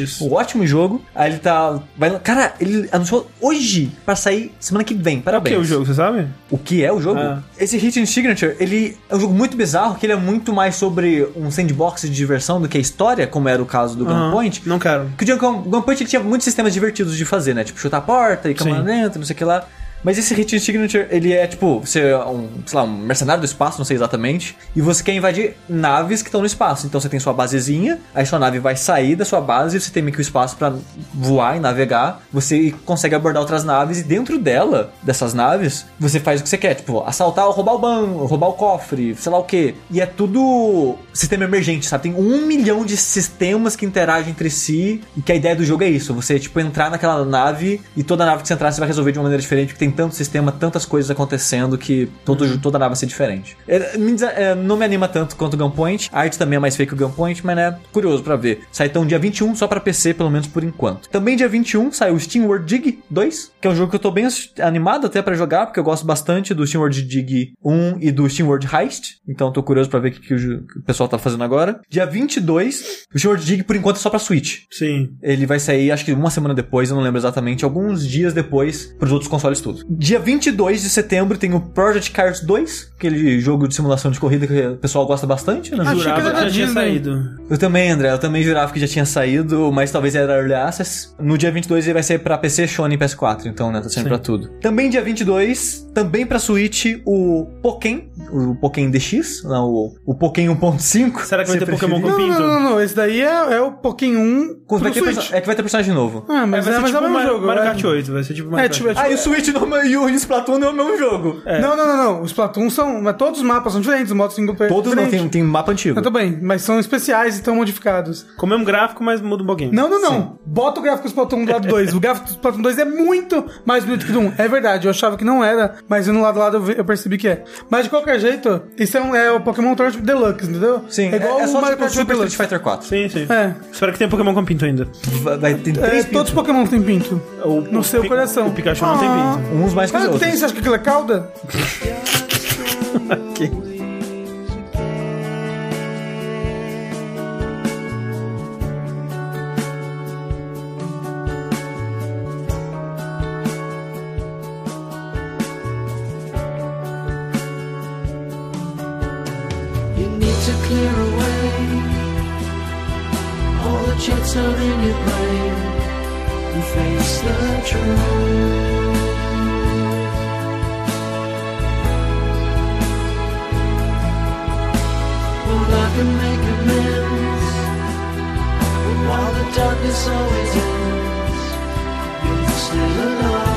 Gunpoint, o ótimo jogo. Aí ele tá... Vai, cara, ele anunciou hoje pra sair semana que vem. O Parabéns. que é o jogo, você sabe? O que é o jogo? Ah. Esse Hit Signature, ele é um jogo muito bizarro, que ele é muito mais sobre um sandbox de diversão do que a história, como era o caso do. Gunpoint. Não quero. Que o Gun- Gunpoint ele tinha muitos sistemas divertidos de fazer, né? Tipo, chutar a porta e câmera dentro, não sei o que lá. Mas esse Hit Signature, ele é tipo, você é um, sei lá, um mercenário do espaço, não sei exatamente, e você quer invadir naves que estão no espaço. Então você tem sua basezinha, aí sua nave vai sair da sua base, você tem meio que o espaço pra voar e navegar, você consegue abordar outras naves e dentro dela, dessas naves, você faz o que você quer, tipo, assaltar ou roubar o banco, roubar o cofre, sei lá o que. E é tudo sistema emergente, sabe? Tem um milhão de sistemas que interagem entre si e que a ideia do jogo é isso, você, tipo, entrar naquela nave e toda nave que você entrar você vai resolver de uma maneira diferente, porque tem tanto sistema, tantas coisas acontecendo que todo, toda nave vai ser diferente. É, me é, não me anima tanto quanto o Gunpoint, a arte também é mais fake que o Gunpoint, mas é curioso pra ver. Sai então dia 21 só pra PC, pelo menos por enquanto. Também dia 21 saiu o Steam World Dig 2, que é um jogo que eu tô bem animado até pra jogar, porque eu gosto bastante do Steam World Dig 1 e do Steam World Heist, então tô curioso pra ver o que, que o, pessoal tá fazendo agora. Dia 22, o Steam World Dig por enquanto é só pra Switch. Sim. Ele vai sair, acho que uma semana depois, eu não lembro exatamente, alguns dias depois, pros outros consoles tudo. Dia 22 de setembro tem o Project Cars 2, aquele jogo de simulação de corrida que o pessoal gosta bastante, né? Achei que Jurava que já tinha Disney. saído. Eu também, André, eu também jurava que já tinha saído, mas talvez era Early Access. No dia 22 ele vai sair pra PC, Sony e PS4, então, né, tá saindo Sim. pra tudo. Também dia 22, também pra Switch, o Pokémon, o Pokémon DX, não, o, o Pokémon 1.5. Será que vai ter Pokémon com Não, pinto? não, não, não. Esse daí é, é o Pokémon 1 Vai pro ter Switch. perso- É que vai ter personagem novo. Ah, É, mas vai é, ser mas tipo é o mesmo Mario, jogo. Mario é. Kart 8, vai ser tipo Mario É, Kart tipo, é Ah, e o Switch não- e o Splatoon é o mesmo jogo. Não, não, não, não. Os Splatoon são. Mas todos os mapas são diferentes, os modos single player. Todos não, diferente. tem, tem mapa antigo. Eu também, mas são especiais e estão modificados. Com o mesmo gráfico, mas muda um pouquinho. Não, não, não. Bota o gráfico do Splatoon do lado 2. O gráfico do Splatoon 2 é muito mais bonito que o do 1. É verdade, eu achava que não era, mas no lado lado eu vi- eu percebi que é. Mas de qualquer jeito, isso é, um, é o Pokémon Tournament Deluxe, entendeu? Sim, é igual é, é o só Mario tipo Kart Super Street Deluxe. Fighter 4. Sim, sim. É. Espero que tenha Pokémon com pinto ainda. Vai, vai ter É, três todos os. Pokémon têm pinto. O- no o seu Pi- coração. O Pikachu não tem Ah. pinto. Uns mais que os outros. tem, você acha que aquilo é cauda? You need to clear away all the jets out in your brain and face the truth. Can make amends while the darkness always ends. You're still alone.